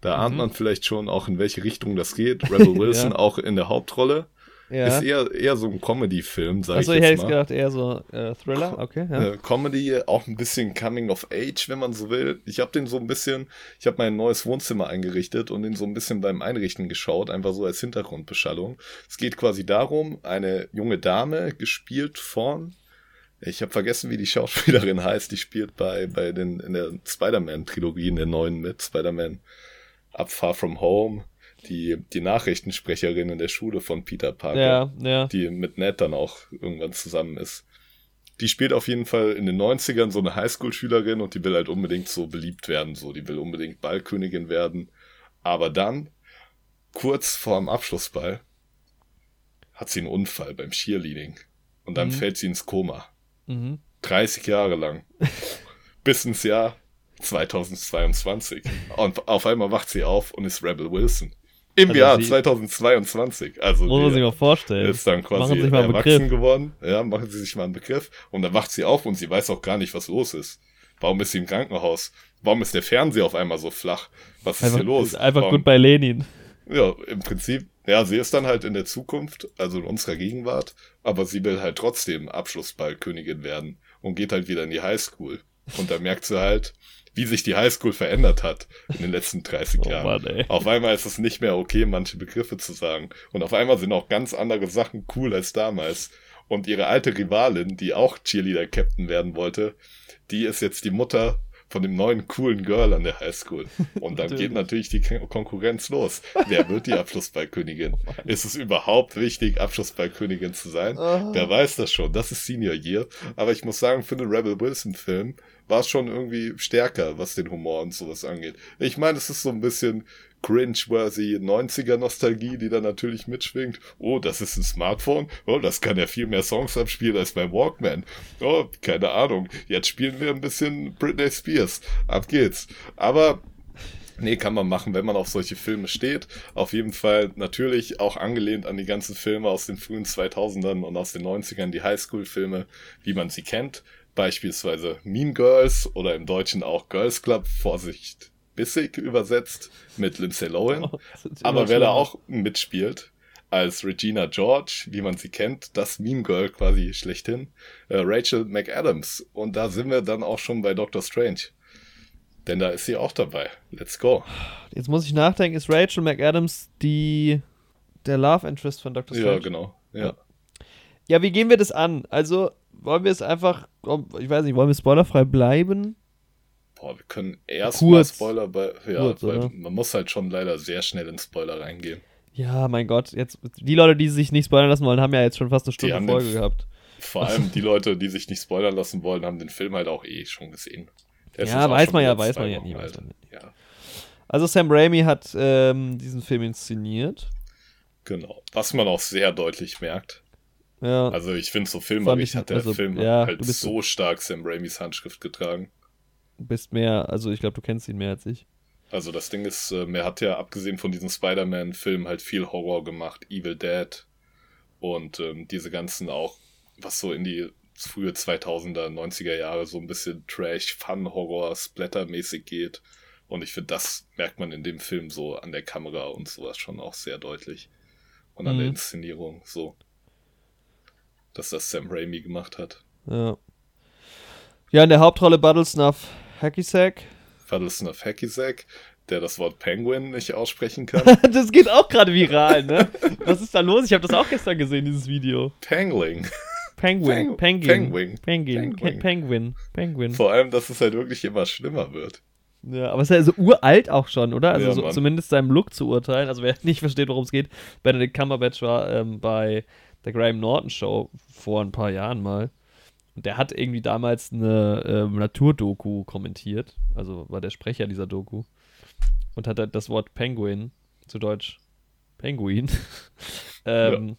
[SPEAKER 2] Da ahnt man vielleicht schon auch, in welche Richtung das geht. Rebel Wilson
[SPEAKER 1] Ja.
[SPEAKER 2] auch in der Hauptrolle.
[SPEAKER 1] Ja.
[SPEAKER 2] Ist eher, eher so ein Comedy-Film, sag
[SPEAKER 1] Achso,
[SPEAKER 2] ich
[SPEAKER 1] ich hätte
[SPEAKER 2] jetzt
[SPEAKER 1] jetzt
[SPEAKER 2] mal.
[SPEAKER 1] gedacht, eher so äh, Thriller, okay, ja.
[SPEAKER 2] Äh, Comedy, auch ein bisschen Coming of Age, wenn man so will. Ich habe den so ein bisschen, ich habe mein neues Wohnzimmer eingerichtet und den so ein bisschen beim Einrichten geschaut, einfach so als Hintergrundbeschallung. Es geht quasi darum, eine junge Dame, gespielt von, ich habe vergessen, wie die Schauspielerin heißt, die spielt bei, bei den, in der Spider-Man-Trilogie, in der neuen mit, Spider-Man Up Far From Home, die, die Nachrichtensprecherin in der Schule von Peter Parker
[SPEAKER 1] Ja, ja.
[SPEAKER 2] die mit Ned dann auch irgendwann zusammen ist. Die spielt auf jeden Fall in den 90ern so eine Highschool-Schülerin und die will halt unbedingt so beliebt werden, so, die will unbedingt Ballkönigin werden. Aber dann, kurz vorm Abschlussball, hat sie einen Unfall beim Cheerleading. Und dann
[SPEAKER 1] Mhm.
[SPEAKER 2] fällt sie ins Koma.
[SPEAKER 1] Mhm.
[SPEAKER 2] 30 Jahre lang. Bis ins Jahr 2022. Und auf einmal wacht sie auf und ist Rebel Wilson. Im
[SPEAKER 1] Also
[SPEAKER 2] Jahr
[SPEAKER 1] sie-
[SPEAKER 2] 2022. Also
[SPEAKER 1] Muss man sich mal vorstellen.
[SPEAKER 2] ist dann quasi
[SPEAKER 1] Machen Sie sich mal einen
[SPEAKER 2] erwachsen
[SPEAKER 1] Begriff.
[SPEAKER 2] geworden. Ja, machen Sie sich mal einen Begriff. Und dann wacht sie auf und sie weiß auch gar nicht, was los ist. Warum ist sie im Krankenhaus? Warum ist der Fernseher auf einmal so flach? Was ist
[SPEAKER 1] Einfach,
[SPEAKER 2] hier los?
[SPEAKER 1] ist einfach
[SPEAKER 2] Warum,
[SPEAKER 1] gut bei Lenin.
[SPEAKER 2] Ja, im Prinzip. Ja, sie ist dann halt in der Zukunft, also in unserer Gegenwart, aber sie will halt trotzdem Abschlussballkönigin werden und geht halt wieder in die Highschool. Und da merkt sie halt, wie sich die Highschool verändert hat in den letzten 30
[SPEAKER 1] Oh
[SPEAKER 2] Jahren.
[SPEAKER 1] Mann.
[SPEAKER 2] Auf einmal ist es nicht mehr okay, manche Begriffe zu sagen. Und auf einmal sind auch ganz andere Sachen cool als damals. Und ihre alte Rivalin, die auch Cheerleader-Captain werden wollte, die ist jetzt die Mutter von dem neuen coolen Girl an der Highschool. Und dann geht natürlich die Kon- Konkurrenz los. Wer wird die Abschlussballkönigin? Ist es überhaupt wichtig, Abschlussballkönigin zu sein? Wer weiß das schon? Das ist Senior Year. Aber ich muss sagen, für den Rebel Wilson Film war es schon irgendwie stärker, was den Humor und sowas angeht. Ich meine, es ist so ein bisschen cringe-worthy 90er-Nostalgie, die da natürlich mitschwingt. Oh, das ist ein Smartphone. Oh, das kann ja viel mehr Songs abspielen als beim Walkman. Oh, keine Ahnung. Jetzt spielen wir ein bisschen Britney Spears. Ab geht's. Aber Nee, kann man machen, wenn man auf solche Filme steht. Auf jeden Fall natürlich auch angelehnt an die ganzen Filme aus den frühen 2000ern und aus den 90ern, die Highschool-Filme, wie man sie kennt. Beispielsweise Mean Girls oder im Deutschen auch Girls Club, Vorsicht, bissig übersetzt mit Lindsay Lohan.
[SPEAKER 1] Ist
[SPEAKER 2] Aber wer da auch mitspielt, als Regina George, wie man sie kennt, das Meme Girl quasi schlechthin, äh, Rachel McAdams. Und da sind wir dann auch schon bei Doctor Strange. Denn da ist sie auch dabei. Let's go.
[SPEAKER 1] Jetzt muss ich nachdenken, ist Rachel McAdams die der Love Interest von Dr. Strange?
[SPEAKER 2] Ja, genau. Ja.
[SPEAKER 1] Ja, wie gehen wir das an? Also, wollen wir es einfach, ich weiß nicht, wollen wir spoilerfrei bleiben?
[SPEAKER 2] Boah, wir können erstmal. Spoiler bei. Ja,
[SPEAKER 1] Kurz,
[SPEAKER 2] weil
[SPEAKER 1] oder?
[SPEAKER 2] man muss halt schon leider sehr schnell in Spoiler reingehen.
[SPEAKER 1] Ja, mein Gott, jetzt die Leute, die sich nicht spoilern lassen wollen, haben ja jetzt schon fast eine Stunde Folge gehabt.
[SPEAKER 2] Vor allem die Leute, die sich nicht spoilern lassen wollen, haben den Film halt auch eh schon gesehen. Der
[SPEAKER 1] Ja, weiß man ja, weiß man ja nie, weiß
[SPEAKER 2] Ja,
[SPEAKER 1] Also Sam Raimi hat ähm, diesen Film inszeniert.
[SPEAKER 2] genau. Was man auch sehr deutlich merkt.
[SPEAKER 1] Ja,
[SPEAKER 2] Also ich finde, so filmerisch
[SPEAKER 1] ich-
[SPEAKER 2] hat der
[SPEAKER 1] also,
[SPEAKER 2] Film
[SPEAKER 1] ja,
[SPEAKER 2] halt so stark Sam Raimis Handschrift getragen.
[SPEAKER 1] du bist mehr, also ich glaube, du kennst ihn mehr als ich.
[SPEAKER 2] Also das Ding ist, ähm, er hat ja abgesehen von diesem Spider-Man-Film halt viel Horror gemacht, Evil Dead und ähm, diese ganzen auch, was so in die frühe 2000er, 90er Jahre so ein bisschen Trash, Fun-Horror, Splatter-mäßig geht. Und ich finde, das merkt man in dem Film so an der Kamera und sowas schon auch sehr deutlich. Und an der
[SPEAKER 1] Mhm.
[SPEAKER 2] Inszenierung so. Dass das Sam Raimi gemacht hat.
[SPEAKER 1] Ja. Ja, in der Hauptrolle Battlesnuff Hacky-Sack.
[SPEAKER 2] Fuddlesnuff Hacky-Sack, der das Wort Penguin nicht aussprechen kann.
[SPEAKER 1] das geht auch gerade viral, ne? Was ist da los? Ich habe das auch gestern gesehen, dieses Video.
[SPEAKER 2] Pangling.
[SPEAKER 1] Penguin,
[SPEAKER 2] Peng-
[SPEAKER 1] Penguin,
[SPEAKER 2] Penguin.
[SPEAKER 1] Penguin,
[SPEAKER 2] Penguin.
[SPEAKER 1] Penguin, Penguin.
[SPEAKER 2] Vor allem, dass es halt wirklich immer schlimmer wird.
[SPEAKER 1] Ja, aber es ist ja so uralt auch schon, oder? Also
[SPEAKER 2] Ja,
[SPEAKER 1] so, zumindest seinem Look zu urteilen. Also wer nicht versteht, worum es geht, Benedict Cumberbatch war ähm, bei der Graham Norton Show vor ein paar Jahren mal. Und der hat irgendwie damals eine ähm, Naturdoku kommentiert. Also war der Sprecher dieser Doku. Und hat halt das Wort Penguin, zu Deutsch Penguin, ähm,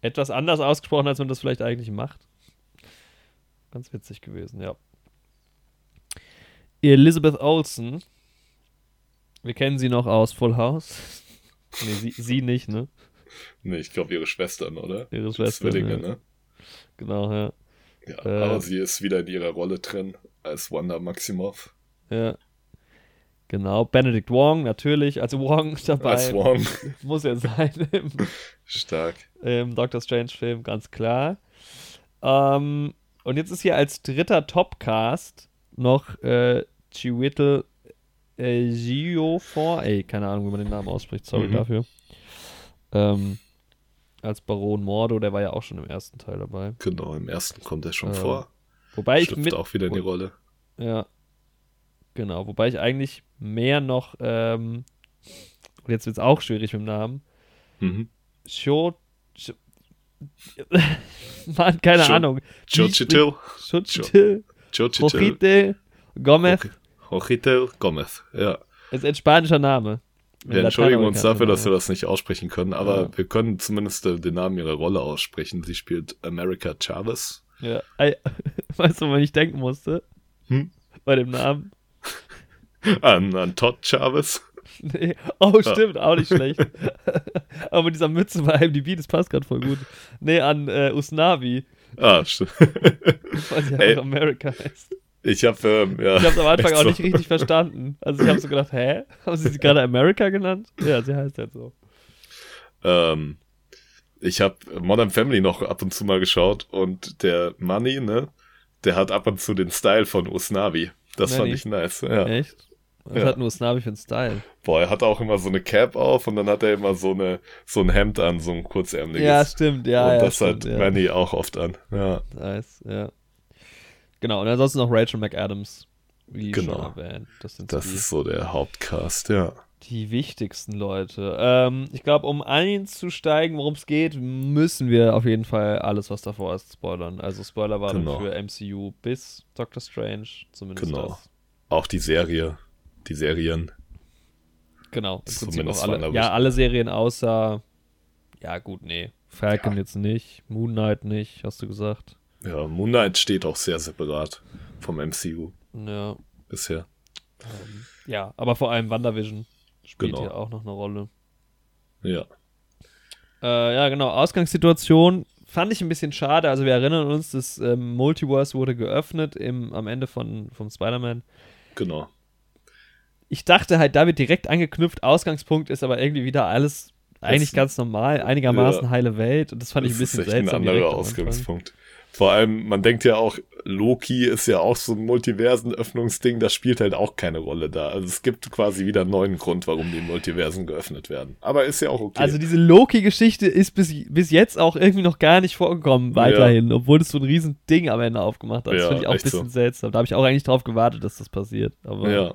[SPEAKER 1] etwas anders ausgesprochen, als man das vielleicht eigentlich macht. Ganz witzig gewesen, ja. Elizabeth Olsen. Wir kennen sie noch aus Full House. Nee, sie, sie nicht, ne?
[SPEAKER 2] Nee, ich glaube ihre Schwestern, oder?
[SPEAKER 1] Ihre Schwestern,
[SPEAKER 2] Zwillinge,
[SPEAKER 1] ja.
[SPEAKER 2] ne?
[SPEAKER 1] Genau, ja.
[SPEAKER 2] Ja,
[SPEAKER 1] Äh.
[SPEAKER 2] aber sie ist wieder in ihrer Rolle drin als Wanda Maximoff.
[SPEAKER 1] ja. Genau, Benedict Wong natürlich, also Wong dabei.
[SPEAKER 2] Als Wong.
[SPEAKER 1] Muss ja sein im,
[SPEAKER 2] Stark.
[SPEAKER 1] im Doctor Strange-Film, ganz klar. Ähm, und jetzt ist hier als dritter Topcast noch äh, Chiwetel äh, Ejiofor, ey, keine Ahnung, wie man den Namen ausspricht, sorry
[SPEAKER 2] Mhm.
[SPEAKER 1] dafür. Ähm, als Baron Mordo, der war ja auch schon im ersten Teil dabei.
[SPEAKER 2] Genau, im ersten kommt er schon
[SPEAKER 1] Äh,
[SPEAKER 2] vor.
[SPEAKER 1] Wobei ich
[SPEAKER 2] Schlüpft
[SPEAKER 1] mit,
[SPEAKER 2] auch wieder in die Rolle.
[SPEAKER 1] Ja. Genau, wobei ich eigentlich mehr noch, ähm, jetzt wird es auch schwierig mit dem Namen,
[SPEAKER 2] Mhm.
[SPEAKER 1] Scho. Scho Mann, keine
[SPEAKER 2] Scho-
[SPEAKER 1] Ahnung.
[SPEAKER 2] Chochitil.
[SPEAKER 1] Chochitil.
[SPEAKER 2] Chochitil.
[SPEAKER 1] Gomez
[SPEAKER 2] Chochitil Gomez. Ja.
[SPEAKER 1] ist ein spanischer Name.
[SPEAKER 2] Wir entschuldigen uns dafür, dass wir das nicht aussprechen können, aber
[SPEAKER 1] Ja.
[SPEAKER 2] wir können zumindest äh, den Namen ihrer Rolle aussprechen. Sie spielt America Chavez.
[SPEAKER 1] Ja. Weißt du, woran ich denken musste?
[SPEAKER 2] Hm?
[SPEAKER 1] Bei dem Namen?
[SPEAKER 2] An, an Todd Chavez.
[SPEAKER 1] Nee. Oh, stimmt, auch nicht schlecht. Aber mit dieser Mütze bei IMDb, das passt gerade voll gut. Nee, an äh, Usnavi,
[SPEAKER 2] Ah, stimmt.
[SPEAKER 1] weil sie einfach America heißt.
[SPEAKER 2] Ich habe ähm, ja,
[SPEAKER 1] Ich am Anfang auch
[SPEAKER 2] extra-
[SPEAKER 1] nicht richtig verstanden. Also ich habe so gedacht, hä? Haben sie sie gerade America genannt? Ja, sie heißt halt so.
[SPEAKER 2] Ähm, ich habe Modern Family noch ab und zu mal geschaut und der Money, ne, der hat ab und zu den Style von Usnavi. Das
[SPEAKER 1] Manny?
[SPEAKER 2] fand ich nice. Ja.
[SPEAKER 1] Echt? Was
[SPEAKER 2] Ja.
[SPEAKER 1] hat nur Usnavi für einen Style?
[SPEAKER 2] Boah, er hat auch immer so eine Cap auf und dann hat er immer so eine so ein Hemd an, so ein kurzärmeliges.
[SPEAKER 1] Ja, stimmt, ja.
[SPEAKER 2] und
[SPEAKER 1] ja,
[SPEAKER 2] das
[SPEAKER 1] stimmt,
[SPEAKER 2] hat
[SPEAKER 1] ja.
[SPEAKER 2] Manny auch oft an. Ja.
[SPEAKER 1] Nice, ja. Genau, und ansonsten noch Rachel McAdams. wie
[SPEAKER 2] Genau.
[SPEAKER 1] schon erwähnt. Das sind
[SPEAKER 2] Das
[SPEAKER 1] die,
[SPEAKER 2] ist so der Hauptcast, ja.
[SPEAKER 1] die wichtigsten Leute. Ähm, ich glaube, um einzusteigen, worum es geht, müssen wir auf jeden Fall alles, was davor ist, spoilern. Also Spoiler war
[SPEAKER 2] Genau.
[SPEAKER 1] für MCU bis Doctor Strange, zumindest
[SPEAKER 2] Genau.
[SPEAKER 1] das.
[SPEAKER 2] Auch die Serie, die Serien.
[SPEAKER 1] Genau, im Prinzip
[SPEAKER 2] Zumindest
[SPEAKER 1] auch alle, ja, alle Serien außer, ja gut, nee, Falcon
[SPEAKER 2] Ja.
[SPEAKER 1] jetzt nicht, Moon Knight nicht, hast du gesagt.
[SPEAKER 2] Ja, Moon Knight steht auch sehr separat vom MCU
[SPEAKER 1] Ja,
[SPEAKER 2] bisher.
[SPEAKER 1] ja aber vor allem WandaVision spielt
[SPEAKER 2] Genau.
[SPEAKER 1] hier auch noch eine Rolle.
[SPEAKER 2] Ja,
[SPEAKER 1] Äh, ja, genau. Ausgangssituation fand ich ein bisschen schade. Also wir erinnern uns, das ähm, Multiverse wurde geöffnet im, am Ende von, vom Spider-Man.
[SPEAKER 2] genau.
[SPEAKER 1] Ich dachte halt, da wird direkt angeknüpft. Ausgangspunkt ist aber irgendwie wieder alles eigentlich
[SPEAKER 2] Das-
[SPEAKER 1] ganz normal, einigermaßen
[SPEAKER 2] Ja.
[SPEAKER 1] heile Welt. Und das fand ich ein bisschen
[SPEAKER 2] ist echt ein
[SPEAKER 1] seltsam.
[SPEAKER 2] anderer
[SPEAKER 1] direkt am Anfang.
[SPEAKER 2] Vor allem, man denkt ja auch, Loki ist ja auch so ein Multiversen-Öffnungsding, das spielt halt auch keine Rolle da. Also es gibt quasi wieder einen neuen Grund, warum die Multiversen geöffnet werden. Aber ist ja auch okay.
[SPEAKER 1] Also diese Loki-Geschichte ist bis, bis jetzt auch irgendwie noch gar nicht vorgekommen, weiterhin, obwohl es so ein riesen Ding am Ende aufgemacht hat. Das
[SPEAKER 2] Ja,
[SPEAKER 1] finde ich auch ein bisschen
[SPEAKER 2] so.
[SPEAKER 1] seltsam. Da habe ich auch eigentlich drauf gewartet, dass das passiert. Aber
[SPEAKER 2] ja,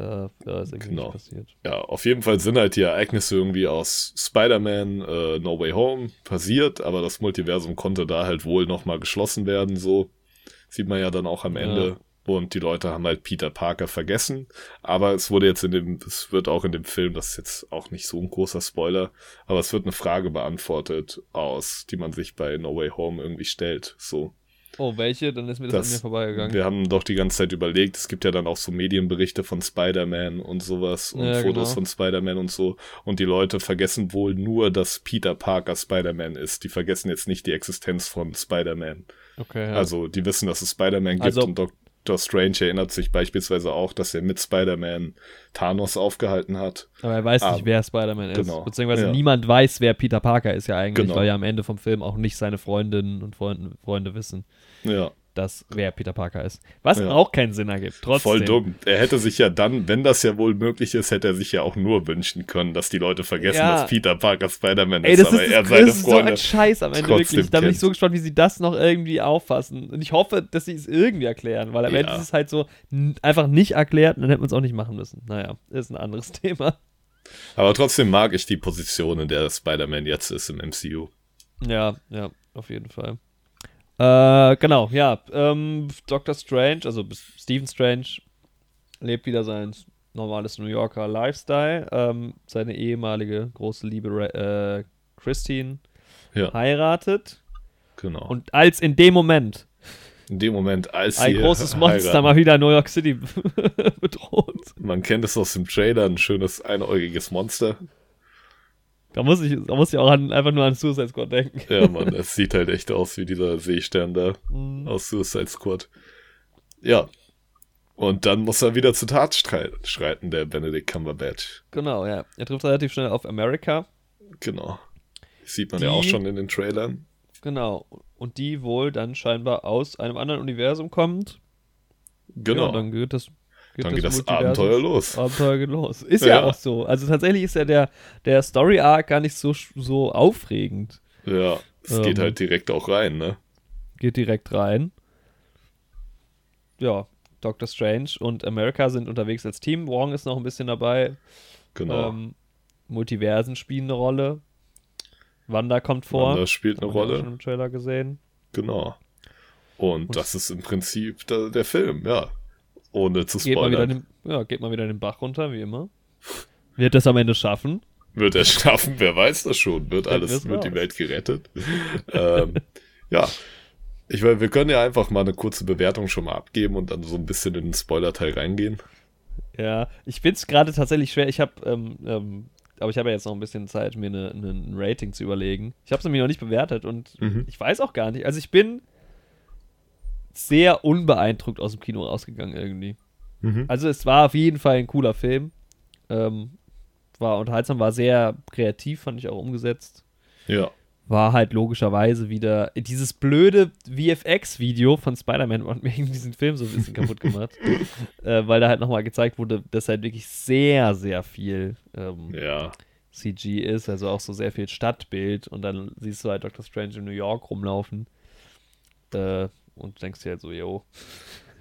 [SPEAKER 1] äh, ja, ist irgendwie
[SPEAKER 2] Genau.
[SPEAKER 1] passiert.
[SPEAKER 2] ja, auf jeden Fall sind halt die Ereignisse irgendwie aus Spider-Man äh, No Way Home passiert, aber das Multiversum konnte da halt wohl nochmal geschlossen werden, so sieht man ja dann auch am
[SPEAKER 1] Ja.
[SPEAKER 2] Ende. Und die Leute haben halt Peter Parker vergessen. Aber es wurde jetzt in dem, es wird auch in dem Film, das ist jetzt auch nicht so ein großer Spoiler, aber es wird eine Frage beantwortet aus, die man sich bei No Way Home irgendwie stellt. So.
[SPEAKER 1] Oh, welche? Dann ist mir das,
[SPEAKER 2] Das-
[SPEAKER 1] an mir vorbeigegangen.
[SPEAKER 2] Wir haben doch die ganze Zeit überlegt, es gibt ja dann auch so Medienberichte von Spider-Man und sowas und
[SPEAKER 1] Ja,
[SPEAKER 2] Fotos
[SPEAKER 1] genau.
[SPEAKER 2] von Spider-Man und so. Und die Leute vergessen wohl nur, dass Peter Parker Spider-Man ist. Die vergessen jetzt nicht die Existenz von Spider-Man.
[SPEAKER 1] Okay, ja.
[SPEAKER 2] Also die wissen, dass es Spider-Man gibt
[SPEAKER 1] Also-
[SPEAKER 2] und Doctor Strange erinnert sich beispielsweise auch, dass er mit Spider-Man Thanos aufgehalten hat.
[SPEAKER 1] aber er weiß
[SPEAKER 2] ah,
[SPEAKER 1] nicht, wer Spider-Man ist.
[SPEAKER 2] genau,
[SPEAKER 1] Beziehungsweise
[SPEAKER 2] ja.
[SPEAKER 1] niemand weiß, wer Peter Parker ist ja eigentlich,
[SPEAKER 2] Genau.
[SPEAKER 1] weil ja am Ende vom Film auch nicht seine Freundinnen und Freunde, Freunde wissen,
[SPEAKER 2] Ja,
[SPEAKER 1] dass wer Peter Parker ist. Was
[SPEAKER 2] Ja.
[SPEAKER 1] auch keinen Sinn ergibt. Trotzdem.
[SPEAKER 2] voll dumm. Er hätte sich ja dann, wenn das ja wohl möglich ist, hätte er sich ja auch nur wünschen können, dass die Leute vergessen,
[SPEAKER 1] Ja.
[SPEAKER 2] dass Peter Parker Spider-Man
[SPEAKER 1] Ey,
[SPEAKER 2] ist,
[SPEAKER 1] das
[SPEAKER 2] aber
[SPEAKER 1] ist,
[SPEAKER 2] er
[SPEAKER 1] das,
[SPEAKER 2] seine
[SPEAKER 1] das ist so ein Scheiß am Ende wirklich. Da bin ich so gespannt, wie sie das noch irgendwie auffassen. Und ich hoffe, dass sie es irgendwie erklären, weil am
[SPEAKER 2] Ja.
[SPEAKER 1] Ende ist es halt so einfach nicht erklärt und dann hätte man es auch nicht machen müssen. Naja, ist ein anderes Thema.
[SPEAKER 2] Aber trotzdem mag ich die Position, in der Spider-Man jetzt ist im MCU.
[SPEAKER 1] Ja, ja, auf jeden Fall. Äh, genau, ja. Ähm, Doctor Strange, also Stephen Strange, lebt wieder sein normales New Yorker Lifestyle. Ähm, seine ehemalige große Liebe äh, Christine
[SPEAKER 2] Ja,
[SPEAKER 1] heiratet.
[SPEAKER 2] genau.
[SPEAKER 1] Und als in dem Moment
[SPEAKER 2] in dem Moment, als
[SPEAKER 1] ein großes Monster
[SPEAKER 2] heiraten,
[SPEAKER 1] mal wieder New York City bedroht.
[SPEAKER 2] man kennt es aus dem Trailer, ein schönes einäugiges Monster.
[SPEAKER 1] Da muss ich, da muss ich auch an, einfach nur an Suicide Squad denken.
[SPEAKER 2] Ja, Mann, es sieht halt echt aus wie dieser Seestern da
[SPEAKER 1] Mhm.
[SPEAKER 2] aus Suicide Squad. Ja. Und dann muss er wieder zur Tat schreiten, der Benedict Cumberbatch.
[SPEAKER 1] Genau, ja. Er trifft relativ schnell auf America.
[SPEAKER 2] Genau. Sieht man
[SPEAKER 1] Die-
[SPEAKER 2] ja auch schon in den Trailern.
[SPEAKER 1] Genau. Und die wohl dann scheinbar aus einem anderen Universum kommt.
[SPEAKER 2] Genau.
[SPEAKER 1] Ja, dann geht das, geht
[SPEAKER 2] Dann geht das Abenteuer los.
[SPEAKER 1] Abenteuer geht los. Ist ja,
[SPEAKER 2] Ja.
[SPEAKER 1] auch so. Also tatsächlich ist ja der, der Story-Arc gar nicht so, so aufregend.
[SPEAKER 2] ja, es
[SPEAKER 1] Ähm.
[SPEAKER 2] geht halt direkt auch rein, ne?
[SPEAKER 1] Geht direkt rein. Ja, Doctor Strange und America sind unterwegs als Team. Wong ist noch ein bisschen dabei.
[SPEAKER 2] Genau.
[SPEAKER 1] Ähm, Multiversen spielen eine Rolle. Wanda kommt vor.
[SPEAKER 2] Wanda spielt eine Rolle.
[SPEAKER 1] Schon im Trailer gesehen.
[SPEAKER 2] Genau. Und,
[SPEAKER 1] Und-
[SPEAKER 2] das ist im Prinzip der, der Film, ja. Ohne zu
[SPEAKER 1] Geht mal, wieder
[SPEAKER 2] spoilern.
[SPEAKER 1] den, ja, geht mal wieder den Bach runter, wie immer. Wird das am Ende schaffen?
[SPEAKER 2] Wird er schaffen, wer weiß das schon. Wird alles, wird die. Welt gerettet. ähm, ja. Ich meine, wir können ja einfach mal eine kurze Bewertung schon mal abgeben und dann so ein bisschen in den Spoiler-Teil reingehen.
[SPEAKER 1] Ja, ich finde es gerade tatsächlich schwer. Ich habe, ähm, ähm, aber ich habe ja jetzt noch ein bisschen Zeit, mir eine, eine, ein Rating zu überlegen. Ich habe es nämlich noch nicht bewertet und
[SPEAKER 2] Mhm.
[SPEAKER 1] ich weiß auch gar nicht. Also ich bin sehr unbeeindruckt aus dem Kino rausgegangen irgendwie.
[SPEAKER 2] Mhm.
[SPEAKER 1] Also es war auf jeden Fall ein cooler Film. Ähm, war unterhaltsam, war sehr kreativ, fand ich auch umgesetzt.
[SPEAKER 2] Ja.
[SPEAKER 1] War halt logischerweise wieder dieses blöde VFX-Video von Spider-Man hat mir diesen Film so ein bisschen kaputt gemacht. äh, weil da halt nochmal gezeigt wurde, dass halt wirklich sehr, sehr viel ähm,
[SPEAKER 2] Ja.
[SPEAKER 1] CG ist, also auch so sehr viel Stadtbild und dann siehst du halt Dr. Strange in New York rumlaufen äh, und denkst dir halt so, yo,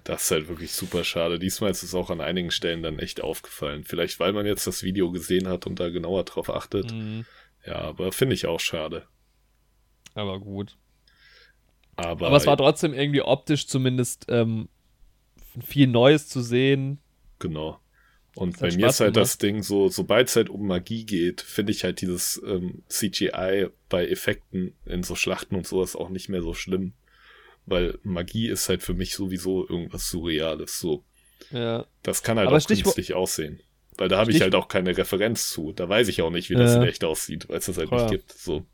[SPEAKER 2] Das ist halt wirklich super schade. Diesmal ist es auch an einigen Stellen dann echt aufgefallen. Vielleicht, weil man jetzt das Video gesehen hat und da genauer drauf achtet.
[SPEAKER 1] Mhm.
[SPEAKER 2] Ja, aber finde ich auch schade.
[SPEAKER 1] Aber gut.
[SPEAKER 2] Aber,
[SPEAKER 1] Aber es war trotzdem irgendwie optisch zumindest ähm, viel Neues zu sehen.
[SPEAKER 2] Genau. Und bei mir ist halt das Ding so, sobald es halt um Magie geht, finde ich halt dieses ähm, CGI bei Effekten in so Schlachten und sowas auch nicht mehr so schlimm. Weil Magie ist halt für mich sowieso irgendwas Surreales. So,
[SPEAKER 1] Ja.
[SPEAKER 2] das kann halt
[SPEAKER 1] Aber
[SPEAKER 2] auch
[SPEAKER 1] Stichwort-
[SPEAKER 2] künstlich aussehen. Weil da habe ich halt auch keine Referenz zu. Da weiß ich auch nicht, wie das in echt aussieht, weil es das halt
[SPEAKER 1] Klar.
[SPEAKER 2] nicht gibt. So.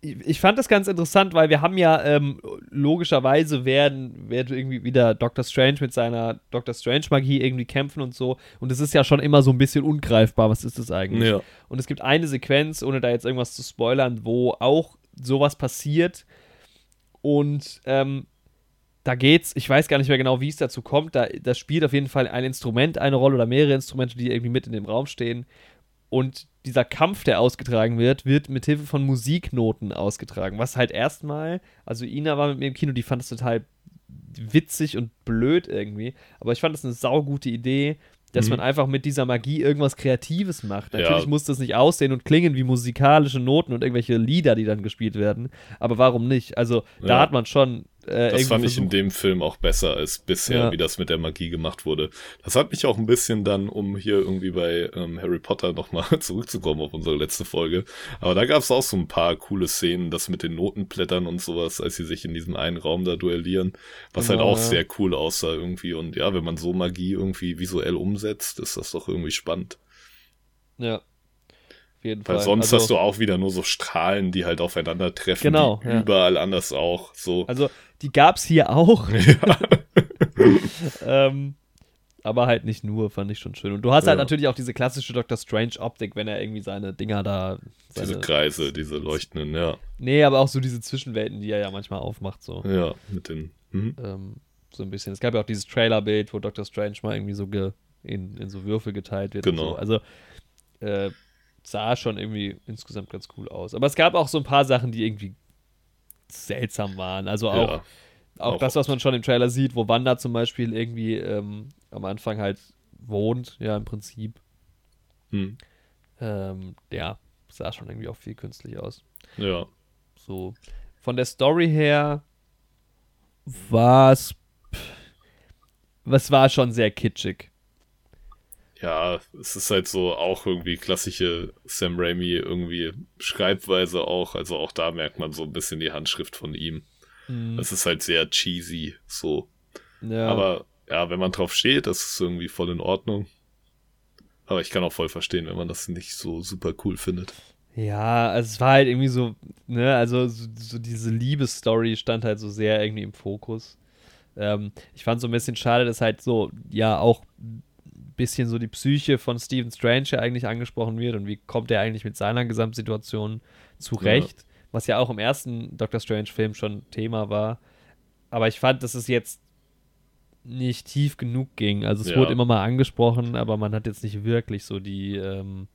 [SPEAKER 1] Ich ich fand das ganz interessant, weil wir haben ja ähm, logischerweise werden, wird irgendwie wieder Doctor Strange mit seiner Doctor Strange Magie irgendwie kämpfen und so. Und es ist ja schon immer so ein bisschen ungreifbar. Was ist das eigentlich?
[SPEAKER 2] Ja.
[SPEAKER 1] Und es gibt eine Sequenz, ohne da jetzt irgendwas zu spoilern, wo auch sowas passiert. Und ähm, da geht's, ich weiß gar nicht mehr genau, wie es dazu kommt. Da, da spielt auf jeden Fall ein Instrument eine Rolle oder mehrere Instrumente, die irgendwie mit in dem Raum stehen. Und dieser Kampf, der ausgetragen wird, wird mit Hilfe von Musiknoten ausgetragen. Was halt erstmal, also Ina war mit mir im Kino, die fand es total witzig und blöd irgendwie. Aber ich fand es eine saugute Idee, dass
[SPEAKER 2] Mhm.
[SPEAKER 1] man einfach mit dieser Magie irgendwas Kreatives macht.
[SPEAKER 2] Ja.
[SPEAKER 1] Natürlich muss das nicht aussehen und klingen wie musikalische Noten und irgendwelche Lieder, die dann gespielt werden. Aber warum nicht? Also da
[SPEAKER 2] Ja.
[SPEAKER 1] hat man schon äh,
[SPEAKER 2] Das fand ich in dem Film auch besser als bisher,
[SPEAKER 1] Ja.
[SPEAKER 2] wie das mit der Magie gemacht wurde. Das hat mich auch ein bisschen dann, um hier irgendwie bei ähm, Harry Potter nochmal zurückzukommen auf unsere letzte Folge. Aber da gab es auch so ein paar coole Szenen, das mit den Notenblättern und sowas, als sie sich in diesem einen Raum da duellieren, was
[SPEAKER 1] Genau,
[SPEAKER 2] halt auch
[SPEAKER 1] ja.
[SPEAKER 2] sehr cool aussah irgendwie. Und ja, wenn man so Magie irgendwie visuell umsetzt, ist das doch irgendwie spannend.
[SPEAKER 1] Ja. Jeden Fall.
[SPEAKER 2] Weil sonst
[SPEAKER 1] also,
[SPEAKER 2] hast du auch wieder nur so Strahlen, die halt aufeinandertreffen,
[SPEAKER 1] Genau,
[SPEAKER 2] die
[SPEAKER 1] ja.
[SPEAKER 2] überall anders auch so.
[SPEAKER 1] Also, die gab's hier auch.
[SPEAKER 2] ja.
[SPEAKER 1] ähm, aber halt nicht nur, fand ich schon schön. Und du hast halt
[SPEAKER 2] Ja.
[SPEAKER 1] natürlich auch diese klassische Doctor Strange-Optik, wenn er irgendwie seine Dinger da. Seine,
[SPEAKER 2] Diese Kreise, diese leuchtenden, ja.
[SPEAKER 1] Nee, aber auch so diese Zwischenwelten, die er ja manchmal aufmacht, so.
[SPEAKER 2] Ja, mit den. Mhm.
[SPEAKER 1] Ähm, so ein bisschen. Es gab ja auch dieses Trailer-Bild, wo Doctor Strange mal irgendwie so ge, in, in so Würfel geteilt wird.
[SPEAKER 2] Genau.
[SPEAKER 1] So. Also, äh, sah schon irgendwie insgesamt ganz cool aus. Aber es gab auch so ein paar Sachen, die irgendwie seltsam waren. Also auch,
[SPEAKER 2] ja.
[SPEAKER 1] auch,
[SPEAKER 2] auch
[SPEAKER 1] das, was man schon im Trailer sieht, wo Wanda zum Beispiel irgendwie ähm, am Anfang halt wohnt, ja, im Prinzip.
[SPEAKER 2] Hm.
[SPEAKER 1] Ähm, ja, sah schon irgendwie auch viel künstlich aus.
[SPEAKER 2] Ja.
[SPEAKER 1] So. Von der Story her war es. Was war schon sehr kitschig.
[SPEAKER 2] Ja, es ist halt so auch irgendwie klassische Sam Raimi irgendwie Schreibweise auch. Also auch da merkt man so ein bisschen die Handschrift von ihm. Es ist halt sehr cheesy, so.
[SPEAKER 1] Ja,
[SPEAKER 2] Aber ja, wenn man drauf steht, das ist irgendwie voll in Ordnung. Aber ich kann auch voll verstehen, wenn man das nicht so super cool findet.
[SPEAKER 1] ja, also es war halt irgendwie so, ne, also so, so diese Liebesstory stand halt so sehr irgendwie im Fokus. Ähm, ich fand so ein bisschen schade, dass halt so, ja, auch bisschen so die Psyche von Stephen Strange ja eigentlich angesprochen wird und wie kommt er eigentlich mit seiner Gesamtsituation zurecht, was ja auch im ersten Doctor Strange-Film schon Thema war. Aber ich fand, dass es jetzt nicht tief genug ging. Also es
[SPEAKER 2] Ja.
[SPEAKER 1] wurde immer mal angesprochen, aber man hat jetzt nicht wirklich so die, ähm,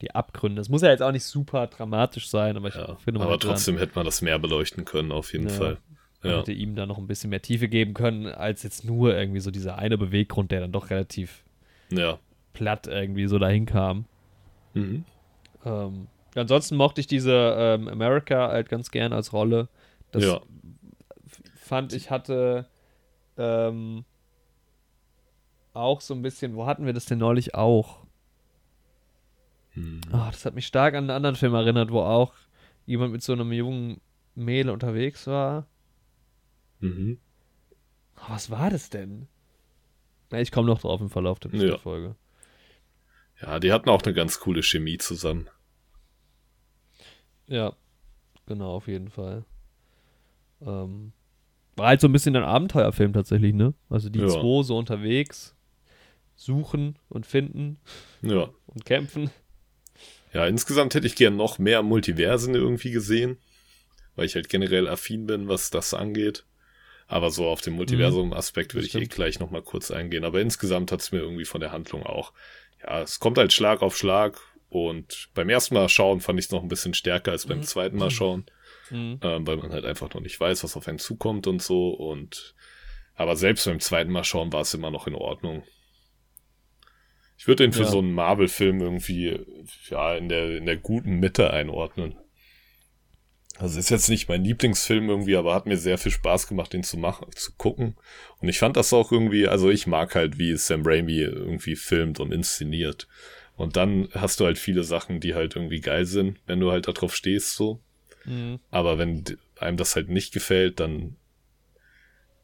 [SPEAKER 1] die Abgründe. Es muss ja jetzt auch nicht super dramatisch sein, aber ich
[SPEAKER 2] Ja,
[SPEAKER 1] finde, man
[SPEAKER 2] aber trotzdem hätte man das mehr beleuchten können, auf jeden
[SPEAKER 1] Ja.
[SPEAKER 2] Fall. Ja,
[SPEAKER 1] hätte ihm da noch ein bisschen mehr Tiefe geben können, als jetzt nur irgendwie so dieser eine Beweggrund, der dann doch relativ
[SPEAKER 2] ja.
[SPEAKER 1] platt irgendwie so dahin kam.
[SPEAKER 2] Mhm.
[SPEAKER 1] Ähm, ansonsten mochte ich diese ähm, America halt ganz gern als Rolle. Das
[SPEAKER 2] ja.
[SPEAKER 1] fand ich hatte ähm, auch so ein bisschen, wo hatten wir das denn neulich auch?
[SPEAKER 2] Hm.
[SPEAKER 1] Ah, das hat mich stark an einen anderen Film erinnert, wo auch jemand mit so einem jungen Mädel unterwegs war.
[SPEAKER 2] Mhm.
[SPEAKER 1] Was war das denn? Ich komme noch drauf im Verlauf der
[SPEAKER 2] Ja.
[SPEAKER 1] Folge.
[SPEAKER 2] Ja, die hatten auch eine ganz coole Chemie zusammen.
[SPEAKER 1] Ja, genau, auf jeden Fall. Ähm, war halt so ein bisschen ein Abenteuerfilm tatsächlich, ne? Also die
[SPEAKER 2] Ja.
[SPEAKER 1] zwei so unterwegs suchen und finden
[SPEAKER 2] Ja.
[SPEAKER 1] und kämpfen.
[SPEAKER 2] Ja, insgesamt hätte ich gern noch mehr Multiversen irgendwie gesehen, weil ich halt generell affin bin, was das angeht. Aber so auf den Multiversum-Aspekt würde ich eh gleich nochmal kurz eingehen. Aber insgesamt hat es mir irgendwie von der Handlung auch. Ja, es kommt halt Schlag auf Schlag. Und beim ersten Mal schauen fand ich es noch ein bisschen stärker als beim zweiten Mal schauen,
[SPEAKER 1] Mhm.
[SPEAKER 2] ähm, weil man halt einfach noch nicht weiß, was auf einen zukommt und so. Und Aber selbst beim zweiten Mal schauen war es immer noch in Ordnung. Ich würde den für
[SPEAKER 1] Ja.
[SPEAKER 2] so einen Marvel-Film irgendwie, ja, in der, in der guten Mitte einordnen. Also ist jetzt nicht mein Lieblingsfilm irgendwie, aber hat mir sehr viel Spaß gemacht, den zu machen, zu gucken. Und ich fand das auch irgendwie, also ich mag halt, wie Sam Raimi irgendwie filmt und inszeniert. Und dann hast du halt viele Sachen, die halt irgendwie geil sind, wenn du halt darauf stehst, so.
[SPEAKER 1] Mhm.
[SPEAKER 2] Aber wenn einem das halt nicht gefällt, dann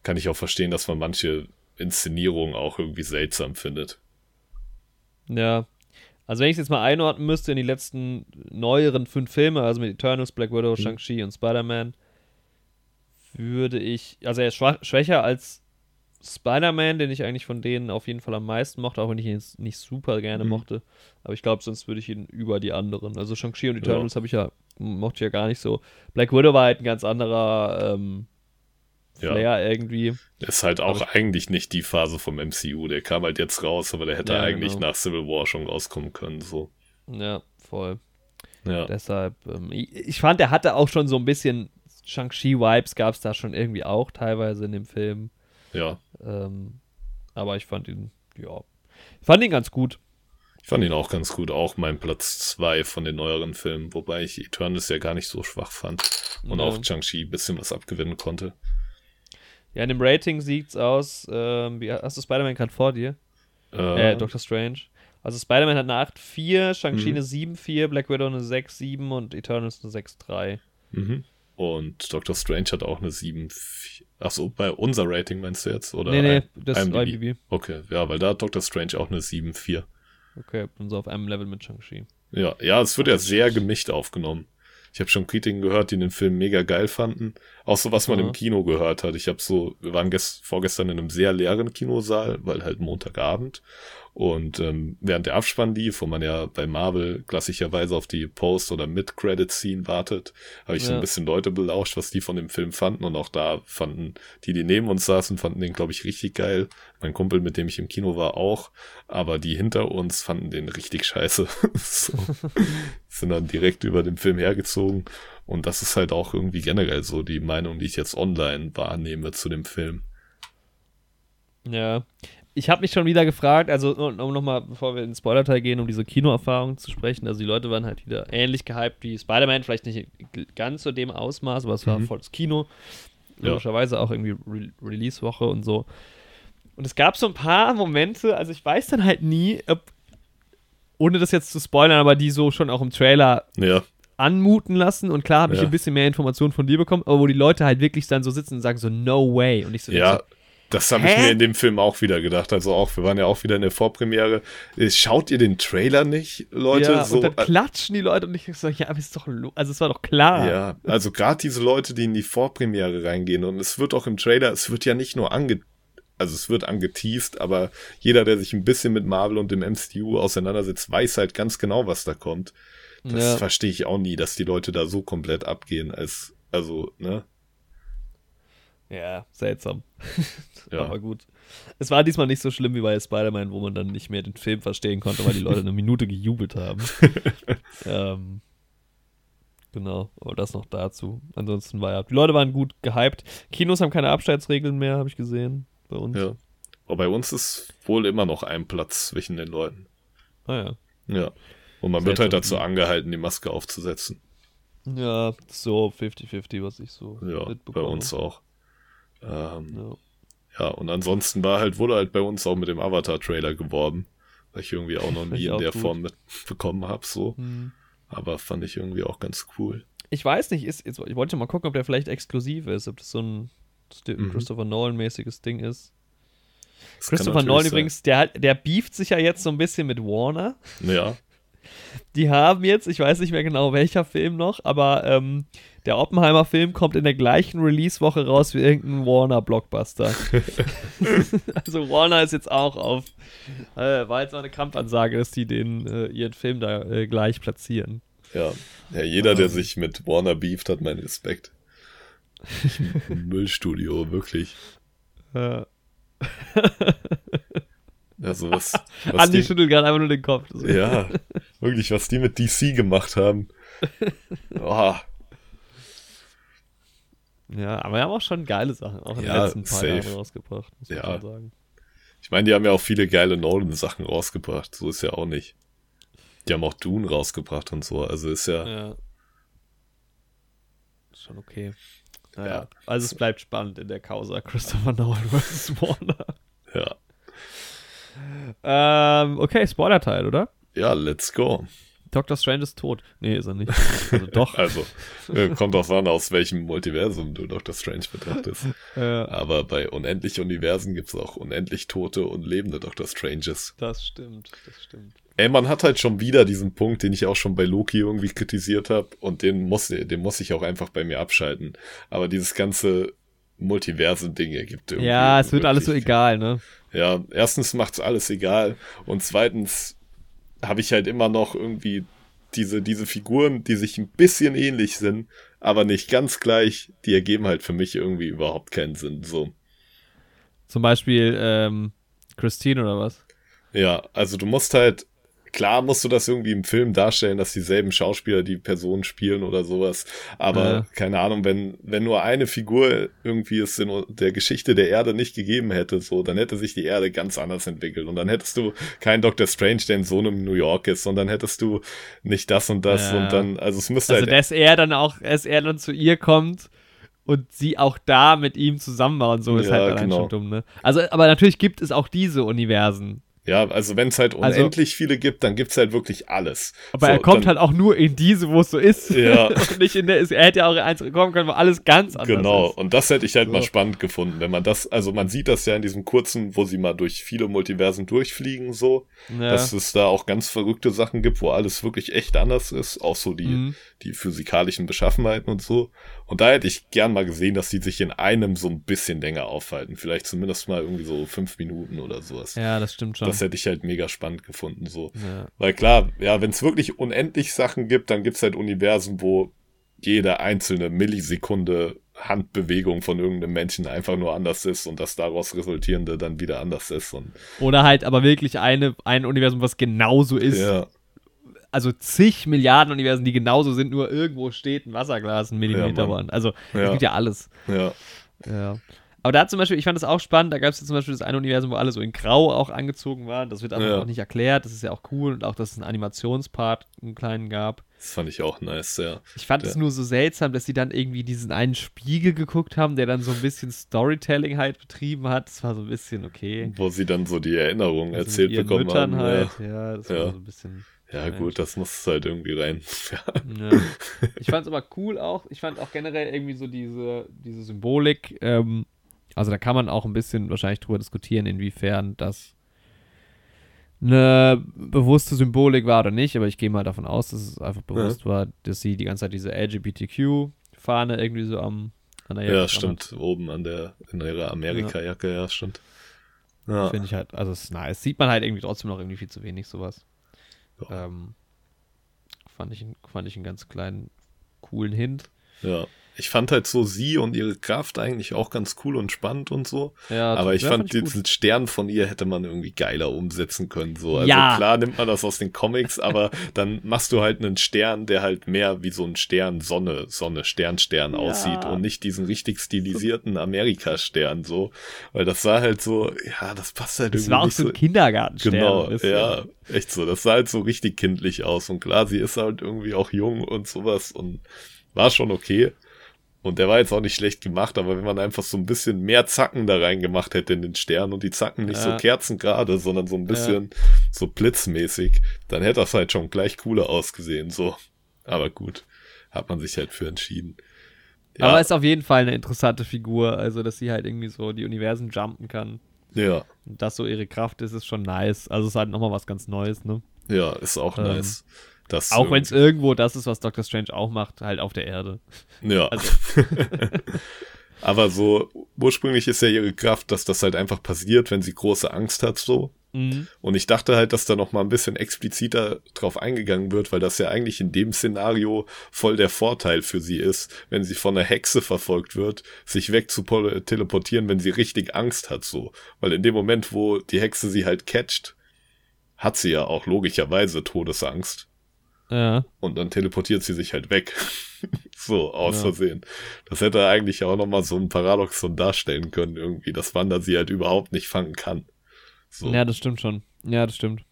[SPEAKER 2] kann ich auch verstehen, dass man manche Inszenierungen auch irgendwie seltsam findet.
[SPEAKER 1] Ja. Also wenn ich es jetzt mal einordnen müsste in die letzten neueren fünf Filme, also mit Eternals, Black Widow, Shang-Chi und Spider-Man, würde ich, also er ist schwach, schwächer als Spider-Man, den ich eigentlich von denen auf jeden Fall am meisten mochte, auch wenn ich ihn jetzt nicht super gerne
[SPEAKER 2] Mhm.
[SPEAKER 1] mochte. Aber ich glaube, sonst würde ich ihn über die anderen. Also Shang-Chi und Eternals habe ich ja, mochte ich ja gar nicht so. Black Widow war halt ein ganz anderer ähm,
[SPEAKER 2] Ja.
[SPEAKER 1] Flair irgendwie.
[SPEAKER 2] Ist halt auch eigentlich nicht die Phase vom MCU. Der kam halt jetzt raus, aber der hätte
[SPEAKER 1] Ja,
[SPEAKER 2] eigentlich
[SPEAKER 1] genau.
[SPEAKER 2] nach Civil War schon rauskommen können, so.
[SPEAKER 1] Ja, voll.
[SPEAKER 2] Ja.
[SPEAKER 1] Deshalb, ähm, ich, ich fand, er hatte auch schon so ein bisschen Shang-Chi-Vibes, gab es da schon irgendwie auch teilweise in dem Film.
[SPEAKER 2] Ja.
[SPEAKER 1] Ähm, aber ich fand ihn, ja, ich fand ihn ganz gut.
[SPEAKER 2] Ich fand ihn auch ganz gut. Auch mein Platz zwei von den neueren Filmen, wobei ich Eternals ja gar nicht so schwach fand. Und
[SPEAKER 1] Ja.
[SPEAKER 2] auch Shang-Chi ein bisschen was abgewinnen konnte.
[SPEAKER 1] Ja, in dem Rating sieht's aus, ähm, wie, hast du Spider-Man gerade vor dir? Äh, Doctor Strange. Also Spider-Man hat eine 8,4, Shang-Chi
[SPEAKER 2] Mhm.
[SPEAKER 1] eine 7,4, Black Widow eine 6,7 und Eternals eine 6,3.
[SPEAKER 2] Mhm. Und Doctor Strange hat auch eine 7. Achso, bei unser Rating meinst du jetzt? Oder
[SPEAKER 1] Nee, nee, das ist
[SPEAKER 2] IMDb?
[SPEAKER 1] IMDb.
[SPEAKER 2] Okay, ja, weil da hat Doctor Strange auch eine 7,4.
[SPEAKER 1] Okay, bin so auf einem Level mit Shang-Chi.
[SPEAKER 2] Ja, ja, es wird ja sehr gemischt aufgenommen. Ich habe schon Kritiken gehört, die den Film mega geil fanden. Auch so, was man
[SPEAKER 1] Aha.
[SPEAKER 2] im Kino gehört hat. Ich habe so, wir waren gest vorgestern in einem sehr leeren Kinosaal, weil halt Montagabend. Und ähm, während der Abspann lief, wo man ja bei Marvel klassischerweise auf die Post- oder Mid-Credit-Scene wartet, habe ich so
[SPEAKER 1] Ja.
[SPEAKER 2] ein bisschen Leute belauscht, was die von dem Film fanden. Und auch da fanden die, die neben uns saßen, fanden den, glaube ich, richtig geil. Mein Kumpel, mit dem ich im Kino war, auch. Aber die hinter uns fanden den richtig scheiße. so. Sind dann direkt über den Film hergezogen. Und das ist halt auch irgendwie generell so die Meinung, die ich jetzt online wahrnehme zu dem Film.
[SPEAKER 1] Ja. Ich habe mich schon wieder gefragt, also um, nochmal, bevor wir in den Spoiler-Teil gehen, um diese Kinoerfahrung zu sprechen, also die Leute waren halt wieder ähnlich gehypt wie Spider-Man, vielleicht nicht ganz zu dem Ausmaß, aber es war
[SPEAKER 2] Mhm.
[SPEAKER 1] volles Kino.
[SPEAKER 2] Ja.
[SPEAKER 1] Logischerweise auch irgendwie Re Release-Woche und so. Und es gab so ein paar Momente, also ich weiß dann halt nie, ob, ohne das jetzt zu spoilern, aber die so schon auch im Trailer
[SPEAKER 2] Ja,
[SPEAKER 1] anmuten lassen und klar habe ich
[SPEAKER 2] Ja.
[SPEAKER 1] ein bisschen mehr Informationen von dir bekommen, aber wo die Leute halt wirklich dann so sitzen und sagen so, no way. Und ich so,
[SPEAKER 2] ja.
[SPEAKER 1] so
[SPEAKER 2] Das habe ich mir in dem Film auch wieder gedacht. Also auch, wir waren ja auch wieder in der Vorpremiere. Äh, Schaut ihr den Trailer nicht, Leute?
[SPEAKER 1] ja,
[SPEAKER 2] so,
[SPEAKER 1] und dann
[SPEAKER 2] äh,
[SPEAKER 1] klatschen die Leute und ich so, ja, aber ist doch, also es war doch klar.
[SPEAKER 2] Ja, also gerade diese Leute, die in die Vorpremiere reingehen und es wird auch im Trailer, es wird ja nicht nur ange, also es wird angeteased, aber jeder, der sich ein bisschen mit Marvel und dem MCU auseinandersetzt, weiß halt ganz genau, was da kommt. Das
[SPEAKER 1] Ja.
[SPEAKER 2] verstehe ich auch nie, dass die Leute da so komplett abgehen, als, also, ne?
[SPEAKER 1] Ja, seltsam.
[SPEAKER 2] Ja.
[SPEAKER 1] Aber gut. Es war diesmal nicht so schlimm wie bei Spider-Man, wo man dann nicht mehr den Film verstehen konnte, weil die Leute eine Minute gejubelt haben. ähm, genau, aber das noch dazu. Ansonsten war ja, die Leute waren gut gehypt. Kinos haben keine Absteigsregeln mehr, habe ich gesehen, bei uns.
[SPEAKER 2] Ja. Aber bei uns ist wohl immer noch ein Platz zwischen den Leuten.
[SPEAKER 1] Ah, ja.
[SPEAKER 2] Ja. Und man wird halt
[SPEAKER 1] Seltsam.
[SPEAKER 2] dazu angehalten, die Maske aufzusetzen.
[SPEAKER 1] Ja, so 50-50, was ich so
[SPEAKER 2] Ja, bei
[SPEAKER 1] mitbekomme.
[SPEAKER 2] uns auch. Ähm,
[SPEAKER 1] Ja.
[SPEAKER 2] Ja, und ansonsten war halt, wurde halt bei uns auch mit dem Avatar-Trailer geworben, weil ich irgendwie auch noch nie in der
[SPEAKER 1] gut.
[SPEAKER 2] Form mitbekommen habe, so.
[SPEAKER 1] Hm.
[SPEAKER 2] Aber fand ich irgendwie auch ganz cool.
[SPEAKER 1] Ich weiß nicht, ist, jetzt, ich wollte mal gucken, ob der vielleicht exklusiv ist, ob das so ein
[SPEAKER 2] Mhm.
[SPEAKER 1] Christopher Nolan-mäßiges Ding ist.
[SPEAKER 2] Das
[SPEAKER 1] Christopher Nolan
[SPEAKER 2] sein.
[SPEAKER 1] übrigens, der, der beeft sich ja jetzt so ein bisschen mit Warner.
[SPEAKER 2] Ja,
[SPEAKER 1] Die haben jetzt, ich weiß nicht mehr genau welcher Film noch, aber ähm, der Oppenheimer-Film kommt in der gleichen Release-Woche raus wie irgendein Warner-Blockbuster. also Warner ist jetzt auch auf, äh, war jetzt auch eine Kampfansage, dass die den, äh, ihren Film da äh, gleich platzieren.
[SPEAKER 2] ja. Ja, jeder, der sich mit Warner beeft, hat meinen Respekt. Müllstudio, wirklich.
[SPEAKER 1] Äh,
[SPEAKER 2] Also was, was
[SPEAKER 1] Andi
[SPEAKER 2] die,
[SPEAKER 1] schüttelt gerade einfach nur den Kopf.
[SPEAKER 2] Ja, wirklich, was die mit DC gemacht haben. Oh,
[SPEAKER 1] Ja, aber wir haben auch schon geile Sachen, auch in
[SPEAKER 2] Ja,
[SPEAKER 1] den letzten paar
[SPEAKER 2] safe.
[SPEAKER 1] Jahren rausgebracht, muss man
[SPEAKER 2] Ja.
[SPEAKER 1] schon sagen.
[SPEAKER 2] Ich meine, die haben ja auch viele geile Nolan-Sachen rausgebracht. So ist ja auch nicht. Die haben auch Dune rausgebracht und so. Also ist ja,
[SPEAKER 1] Ja. Schon okay. Naja,
[SPEAKER 2] Ja.
[SPEAKER 1] also es bleibt spannend in der Causa Christopher Nolan vs. Warner.
[SPEAKER 2] ja.
[SPEAKER 1] Ähm, okay, Spoiler-Teil, oder?
[SPEAKER 2] Ja, let's go.
[SPEAKER 1] Doctor Strange ist tot. Nee, ist er nicht. Also doch.
[SPEAKER 2] Also, äh, kommt drauf an, aus welchem Multiversum du Doctor Strange betrachtest.
[SPEAKER 1] äh,
[SPEAKER 2] Aber bei unendlich Universen gibt's auch unendlich tote und lebende Doctor Stranges.
[SPEAKER 1] das stimmt, das stimmt.
[SPEAKER 2] Ey, man hat halt schon wieder diesen Punkt, den ich auch schon bei Loki irgendwie kritisiert habe und den muss, den muss ich auch einfach bei mir abschalten. Aber dieses ganze Multiversen-Ding ergibt irgendwie.
[SPEAKER 1] Ja, es wird alles so egal, ne?
[SPEAKER 2] Ja, erstens macht's alles egal und zweitens habe ich halt immer noch irgendwie diese, diese Figuren, die sich ein bisschen ähnlich sind, aber nicht ganz gleich, die ergeben halt für mich irgendwie überhaupt keinen Sinn. So.
[SPEAKER 1] Zum Beispiel ähm, Christine oder was?
[SPEAKER 2] Ja, also du musst halt, klar musst du das irgendwie im Film darstellen, dass dieselben Schauspieler die Person spielen oder sowas. Aber
[SPEAKER 1] Ja.
[SPEAKER 2] keine Ahnung, wenn, wenn nur eine Figur irgendwie es in der Geschichte der Erde nicht gegeben hätte, so, dann hätte sich die Erde ganz anders entwickelt. Und dann hättest du keinen Doctor Strange, der in so einem New York ist, und dann hättest du nicht das und das
[SPEAKER 1] Ja.
[SPEAKER 2] und dann, also es müsste
[SPEAKER 1] Also,
[SPEAKER 2] halt.
[SPEAKER 1] dass er dann auch, dass er dann zu ihr kommt und sie auch da mit ihm zusammen war und so, ist
[SPEAKER 2] Ja,
[SPEAKER 1] halt allein
[SPEAKER 2] genau.
[SPEAKER 1] schon dumm, ne? Also, aber natürlich gibt es auch diese Universen.
[SPEAKER 2] Ja, also wenn es halt
[SPEAKER 1] Also-
[SPEAKER 2] unendlich viele gibt, dann gibt's halt wirklich alles.
[SPEAKER 1] Aber
[SPEAKER 2] So,
[SPEAKER 1] er kommt
[SPEAKER 2] dann,
[SPEAKER 1] halt auch nur in diese, wo es so ist.
[SPEAKER 2] Ja.
[SPEAKER 1] und nicht in der, ist- er hätte ja auch in eins kommen können, wo alles ganz anders
[SPEAKER 2] Genau,
[SPEAKER 1] ist.
[SPEAKER 2] und das hätte ich halt mal
[SPEAKER 1] So.
[SPEAKER 2] spannend gefunden, wenn man das, also man sieht das ja in diesem kurzen, wo sie mal durch viele Multiversen durchfliegen, so,
[SPEAKER 1] Ja.
[SPEAKER 2] dass es da auch ganz verrückte Sachen gibt, wo alles wirklich echt anders ist, auch so die,
[SPEAKER 1] Mhm.
[SPEAKER 2] die physikalischen Beschaffenheiten und so. Und da hätte ich gern mal gesehen, dass die sich in einem so ein bisschen länger aufhalten, vielleicht zumindest mal irgendwie so fünf Minuten oder sowas.
[SPEAKER 1] ja, das stimmt schon.
[SPEAKER 2] Das hätte ich halt mega spannend gefunden, so.
[SPEAKER 1] ja.
[SPEAKER 2] Weil klar, ja, wenn es wirklich unendlich Sachen gibt, dann gibt's halt Universen, wo jede einzelne Millisekunde Handbewegung von irgendeinem Menschen einfach nur anders ist und das daraus resultierende dann wieder anders ist. Und
[SPEAKER 1] Oder halt aber wirklich eine, ein Universum, was genauso ist.
[SPEAKER 2] ja,
[SPEAKER 1] Also zig Milliarden Universen, die genauso sind, nur irgendwo steht ein Wasserglas, ein Millimeter
[SPEAKER 2] Ja.
[SPEAKER 1] Also, es gibt ja alles.
[SPEAKER 2] ja,
[SPEAKER 1] Ja. Aber da zum Beispiel, ich fand das auch spannend, da gab es ja zum Beispiel das eine Universum, wo alle so in Grau auch angezogen waren. Das wird aber
[SPEAKER 2] Ja.
[SPEAKER 1] auch nicht erklärt, das ist ja auch cool und auch, dass es einen Animationspart einen kleinen gab.
[SPEAKER 2] das fand ich auch nice, ja.
[SPEAKER 1] Ich fand es
[SPEAKER 2] Ja.
[SPEAKER 1] nur so seltsam, dass sie dann irgendwie diesen einen Spiegel geguckt haben, der dann so ein bisschen Storytelling halt betrieben hat. Das war so ein bisschen okay.
[SPEAKER 2] Wo sie dann so die Erinnerungen
[SPEAKER 1] Also
[SPEAKER 2] erzählt bekommen
[SPEAKER 1] Müttern
[SPEAKER 2] haben.
[SPEAKER 1] halt.
[SPEAKER 2] Ja.
[SPEAKER 1] Ja, das war so ein bisschen.
[SPEAKER 2] Ja,
[SPEAKER 1] strange.
[SPEAKER 2] gut, das muss halt irgendwie rein. Ja.
[SPEAKER 1] Ja. Ich fand es aber cool auch. Ich fand auch generell irgendwie so diese, diese Symbolik. Ähm, also da kann man auch ein bisschen wahrscheinlich drüber diskutieren, inwiefern das eine bewusste Symbolik war oder nicht. Aber ich gehe mal davon aus, dass es einfach bewusst war, dass sie die ganze Zeit diese LGBTQ-Fahne irgendwie so am an der Jacke
[SPEAKER 2] Ja, stimmt. Oben an der, in ihrer Amerika-Jacke, ja, stimmt. Ja.
[SPEAKER 1] hat. Finde ich halt, also es ist nice. Sieht man halt irgendwie trotzdem noch irgendwie viel zu wenig sowas.
[SPEAKER 2] Ja.
[SPEAKER 1] Ähm, fand, ich, fand ich einen ganz kleinen, coolen Hint.
[SPEAKER 2] ja. Ich fand halt so sie und ihre Kraft eigentlich auch ganz cool und spannend und so.
[SPEAKER 1] Ja,
[SPEAKER 2] Aber ich fand,
[SPEAKER 1] gut.
[SPEAKER 2] diesen Stern von ihr hätte man irgendwie geiler umsetzen können. So. Also
[SPEAKER 1] Ja.
[SPEAKER 2] klar nimmt man das aus den Comics, aber dann machst du halt einen Stern, der halt mehr wie so ein Stern, Sonne, Sonne, Stern, Stern
[SPEAKER 1] Ja.
[SPEAKER 2] aussieht und nicht diesen richtig stilisierten Amerika-Stern so. Weil das sah halt so, ja, das passt halt
[SPEAKER 1] Es
[SPEAKER 2] irgendwie
[SPEAKER 1] war auch so ein Kindergartenstern.
[SPEAKER 2] Genau, ja, echt so. Das sah halt so richtig kindlich aus. Und klar, sie ist halt irgendwie auch jung und sowas und war schon okay. Und der war jetzt auch nicht schlecht gemacht, aber wenn man einfach so ein bisschen mehr Zacken da rein gemacht hätte in den Stern und die Zacken nicht
[SPEAKER 1] Ja.
[SPEAKER 2] so kerzengerade, sondern so ein bisschen so blitzmäßig, dann hätte das halt schon gleich cooler ausgesehen, so. Aber gut, hat man sich halt für entschieden. Ja,
[SPEAKER 1] Aber ist auf jeden Fall eine interessante Figur, also dass sie halt irgendwie so die Universen jumpen kann.
[SPEAKER 2] ja,
[SPEAKER 1] Und das so ihre Kraft ist, ist schon nice. Also es ist halt nochmal was ganz Neues, ne?
[SPEAKER 2] ja, ist auch
[SPEAKER 1] Ähm,
[SPEAKER 2] nice. Das
[SPEAKER 1] Auch wenn es irgendwo das ist, was Doctor Strange auch macht, halt auf der Erde.
[SPEAKER 2] Ja.
[SPEAKER 1] Also-
[SPEAKER 2] Aber so, ursprünglich ist ja ihre Kraft, dass das halt einfach passiert, wenn sie große Angst hat, so.
[SPEAKER 1] Mhm.
[SPEAKER 2] Und ich dachte halt, dass da noch mal ein bisschen expliziter drauf eingegangen wird, weil das ja eigentlich in dem Szenario voll der Vorteil für sie ist, wenn sie von einer Hexe verfolgt wird, sich weg zu teleportieren, wenn sie richtig Angst hat, so. Weil in dem Moment, wo die Hexe sie halt catcht, hat sie ja auch logischerweise Todesangst.
[SPEAKER 1] Ja.
[SPEAKER 2] und dann teleportiert sie sich halt weg. so, aus
[SPEAKER 1] Ja.
[SPEAKER 2] Versehen. Das hätte eigentlich auch nochmal so ein Paradoxon darstellen können, irgendwie, dass Wanda sie halt überhaupt nicht fangen kann. So.
[SPEAKER 1] Ja, das stimmt schon. Ja, das stimmt.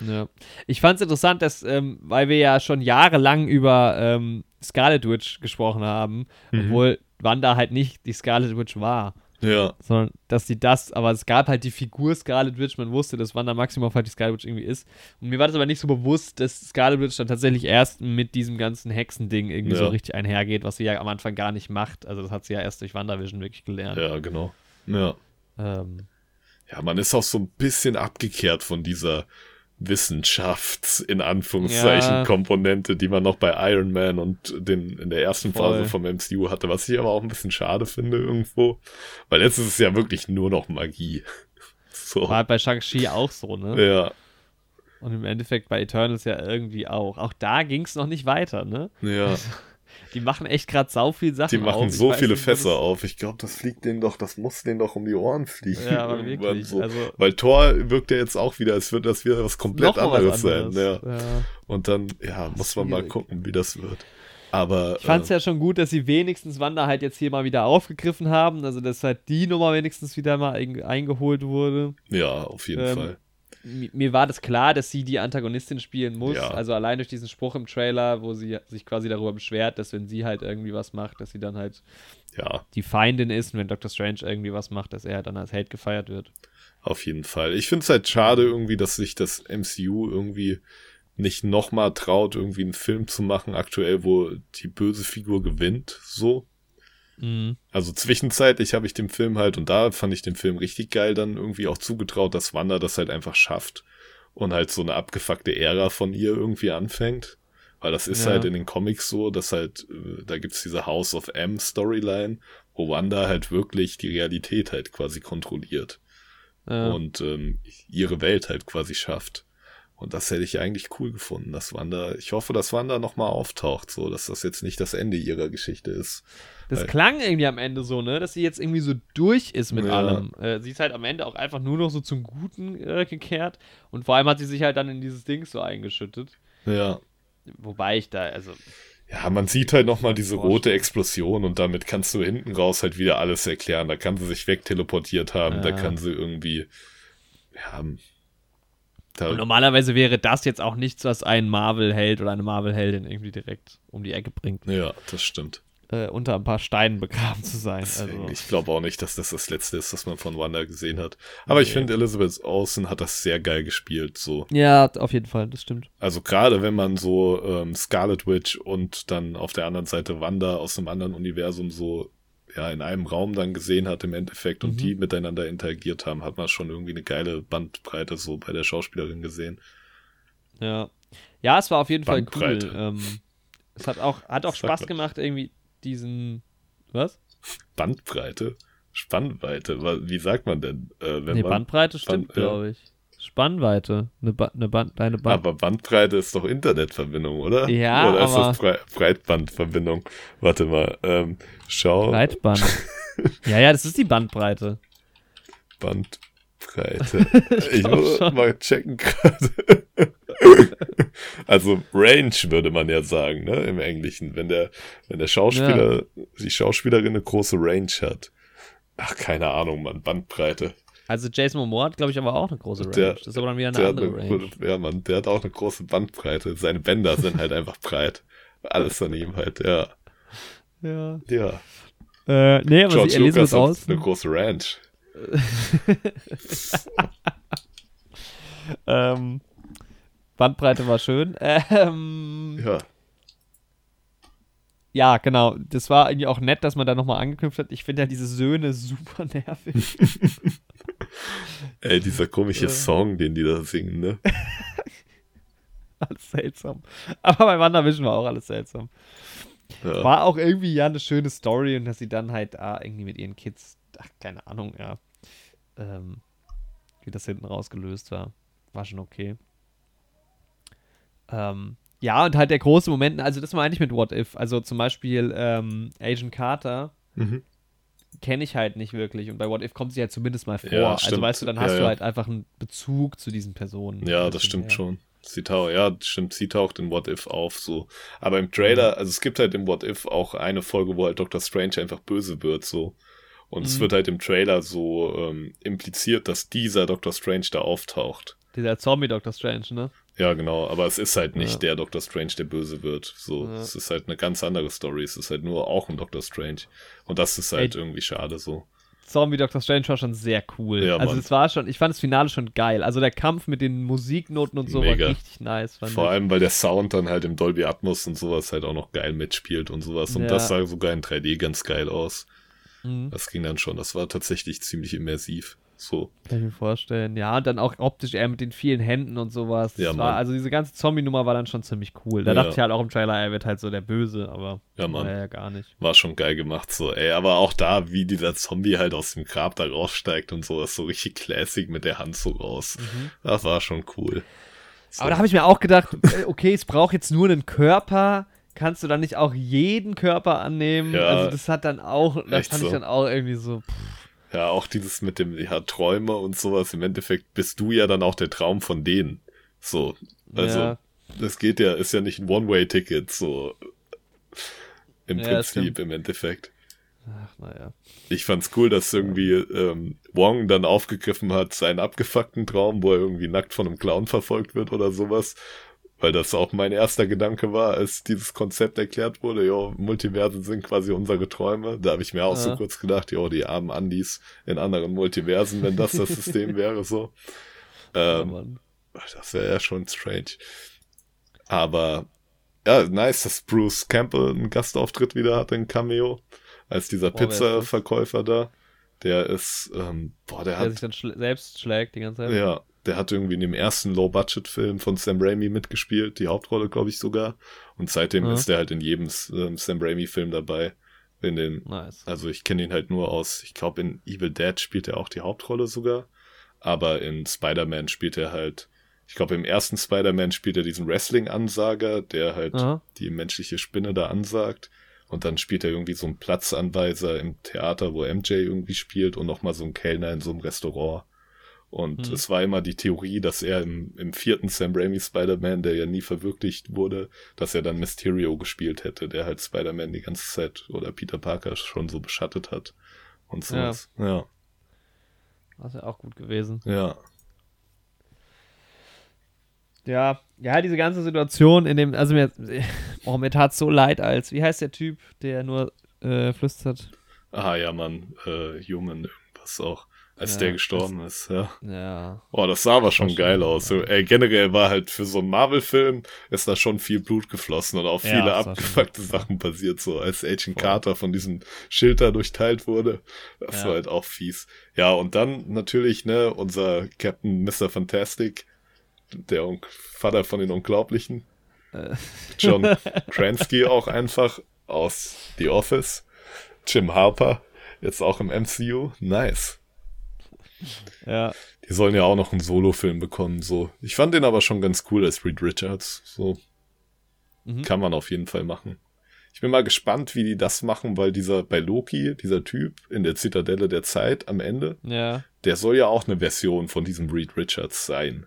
[SPEAKER 1] Ja. Ich fand es interessant, dass, ähm, weil wir ja schon jahrelang über ähm, Scarlet Witch gesprochen haben,
[SPEAKER 2] Mhm.
[SPEAKER 1] obwohl Wanda halt nicht die Scarlet Witch war,
[SPEAKER 2] ja,
[SPEAKER 1] sondern dass sie das, aber es gab halt die Figur Scarlet Witch, man wusste, dass Wanda Maximoff halt die Scarlet Witch irgendwie ist. Und mir war das aber nicht so bewusst, dass Scarlet Witch dann tatsächlich erst mit diesem ganzen Hexending irgendwie so
[SPEAKER 2] Ja.
[SPEAKER 1] richtig einhergeht, was sie ja am Anfang gar nicht macht. Also das hat sie ja erst durch WandaVision wirklich gelernt.
[SPEAKER 2] ja, genau. Ja.
[SPEAKER 1] Ähm,
[SPEAKER 2] Ja, man ist auch so ein bisschen abgekehrt von dieser Wissenschafts, in Anführungszeichen,
[SPEAKER 1] Ja.
[SPEAKER 2] Komponente, die man noch bei Iron Man und den, in der ersten
[SPEAKER 1] Voll.
[SPEAKER 2] Phase vom MCU hatte, was ich aber auch ein bisschen schade finde irgendwo. Weil jetzt ist es ja wirklich nur noch Magie. So.
[SPEAKER 1] war halt bei Shang-Chi auch so, ne?
[SPEAKER 2] Ja,
[SPEAKER 1] Und im Endeffekt bei Eternals ja irgendwie auch. Auch da ging es noch nicht weiter, ne?
[SPEAKER 2] ja.
[SPEAKER 1] Die machen echt gerade sau viel Sachen
[SPEAKER 2] Die machen
[SPEAKER 1] auf.
[SPEAKER 2] So viele
[SPEAKER 1] nicht,
[SPEAKER 2] Fässer auf. Ich glaube, das fliegt denen doch, das muss denen doch um die Ohren fliegen.
[SPEAKER 1] Ja, aber wirklich.
[SPEAKER 2] So.
[SPEAKER 1] Also,
[SPEAKER 2] Weil Thor wirkt ja jetzt auch wieder, als würde das wieder was komplett anderes,
[SPEAKER 1] was anderes.
[SPEAKER 2] sein. Ja.
[SPEAKER 1] Ja.
[SPEAKER 2] Und dann, ja, muss man mal gucken, wie das wird. Aber
[SPEAKER 1] Ich fand es
[SPEAKER 2] äh,
[SPEAKER 1] ja schon gut, dass sie wenigstens Wanda halt jetzt hier mal wieder aufgegriffen haben. Also, dass halt die Nummer wenigstens wieder mal ein- eingeholt wurde.
[SPEAKER 2] ja, auf jeden
[SPEAKER 1] Ähm,
[SPEAKER 2] Fall.
[SPEAKER 1] Mi- Mir war das klar, dass sie die Antagonistin spielen muss.
[SPEAKER 2] Ja.
[SPEAKER 1] Also allein durch diesen Spruch im Trailer, wo sie sich quasi darüber beschwert, dass wenn sie halt irgendwie was macht, dass sie dann halt
[SPEAKER 2] Ja,
[SPEAKER 1] die Feindin ist und wenn Doctor Strange irgendwie was macht, dass er halt dann als Held gefeiert wird.
[SPEAKER 2] auf jeden Fall. Ich finde es halt schade irgendwie, dass sich das MCU irgendwie nicht nochmal traut, irgendwie einen Film zu machen, aktuell, wo die böse Figur gewinnt, so.
[SPEAKER 1] Mhm.
[SPEAKER 2] Also zwischenzeitlich habe ich dem Film halt, und da fand ich den Film richtig geil, dann irgendwie auch zugetraut, dass Wanda das halt einfach schafft und halt so eine abgefuckte Ära von ihr irgendwie anfängt. Weil das ist
[SPEAKER 1] Ja.
[SPEAKER 2] halt in den Comics so, dass halt, äh, da gibt's diese House of M Storyline, wo Wanda halt wirklich die Realität halt quasi kontrolliert
[SPEAKER 1] Ja.
[SPEAKER 2] und ähm, ihre Welt halt quasi schafft. Und das hätte ich eigentlich cool gefunden, dass Wanda, ich hoffe, dass Wanda nochmal auftaucht, so, dass das jetzt nicht das Ende ihrer Geschichte ist.
[SPEAKER 1] Das klang irgendwie am Ende so, ne? Dass sie jetzt irgendwie so durch ist mit
[SPEAKER 2] Ja.
[SPEAKER 1] allem. Äh, sie ist halt am Ende auch einfach nur noch so zum Guten äh, gekehrt. Und vor allem hat sie sich halt dann in dieses Ding so eingeschüttet.
[SPEAKER 2] Ja.
[SPEAKER 1] Wobei ich da, also,
[SPEAKER 2] Ja, man sieht halt nochmal diese rote Explosion und damit kannst du hinten raus halt wieder alles erklären. Da kann sie sich wegteleportiert haben, da
[SPEAKER 1] Ja.
[SPEAKER 2] kann sie irgendwie, ja, da,
[SPEAKER 1] und normalerweise wäre das jetzt auch nichts, was einen Marvel-Held oder eine Marvel-Heldin irgendwie direkt um die Ecke bringt,
[SPEAKER 2] ja, das stimmt.
[SPEAKER 1] Äh, unter ein paar Steinen begraben zu sein.
[SPEAKER 2] Deswegen,
[SPEAKER 1] Also,
[SPEAKER 2] ich glaube auch nicht, dass das das letzte ist, was man von Wanda gesehen hat. Aber ich
[SPEAKER 1] Nee.
[SPEAKER 2] finde, Elizabeth Olsen hat das sehr geil gespielt, so.
[SPEAKER 1] ja, auf jeden Fall, das stimmt.
[SPEAKER 2] Also gerade wenn man so ähm, Scarlet Witch und dann auf der anderen Seite Wanda aus einem anderen Universum so ja in einem Raum dann gesehen hat im Endeffekt und
[SPEAKER 1] Mhm.
[SPEAKER 2] die miteinander interagiert haben, hat man schon irgendwie eine geile Bandbreite so bei der Schauspielerin gesehen.
[SPEAKER 1] Ja. Ja, es war auf jeden Fall cool.
[SPEAKER 2] Bandbreite.
[SPEAKER 1] Ähm, es hat auch, hat auch Spaß gemacht, irgendwie diesen. Was?
[SPEAKER 2] Bandbreite? Spannweite? Wie sagt man denn? Äh, wenn
[SPEAKER 1] nee,
[SPEAKER 2] man,
[SPEAKER 1] Bandbreite stimmt,
[SPEAKER 2] Band-
[SPEAKER 1] glaube ich. Spannweite. Eine ba eine Band, deine Band.
[SPEAKER 2] aber Bandbreite ist doch Internetverbindung, oder?
[SPEAKER 1] Ja,
[SPEAKER 2] Oder ist das Brei Breitbandverbindung? Warte mal, ähm, schau.
[SPEAKER 1] Breitband. ja, ja, das ist die Bandbreite.
[SPEAKER 2] Bandbreite. ich muss
[SPEAKER 1] schon.
[SPEAKER 2] mal checken gerade. also Range würde man ja sagen, ne, im Englischen, wenn der, wenn der Schauspieler, die Schauspielerin eine große Range hat. Ach, keine Ahnung, Mann, Bandbreite.
[SPEAKER 1] Also Jason Momoa hat, glaube ich, aber auch eine große Range.
[SPEAKER 2] Der-
[SPEAKER 1] das ist aber dann wieder eine andere
[SPEAKER 2] eine,
[SPEAKER 1] Range.
[SPEAKER 2] ja, Mann, der hat auch eine große Bandbreite. Seine Bänder sind halt einfach breit. Alles an ihm halt, ja.
[SPEAKER 1] Ja.
[SPEAKER 2] Ja.
[SPEAKER 1] Äh, nee, aber
[SPEAKER 2] George
[SPEAKER 1] sie
[SPEAKER 2] Lucas
[SPEAKER 1] Olsen.
[SPEAKER 2] eine große Ranch.
[SPEAKER 1] Ähm, Bandbreite war schön. Ähm,
[SPEAKER 2] Ja.
[SPEAKER 1] ja, genau. Das war irgendwie auch nett, dass man da nochmal angeknüpft hat. Ich finde ja diese Söhne super nervig.
[SPEAKER 2] Ey, dieser komische
[SPEAKER 1] Äh.
[SPEAKER 2] Song, den die da singen, ne?
[SPEAKER 1] alles seltsam. Aber bei WandaVision war auch alles seltsam.
[SPEAKER 2] Ja.
[SPEAKER 1] War auch irgendwie ja eine schöne Story und dass sie dann halt ah, irgendwie mit ihren Kids, ach, keine Ahnung, ja. Ähm, wie das hinten rausgelöst war. War schon okay. Ähm, ja, und halt der große Moment, also das meine ich mit What If. Also zum Beispiel ähm, Agent Carter,
[SPEAKER 2] Mhm.
[SPEAKER 1] kenne ich halt nicht wirklich. Und bei What If kommt sie halt zumindest mal vor.
[SPEAKER 2] Ja,
[SPEAKER 1] also weißt du, dann
[SPEAKER 2] Ja,
[SPEAKER 1] hast du
[SPEAKER 2] ja.
[SPEAKER 1] halt einfach einen Bezug zu diesen Personen.
[SPEAKER 2] Ja, das stimmt
[SPEAKER 1] mehr.
[SPEAKER 2] schon. Sie taucht, ja, stimmt, sie taucht in What If auf, so. Aber im Trailer, also es gibt halt im What If auch eine Folge, wo halt Doctor Strange einfach böse wird, so. Und es
[SPEAKER 1] Mhm.
[SPEAKER 2] wird halt im Trailer so ähm, impliziert, dass dieser Doctor Strange da auftaucht.
[SPEAKER 1] Dieser Zombie Doctor Strange, ne?
[SPEAKER 2] Ja, genau, aber es ist halt nicht
[SPEAKER 1] Ja.
[SPEAKER 2] der Doctor Strange, der böse wird. So,
[SPEAKER 1] Ja.
[SPEAKER 2] es ist halt eine ganz andere Story. Es ist halt nur auch ein Doctor Strange. Und das ist halt
[SPEAKER 1] Ey.
[SPEAKER 2] irgendwie schade so.
[SPEAKER 1] Zombie Doctor Strange war schon sehr cool.
[SPEAKER 2] Ja,
[SPEAKER 1] also
[SPEAKER 2] Mann.
[SPEAKER 1] es war schon, ich fand das Finale schon geil. Also der Kampf mit den Musiknoten und so
[SPEAKER 2] Mega.
[SPEAKER 1] war richtig nice.
[SPEAKER 2] Vor
[SPEAKER 1] ich.
[SPEAKER 2] allem, weil der Sound dann halt im Dolby Atmos und sowas halt auch noch geil mitspielt und sowas. Und das sah sogar in 3D ganz geil aus.
[SPEAKER 1] Mhm.
[SPEAKER 2] Das ging dann schon. Das war tatsächlich ziemlich immersiv. So.
[SPEAKER 1] Kann ich mir vorstellen. Ja, und dann auch optisch eher mit den vielen Händen und sowas.
[SPEAKER 2] Ja,
[SPEAKER 1] war, also diese ganze Zombie-Nummer war dann schon ziemlich cool. Da
[SPEAKER 2] Ja.
[SPEAKER 1] dachte ich halt auch im Trailer, er wird halt so der Böse, aber
[SPEAKER 2] Ja, Mann.
[SPEAKER 1] war ja gar nicht.
[SPEAKER 2] War schon geil gemacht, so, ey. Aber auch da, wie dieser Zombie halt aus dem Grab da raussteigt und so, ist so richtig classic mit der Hand so raus. Das war schon cool. So.
[SPEAKER 1] Mhm. Aber da habe ich mir auch gedacht, äh, okay, es braucht jetzt nur einen Körper. Kannst du dann nicht auch jeden Körper annehmen?
[SPEAKER 2] Ja.
[SPEAKER 1] also das hat dann auch, das fand ich
[SPEAKER 2] so.
[SPEAKER 1] dann auch irgendwie so. Pff,
[SPEAKER 2] Ja, auch dieses mit dem, ja, Träume und sowas. Im Endeffekt bist du ja dann auch der Traum von denen. So. Also,
[SPEAKER 1] Ja.
[SPEAKER 2] das geht ja, ist ja nicht ein One-Way-Ticket, so. Im
[SPEAKER 1] Ja,
[SPEAKER 2] Prinzip, im Endeffekt.
[SPEAKER 1] ach, naja.
[SPEAKER 2] Ich fand's cool, dass irgendwie ähm, Wong dann aufgegriffen hat, seinen abgefuckten Traum, wo er irgendwie nackt von einem Clown verfolgt wird oder sowas. Weil das auch mein erster Gedanke war, als dieses Konzept erklärt wurde, jo, Multiversen sind quasi unsere Träume. Da habe ich mir auch so
[SPEAKER 1] Ja.
[SPEAKER 2] kurz gedacht, jo, die armen Andis in anderen Multiversen, wenn das das System wäre, so.
[SPEAKER 1] Ja,
[SPEAKER 2] Ähm,
[SPEAKER 1] Mann.
[SPEAKER 2] das wäre ja schon strange. Aber ja, nice, dass Bruce Campbell einen Gastauftritt wieder hat in Cameo. Als dieser? Pizza-Verkäufer da. Der ist, ähm, boah, der
[SPEAKER 1] Der
[SPEAKER 2] hat,
[SPEAKER 1] sich dann schl selbst schlägt die ganze Zeit.
[SPEAKER 2] ja, der hat irgendwie in dem ersten Low-Budget-Film von Sam Raimi mitgespielt, die Hauptrolle, glaube ich, sogar. Und seitdem
[SPEAKER 1] Ja.
[SPEAKER 2] ist der halt in jedem ähm, Sam Raimi-Film dabei. In den,
[SPEAKER 1] Nice.
[SPEAKER 2] also ich kenne ihn halt nur aus, ich glaube in Evil Dead spielt er auch die Hauptrolle sogar, aber in Spider-Man spielt er halt, ich glaube im ersten Spider-Man spielt er diesen Wrestling-Ansager, der halt
[SPEAKER 1] Aha.
[SPEAKER 2] die menschliche Spinne da ansagt und dann spielt er irgendwie so einen Platzanweiser im Theater, wo MJ irgendwie spielt und nochmal so einen Kellner in so einem Restaurant. Und
[SPEAKER 1] Hm.
[SPEAKER 2] es war immer die Theorie, dass er im, im vierten Sam Raimi Spider-Man, der ja nie verwirklicht wurde, dass er dann Mysterio gespielt hätte, der halt Spider-Man die ganze Zeit oder Peter Parker schon so beschattet hat. Und sowas. Ja,
[SPEAKER 1] Das wäre auch gut gewesen.
[SPEAKER 2] ja.
[SPEAKER 1] Ja, ja, diese ganze Situation in dem, also mir, oh, mir tat so leid als, wie heißt der Typ, der nur äh, flüstert?
[SPEAKER 2] Ah ja, Mann, äh, Human irgendwas auch. Als
[SPEAKER 1] Ja,
[SPEAKER 2] der gestorben ist, ja.
[SPEAKER 1] Ja.
[SPEAKER 2] Oh, das sah aber schon
[SPEAKER 1] schon-
[SPEAKER 2] geil aus. So, ey, generell war halt für so einen Marvel-Film ist da schon viel Blut geflossen und auch
[SPEAKER 1] Ja,
[SPEAKER 2] viele
[SPEAKER 1] das schon
[SPEAKER 2] abgefuckte. Sachen passiert, so als Agent
[SPEAKER 1] Voll.
[SPEAKER 2] Carter von diesem Schild da durchteilt wurde. Das
[SPEAKER 1] Ja.
[SPEAKER 2] war halt auch fies. Ja, und dann natürlich, ne, unser Captain Mr. Fantastic, der Un Vater von den Unglaublichen,
[SPEAKER 1] Äh.
[SPEAKER 2] John Kransky auch einfach aus The Office, Jim Harper, jetzt auch im MCU, nice.
[SPEAKER 1] Ja.
[SPEAKER 2] Die sollen ja auch noch einen Solo-Film bekommen, so. Ich fand den aber schon ganz cool als Reed Richards, so.
[SPEAKER 1] Mhm.
[SPEAKER 2] Kann man auf jeden Fall machen. Ich bin mal gespannt, wie die das machen, weil dieser bei Loki, dieser Typ in der Zitadelle der Zeit am Ende,
[SPEAKER 1] Ja.
[SPEAKER 2] der soll ja auch eine Version von diesem Reed Richards sein.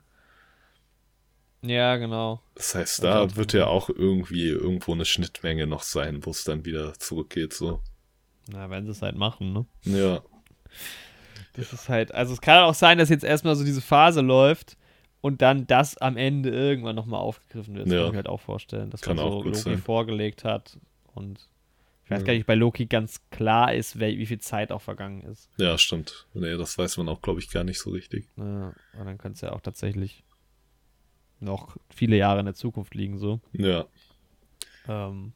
[SPEAKER 1] Ja, genau.
[SPEAKER 2] Das heißt, da
[SPEAKER 1] auch
[SPEAKER 2] wird ja auch irgendwie irgendwo eine Schnittmenge noch sein, wo es dann wieder zurückgeht, so.
[SPEAKER 1] Na, wenn sie es halt machen, ne?
[SPEAKER 2] Ja,
[SPEAKER 1] Das ist halt, also es kann auch sein, dass jetzt erstmal so diese Phase läuft und dann das am Ende irgendwann nochmal aufgegriffen wird. Das
[SPEAKER 2] Ja.
[SPEAKER 1] kann ich mir halt auch vorstellen, dass
[SPEAKER 2] Kann
[SPEAKER 1] man
[SPEAKER 2] auch
[SPEAKER 1] so Loki
[SPEAKER 2] sein.
[SPEAKER 1] vorgelegt hat und ich weiß
[SPEAKER 2] Ja.
[SPEAKER 1] gar nicht, bei Loki ganz klar ist, wie viel Zeit auch vergangen ist.
[SPEAKER 2] ja, stimmt. Nee, das weiß man auch, glaube ich, gar nicht so richtig.
[SPEAKER 1] Ja, und dann könnte es ja auch tatsächlich noch viele Jahre in der Zukunft liegen, so.
[SPEAKER 2] Ja,
[SPEAKER 1] Ähm,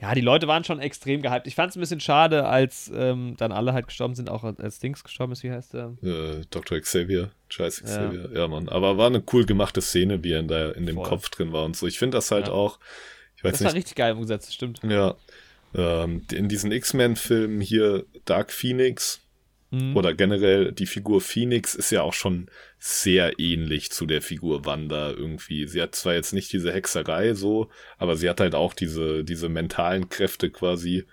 [SPEAKER 1] ja, die Leute waren schon extrem gehypt. Ich fand es ein bisschen schade, als ähm, dann alle halt gestorben sind, auch als Dings gestorben ist, wie heißt der?
[SPEAKER 2] äh, Dr. Xavier, Scheiß
[SPEAKER 1] Ja.
[SPEAKER 2] Xavier, ja. Mann. Aber war eine cool gemachte Szene, wie er in, der, in dem
[SPEAKER 1] Voll.
[SPEAKER 2] Kopf drin war und so. Ich finde das halt
[SPEAKER 1] Ja.
[SPEAKER 2] auch, ich weiß
[SPEAKER 1] Das war
[SPEAKER 2] nicht,
[SPEAKER 1] richtig geil umgesetzt, das stimmt.
[SPEAKER 2] ja, ähm, in diesen X-Men-Filmen hier Dark Phoenix
[SPEAKER 1] Mhm.
[SPEAKER 2] oder generell die Figur Phoenix ist ja auch schon sehr ähnlich zu der Figur Wanda irgendwie. Sie hat zwar jetzt nicht diese Hexerei so, aber sie hat halt auch diese, diese mentalen Kräfte quasi.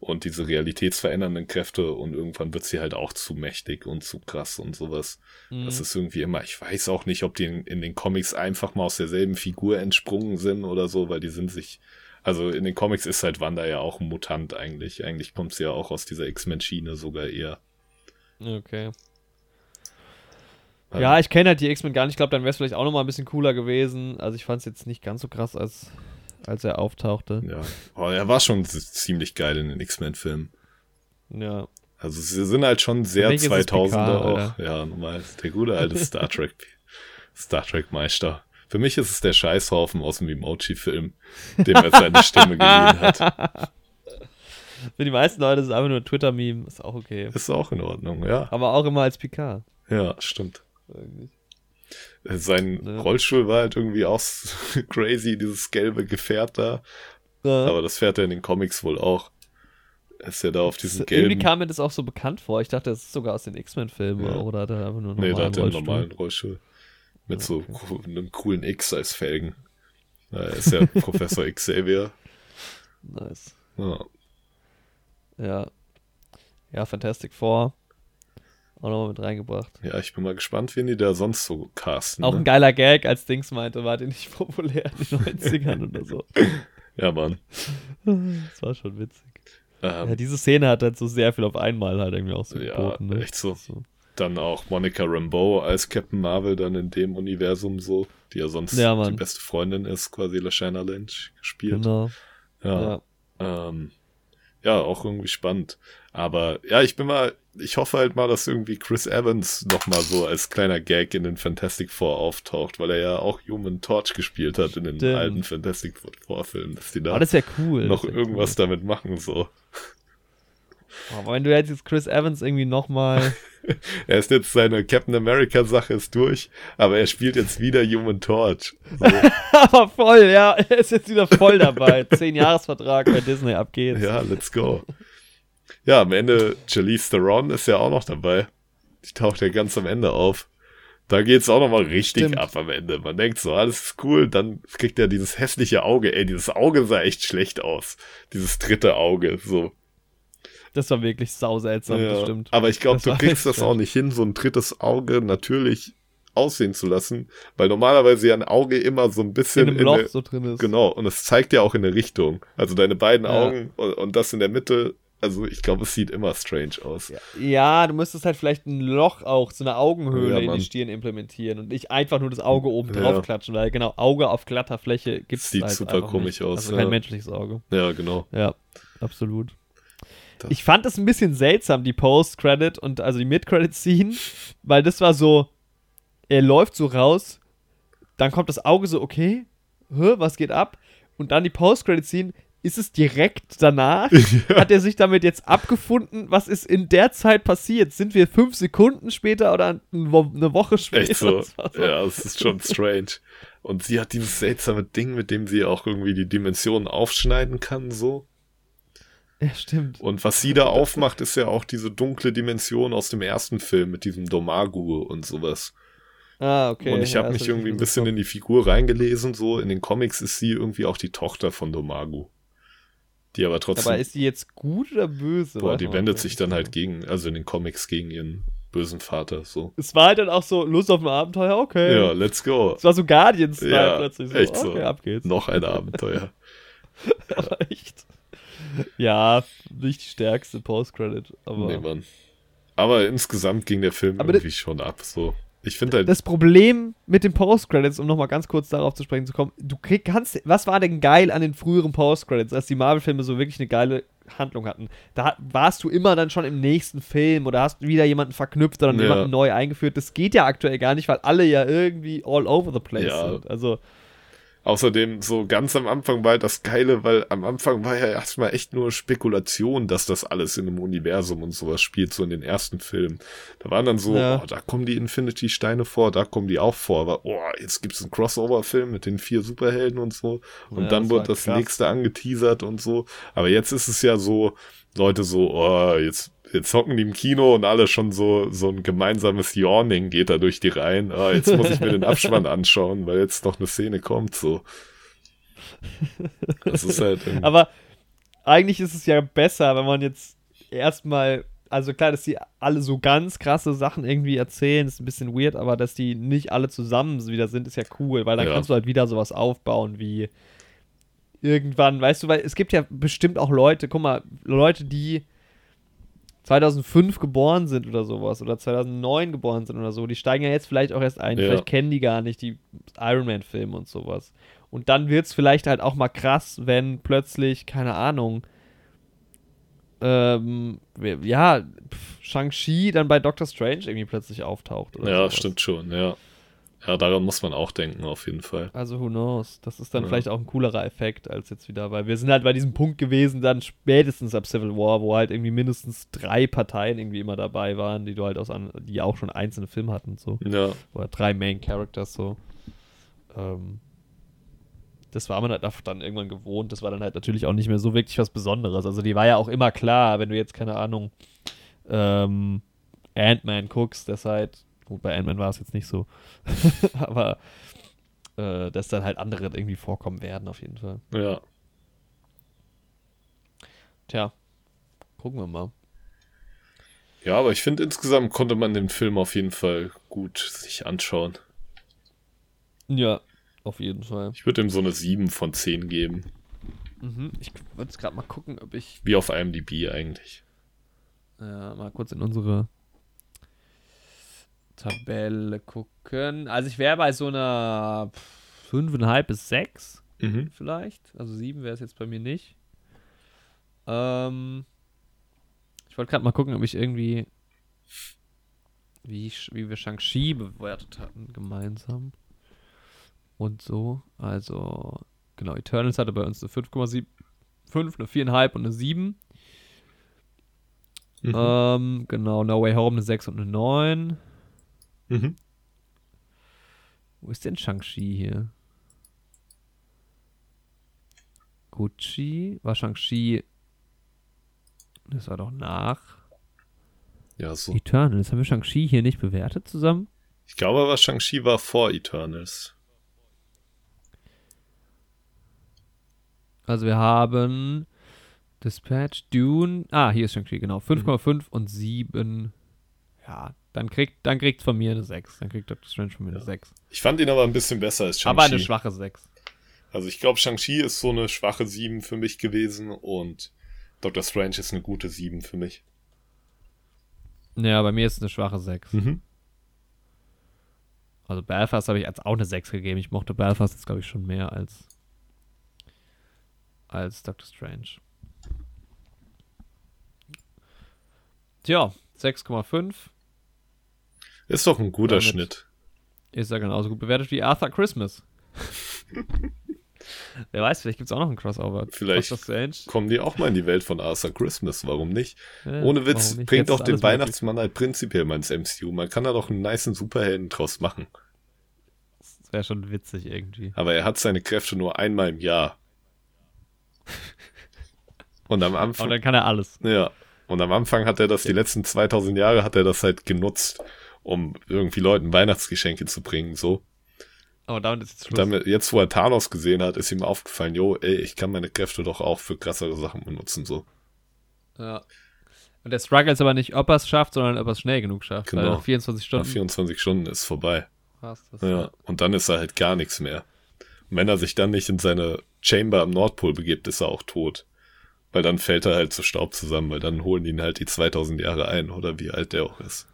[SPEAKER 2] und diese realitätsverändernden Kräfte und irgendwann wird sie halt auch zu mächtig und zu krass und sowas.
[SPEAKER 1] Mhm.
[SPEAKER 2] Das ist irgendwie immer, ich weiß auch nicht, ob die in, in den Comics einfach mal aus derselben Figur entsprungen sind oder so, weil die sind sich, also in den Comics ist halt Wanda ja auch ein Mutant eigentlich. Eigentlich kommt sie ja auch aus dieser X-Men-Schiene sogar eher.
[SPEAKER 1] Okay.
[SPEAKER 2] Ähm,
[SPEAKER 1] Ja, ich kenne halt die X-Men gar nicht. Ich glaube, dann wäre es vielleicht auch nochmal ein bisschen cooler gewesen. Also ich fand es jetzt nicht ganz so krass, als, als er auftauchte.
[SPEAKER 2] Ja, aber er war schon ziemlich geil in den X-Men-Filmen.
[SPEAKER 1] Ja.
[SPEAKER 2] Also sie sind halt schon sehr
[SPEAKER 1] mich ist es
[SPEAKER 2] 2000er
[SPEAKER 1] Picard,
[SPEAKER 2] auch. Ja, normal. Der gute alte Star Trek, Star Trek Meister. Für mich ist es der Scheißhaufen aus dem Emoji-Film, dem er seine Stimme geliehen hat.
[SPEAKER 1] Für die meisten Leute ist es einfach nur ein Twitter-Meme. Ist auch okay.
[SPEAKER 2] Ist auch in Ordnung, ja.
[SPEAKER 1] Aber auch immer als Picard.
[SPEAKER 2] Ja, stimmt. Sein
[SPEAKER 1] Ne.
[SPEAKER 2] Rollstuhl war halt irgendwie auch crazy, dieses gelbe Gefährt da.
[SPEAKER 1] Ja.
[SPEAKER 2] Aber das fährt er in den Comics wohl auch. Ist ja da auf diesem
[SPEAKER 1] Irgendwie
[SPEAKER 2] gelben.
[SPEAKER 1] kam mir das auch so bekannt vor. Ich dachte, das ist sogar aus den X-Men-Filmen.
[SPEAKER 2] Ja.
[SPEAKER 1] Oder hat er einfach nur einen
[SPEAKER 2] Nee, da
[SPEAKER 1] normalen
[SPEAKER 2] hat er einen
[SPEAKER 1] Rollstuhl?
[SPEAKER 2] normalen Rollstuhl. Mit so
[SPEAKER 1] Okay.
[SPEAKER 2] co- einem coolen X als Felgen. Ja, Er ist ja Professor Xavier.
[SPEAKER 1] Nice.
[SPEAKER 2] Ja.
[SPEAKER 1] Ja. Ja, Fantastic Four. Auch nochmal mit reingebracht.
[SPEAKER 2] ja, ich bin mal gespannt, wen die da sonst so casten.
[SPEAKER 1] Auch
[SPEAKER 2] ne?
[SPEAKER 1] ein geiler Gag, als Dings meinte, war der nicht populär in den 90ern oder so.
[SPEAKER 2] Ja, Mann.
[SPEAKER 1] Das war schon witzig.
[SPEAKER 2] Ähm,
[SPEAKER 1] Ja, diese Szene hat halt so sehr viel auf einmal halt irgendwie auch so
[SPEAKER 2] Ja,
[SPEAKER 1] geboten. Ne?
[SPEAKER 2] echt so.
[SPEAKER 1] so.
[SPEAKER 2] Dann auch Monica Rambeau als Captain Marvel dann in dem Universum so, die ja sonst
[SPEAKER 1] Ja,
[SPEAKER 2] die beste Freundin ist, quasi Lashana Lynch gespielt.
[SPEAKER 1] Genau.
[SPEAKER 2] Ja.
[SPEAKER 1] Ja.
[SPEAKER 2] Ähm, ja, auch irgendwie spannend. Aber ja, ich bin mal, ich hoffe halt mal, dass irgendwie Chris Evans noch mal so als kleiner Gag in den Fantastic Four auftaucht, weil er ja auch Human Torch gespielt hat in den
[SPEAKER 1] Stimmt.
[SPEAKER 2] alten Fantastic Four Filmen, dass die da
[SPEAKER 1] ist ja cool.
[SPEAKER 2] noch irgendwas
[SPEAKER 1] Cool.
[SPEAKER 2] damit machen so.
[SPEAKER 1] Aber wenn du jetzt Chris Evans irgendwie nochmal.
[SPEAKER 2] Er ist jetzt seine Captain America Sache ist durch, aber er spielt jetzt wieder Human Torch. So,
[SPEAKER 1] Aber voll, ja. Er ist jetzt wieder voll dabei. Zehn Jahresvertrag bei Disney, ab geht's.
[SPEAKER 2] ja, let's go. Ja, am Ende Charlize Theron ist ja auch noch dabei. Die taucht ja ganz am Ende auf. Da geht's auch noch mal richtig
[SPEAKER 1] Stimmt.
[SPEAKER 2] ab am Ende. Man denkt so, alles ist cool, dann kriegt er dieses hässliche Auge. Ey, dieses Auge sah echt schlecht aus. Dieses dritte Auge, so.
[SPEAKER 1] Das war wirklich sau seltsam,
[SPEAKER 2] Ja,
[SPEAKER 1] das stimmt.
[SPEAKER 2] Aber ich glaube, du kriegst das auch nicht hin, so ein drittes Auge natürlich aussehen zu lassen, weil normalerweise ja ein Auge immer so ein bisschen
[SPEAKER 1] In einem Loch
[SPEAKER 2] der-
[SPEAKER 1] so drin ist.
[SPEAKER 2] Genau, und es zeigt ja auch in eine Richtung. Also deine beiden
[SPEAKER 1] Ja.
[SPEAKER 2] Augen und, und das in der Mitte, also ich glaube, es sieht immer strange aus.
[SPEAKER 1] Ja. du müsstest halt vielleicht ein Loch auch, so eine Augenhöhle
[SPEAKER 2] Ja,
[SPEAKER 1] in die Stirn implementieren und nicht einfach nur das Auge oben
[SPEAKER 2] Ja.
[SPEAKER 1] drauf klatschen, weil genau, Auge auf glatter Fläche gibt's
[SPEAKER 2] Sieht
[SPEAKER 1] halt
[SPEAKER 2] super komisch
[SPEAKER 1] nicht.
[SPEAKER 2] aus,
[SPEAKER 1] Also
[SPEAKER 2] ja.
[SPEAKER 1] kein menschliches Auge.
[SPEAKER 2] Ja, genau.
[SPEAKER 1] Ja, absolut.
[SPEAKER 2] Das-
[SPEAKER 1] Ich fand es ein bisschen seltsam, die Post-Credit und also die Mid-Credit-Scene, weil das war so, er läuft so raus, dann kommt das Auge so, okay, hä, was geht ab? Und dann die Post-Credit-Scene, ist es direkt danach? Hat er sich damit jetzt abgefunden? Was ist in der Zeit passiert? Sind wir fünf Sekunden später oder eine Wo- eine Woche später?
[SPEAKER 2] Echt so.
[SPEAKER 1] So.
[SPEAKER 2] Ja, es ist schon strange. Und sie hat dieses seltsame Ding, mit dem sie auch irgendwie die Dimensionen aufschneiden kann, so.
[SPEAKER 1] Ja, stimmt.
[SPEAKER 2] Und was sie da aufmacht, ist ja auch diese dunkle Dimension aus dem ersten Film mit diesem Domagu und sowas.
[SPEAKER 1] Ah, okay.
[SPEAKER 2] und ich
[SPEAKER 1] ja,
[SPEAKER 2] habe
[SPEAKER 1] das
[SPEAKER 2] mich irgendwie ein bisschen in die Figur reingelesen, so. In den Comics ist sie irgendwie auch die Tochter von Domagu. Die aber trotzdem.
[SPEAKER 1] Aber ist die jetzt gut oder böse?
[SPEAKER 2] boah, die wendet sich dann halt gegen, also in den Comics gegen ihren bösen Vater, so.
[SPEAKER 1] Es war halt dann auch so, Lust auf ein Abenteuer, okay.
[SPEAKER 2] Ja, let's go.
[SPEAKER 1] Es war so Guardians-Style
[SPEAKER 2] Ja,
[SPEAKER 1] plötzlich. So,
[SPEAKER 2] echt so.
[SPEAKER 1] okay, ab geht's.
[SPEAKER 2] Noch ein Abenteuer.
[SPEAKER 1] Aber echt. Ja, nicht die stärkste Post-Credit. Aber
[SPEAKER 2] Nee, Mann. Aber insgesamt ging der Film
[SPEAKER 1] Aber
[SPEAKER 2] irgendwie schon ab, so. Ich finde halt,
[SPEAKER 1] das Problem mit den Post-Credits, um nochmal ganz kurz darauf zu sprechen zu kommen, du krieg, kannst, was war denn geil an den früheren Post-Credits, als die Marvel-Filme so wirklich eine geile Handlung hatten? Da warst du immer dann schon im nächsten Film oder hast wieder jemanden verknüpft oder
[SPEAKER 2] Ja.
[SPEAKER 1] jemanden neu eingeführt. Das geht ja aktuell gar nicht, weil alle ja irgendwie all over the place
[SPEAKER 2] Ja.
[SPEAKER 1] sind. Also,
[SPEAKER 2] Außerdem so ganz am Anfang war das Geile, weil am Anfang war ja erstmal echt nur Spekulation, dass das alles in einem Universum und sowas spielt, so in den ersten Filmen. Da waren dann so,
[SPEAKER 1] Ja.
[SPEAKER 2] oh, da kommen die Infinity-Steine vor, da kommen die auch vor, aber oh, jetzt gibt's einen Crossover-Film mit den vier Superhelden und so. Und
[SPEAKER 1] Ja,
[SPEAKER 2] dann
[SPEAKER 1] das
[SPEAKER 2] wurde das
[SPEAKER 1] krass.
[SPEAKER 2] nächste angeteasert und so. Aber jetzt ist es ja so, Leute so, oh, jetzt, jetzt hocken die im Kino und alle schon so, so ein gemeinsames Yawning geht da durch die Reihen. Ah, jetzt muss ich mir den Abspann anschauen, weil jetzt noch eine Szene kommt, so. Das ist halt,
[SPEAKER 1] aber eigentlich ist es ja besser, wenn man jetzt erstmal, also klar, dass die alle so ganz krasse Sachen irgendwie erzählen, ist ein bisschen weird, aber dass die nicht alle zusammen wieder sind, ist ja cool, weil dann
[SPEAKER 2] Ja.
[SPEAKER 1] kannst du halt wieder sowas aufbauen wie irgendwann, weißt du, weil es gibt ja bestimmt auch Leute, guck mal, Leute, die 2005 geboren sind oder sowas oder 2009 geboren sind oder so, die steigen ja jetzt vielleicht auch erst ein,
[SPEAKER 2] Ja.
[SPEAKER 1] vielleicht kennen die gar nicht die Iron Man Filme und sowas. Und dann wird es vielleicht halt auch mal krass, wenn plötzlich, keine Ahnung, ähm, ja, Shang-Chi dann bei Doctor Strange irgendwie plötzlich auftaucht. Oder
[SPEAKER 2] Ja,
[SPEAKER 1] sowas.
[SPEAKER 2] stimmt schon, ja. Ja, daran muss man auch denken, auf jeden Fall.
[SPEAKER 1] Also who knows? Das ist dann
[SPEAKER 2] Ja.
[SPEAKER 1] vielleicht auch ein coolerer Effekt als jetzt wieder, weil wir sind halt bei diesem Punkt gewesen, dann spätestens ab Civil War, wo halt irgendwie mindestens drei Parteien irgendwie immer dabei waren, die du halt aus an, die auch schon einzelne Filme hatten, so.
[SPEAKER 2] Ja,
[SPEAKER 1] Oder drei Main Characters, so. Ähm, das war man halt dann irgendwann gewohnt. Das war dann halt natürlich auch nicht mehr so wirklich was Besonderes. Also die war ja auch immer klar, wenn du jetzt, keine Ahnung, ähm, Ant-Man guckst, das halt, gut, bei Ant-Man war es jetzt nicht so, aber äh, dass dann halt andere irgendwie vorkommen werden, auf jeden Fall.
[SPEAKER 2] ja.
[SPEAKER 1] Tja, gucken wir mal.
[SPEAKER 2] Ja, aber ich finde, insgesamt konnte man den Film auf jeden Fall gut sich anschauen.
[SPEAKER 1] Ja, auf jeden Fall.
[SPEAKER 2] Ich würde ihm so eine 7 von 10 geben.
[SPEAKER 1] Mhm. Ich wollte jetzt gerade mal gucken, ob ich
[SPEAKER 2] Wie auf IMDb eigentlich.
[SPEAKER 1] Ja, mal kurz in unsere Tabelle gucken. Also ich wäre bei so einer 5,5 bis 6
[SPEAKER 2] Mhm.
[SPEAKER 1] vielleicht. Also 7 wäre es jetzt bei mir nicht. Ähm, ich wollte gerade mal gucken, ob ich irgendwie wie, wie wir Shang-Chi bewertet hatten gemeinsam. Und so. Also, genau, Eternals hatte bei uns eine 5,7, 5, eine 4,5 und eine 7.
[SPEAKER 2] Mhm.
[SPEAKER 1] Ähm, genau, No Way Home eine 6 und eine 9.
[SPEAKER 2] Mhm.
[SPEAKER 1] Wo ist denn Shang-Chi hier? Gucci. War Shang-Chi. Das war doch nach.
[SPEAKER 2] Ja, so.
[SPEAKER 1] Eternals. Haben wir Shang-Chi hier nicht bewertet zusammen?
[SPEAKER 2] Ich glaube aber, Shang-Chi war vor Eternals.
[SPEAKER 1] Also wir haben Dispatch, Dune. Ah, hier ist Shang-Chi, genau. 5,5 und 7. Ja, dann kriegt, dann kriegt von mir eine 6. Dann kriegt Dr. Strange von mir eine
[SPEAKER 2] Ja.
[SPEAKER 1] 6.
[SPEAKER 2] Ich fand ihn aber ein bisschen besser als Shang-Chi.
[SPEAKER 1] Aber eine schwache 6.
[SPEAKER 2] Also ich glaube, Shang-Chi ist so eine schwache 7 für mich gewesen und Doctor Strange ist eine gute 7 für mich.
[SPEAKER 1] Ja, bei mir ist es eine schwache 6.
[SPEAKER 2] Mhm.
[SPEAKER 1] Also Belfast habe ich als auch eine 6 gegeben. Ich mochte Belfast jetzt, glaube ich, schon mehr als, als Doctor Strange. Tja, 6,5
[SPEAKER 2] Ist doch ein guter
[SPEAKER 1] Damit-
[SPEAKER 2] Schnitt.
[SPEAKER 1] ist ja genauso gut bewertet wie Arthur Christmas. Wer weiß, vielleicht gibt es auch noch ein Crossover.
[SPEAKER 2] Vielleicht. Kommen die auch mal in die Welt von Arthur Christmas? Warum nicht?
[SPEAKER 1] Ja,
[SPEAKER 2] Ohne Witz,
[SPEAKER 1] nicht?
[SPEAKER 2] bringt doch den
[SPEAKER 1] alles möglich.
[SPEAKER 2] Weihnachtsmann halt prinzipiell mal ins MCU. Man kann da doch einen niceen Superhelden draus machen.
[SPEAKER 1] Das wäre schon witzig irgendwie.
[SPEAKER 2] Aber er hat seine Kräfte nur einmal im Jahr. Und am Anfang,
[SPEAKER 1] dann kann er alles.
[SPEAKER 2] ja, und am Anfang hat er das, die letzten 2000 Jahre hat er das halt genutzt, um irgendwie Leuten Weihnachtsgeschenke zu bringen, so.
[SPEAKER 1] Aber damit ist jetzt
[SPEAKER 2] damit, jetzt, wo er Thanos gesehen hat, ist ihm aufgefallen, jo, ey, ich kann meine Kräfte doch auch für krassere Sachen benutzen, so.
[SPEAKER 1] Ja. Und der Struggle ist aber nicht, ob er es schafft, sondern ob er es schnell genug schafft. Weil
[SPEAKER 2] Genau.
[SPEAKER 1] nach 24
[SPEAKER 2] Nach
[SPEAKER 1] Stunden
[SPEAKER 2] 24 Stunden ist vorbei.
[SPEAKER 1] passt das.
[SPEAKER 2] Ja, und dann ist er halt gar nichts mehr. Und wenn er sich dann nicht in seine Chamber am Nordpol begibt, ist er auch tot. Weil dann fällt er halt zu Staub zusammen, weil dann holen ihn halt die 2000 Jahre ein, oder wie alt der auch ist.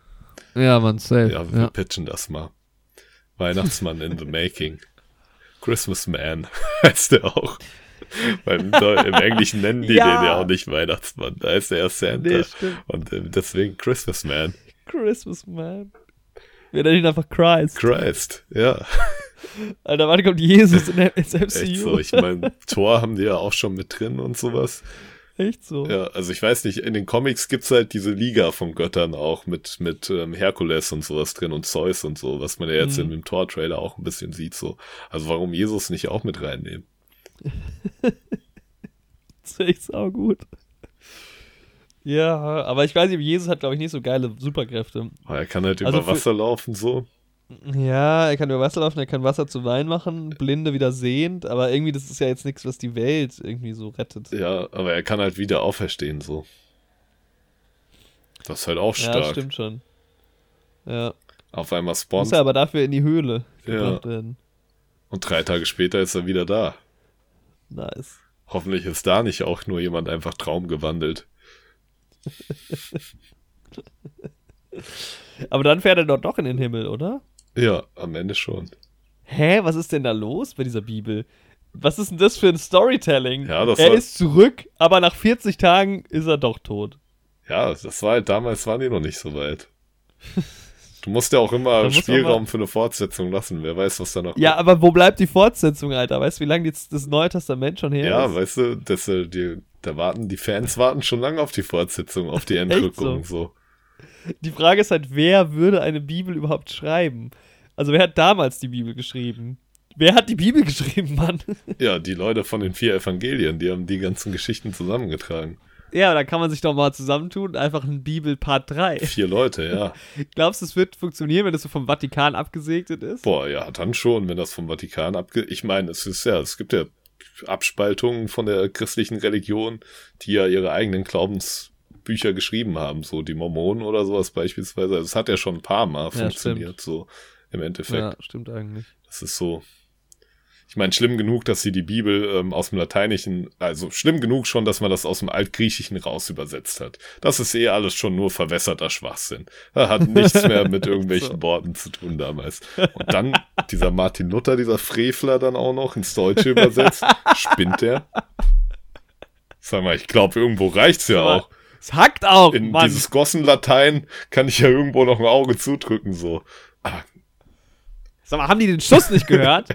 [SPEAKER 1] Ja, man, safe.
[SPEAKER 2] Ja, wir pitchen das mal. Weihnachtsmann in the making. Christmas Man heißt der auch. Weil im, Englischen nennen die
[SPEAKER 1] Ja.
[SPEAKER 2] den ja auch nicht Weihnachtsmann. Da ist er ja Santa.
[SPEAKER 1] Nee,
[SPEAKER 2] und äh, deswegen Christmas Man.
[SPEAKER 1] Christmas, man. Wir nennen ihn einfach Christ.
[SPEAKER 2] Christ, ja.
[SPEAKER 1] Alter, wann kommt Jesus in, ins MCU?
[SPEAKER 2] Echt so. Ich meine, Thor haben die ja auch schon mit drin und sowas.
[SPEAKER 1] Echt so.
[SPEAKER 2] Ja, also ich weiß nicht, in den Comics gibt's halt diese Liga von Göttern auch mit, mit ähm, Herkules und sowas drin und Zeus und so, was man ja jetzt
[SPEAKER 1] Mhm.
[SPEAKER 2] in dem Thor-Trailer auch ein bisschen sieht. so. Also warum Jesus nicht auch mit reinnehmen?
[SPEAKER 1] Das ist echt saugut. Ja, aber ich weiß nicht, Jesus hat, glaube ich, nicht so geile Superkräfte.
[SPEAKER 2] Aber er kann halt
[SPEAKER 1] Also
[SPEAKER 2] über Wasser laufen so.
[SPEAKER 1] Ja, er kann über Wasser laufen, er kann Wasser zu Wein machen, Blinde wieder sehend, aber irgendwie, das ist ja jetzt nichts, was die Welt irgendwie so rettet.
[SPEAKER 2] Ja, aber er kann halt wieder auferstehen, so. Das ist halt auch
[SPEAKER 1] Ja,
[SPEAKER 2] stark.
[SPEAKER 1] stimmt schon. Ja.
[SPEAKER 2] Auf einmal
[SPEAKER 1] Muss
[SPEAKER 2] spawnt
[SPEAKER 1] er aber dafür in die Höhle
[SPEAKER 2] Ja.
[SPEAKER 1] gebracht werden.
[SPEAKER 2] und drei Tage später ist er wieder da.
[SPEAKER 1] Nice.
[SPEAKER 2] Hoffentlich ist da nicht auch nur jemand einfach traumgewandelt.
[SPEAKER 1] Aber dann fährt er doch doch in den Himmel, oder?
[SPEAKER 2] Ja, am Ende schon.
[SPEAKER 1] Hä, was ist denn da los bei dieser Bibel? Was ist denn das für ein Storytelling?
[SPEAKER 2] Ja, das
[SPEAKER 1] er ist zurück, aber nach 40 Tagen ist er doch tot.
[SPEAKER 2] Ja, das war halt damals waren die noch nicht so weit. Du musst ja auch immer Spielraum für eine Fortsetzung lassen. Wer weiß, was da noch
[SPEAKER 1] Ja, aber wo bleibt die Fortsetzung, Alter? Weißt du, wie lange jetzt das Neue Testament schon her
[SPEAKER 2] Ja,
[SPEAKER 1] ist?
[SPEAKER 2] weißt du, dass, äh, die, da warten, die Fans warten schon lange auf die Fortsetzung, auf die Entrückung. so?
[SPEAKER 1] Die Frage ist halt, wer würde eine Bibel überhaupt schreiben? Also wer hat damals die Bibel geschrieben? Wer hat die Bibel geschrieben, Mann?
[SPEAKER 2] Ja, die Leute von den vier Evangelien, die haben die ganzen Geschichten zusammengetragen.
[SPEAKER 1] ja, da kann man sich doch mal zusammentun, einfach ein Bibel Part 3.
[SPEAKER 2] Vier Leute, ja.
[SPEAKER 1] Glaubst du, es wird funktionieren, wenn das so vom Vatikan abgesegnet ist?
[SPEAKER 2] Boah, ja, dann schon, wenn das vom Vatikan abge... Ich meine, es ist ja, es gibt ja Abspaltungen von der christlichen Religion, die ja ihre eigenen Glaubensbücher geschrieben haben, so die Mormonen oder sowas beispielsweise. Also es hat ja schon ein paar Mal
[SPEAKER 1] Ja,
[SPEAKER 2] funktioniert, so im Endeffekt.
[SPEAKER 1] Ja, stimmt eigentlich.
[SPEAKER 2] Das ist so. Ich meine, schlimm genug, dass sie die Bibel ähm, aus dem Lateinischen, also schlimm genug schon, dass man das aus dem Altgriechischen raus übersetzt hat. Das ist eh alles schon nur verwässerter Schwachsinn. Da hat nichts mehr mit irgendwelchen
[SPEAKER 1] So.
[SPEAKER 2] Worten zu tun damals. Und dann dieser Martin Luther, dieser Frevler dann auch noch ins Deutsche übersetzt. Spinnt der? Sag mal, ich glaube, irgendwo reicht's ja
[SPEAKER 1] Aber
[SPEAKER 2] auch.
[SPEAKER 1] Es hackt auch,
[SPEAKER 2] In
[SPEAKER 1] Mann.
[SPEAKER 2] dieses Gossenlatein kann ich ja irgendwo noch ein Auge zudrücken, so. Ah,
[SPEAKER 1] Sag mal, haben die den Schuss nicht gehört?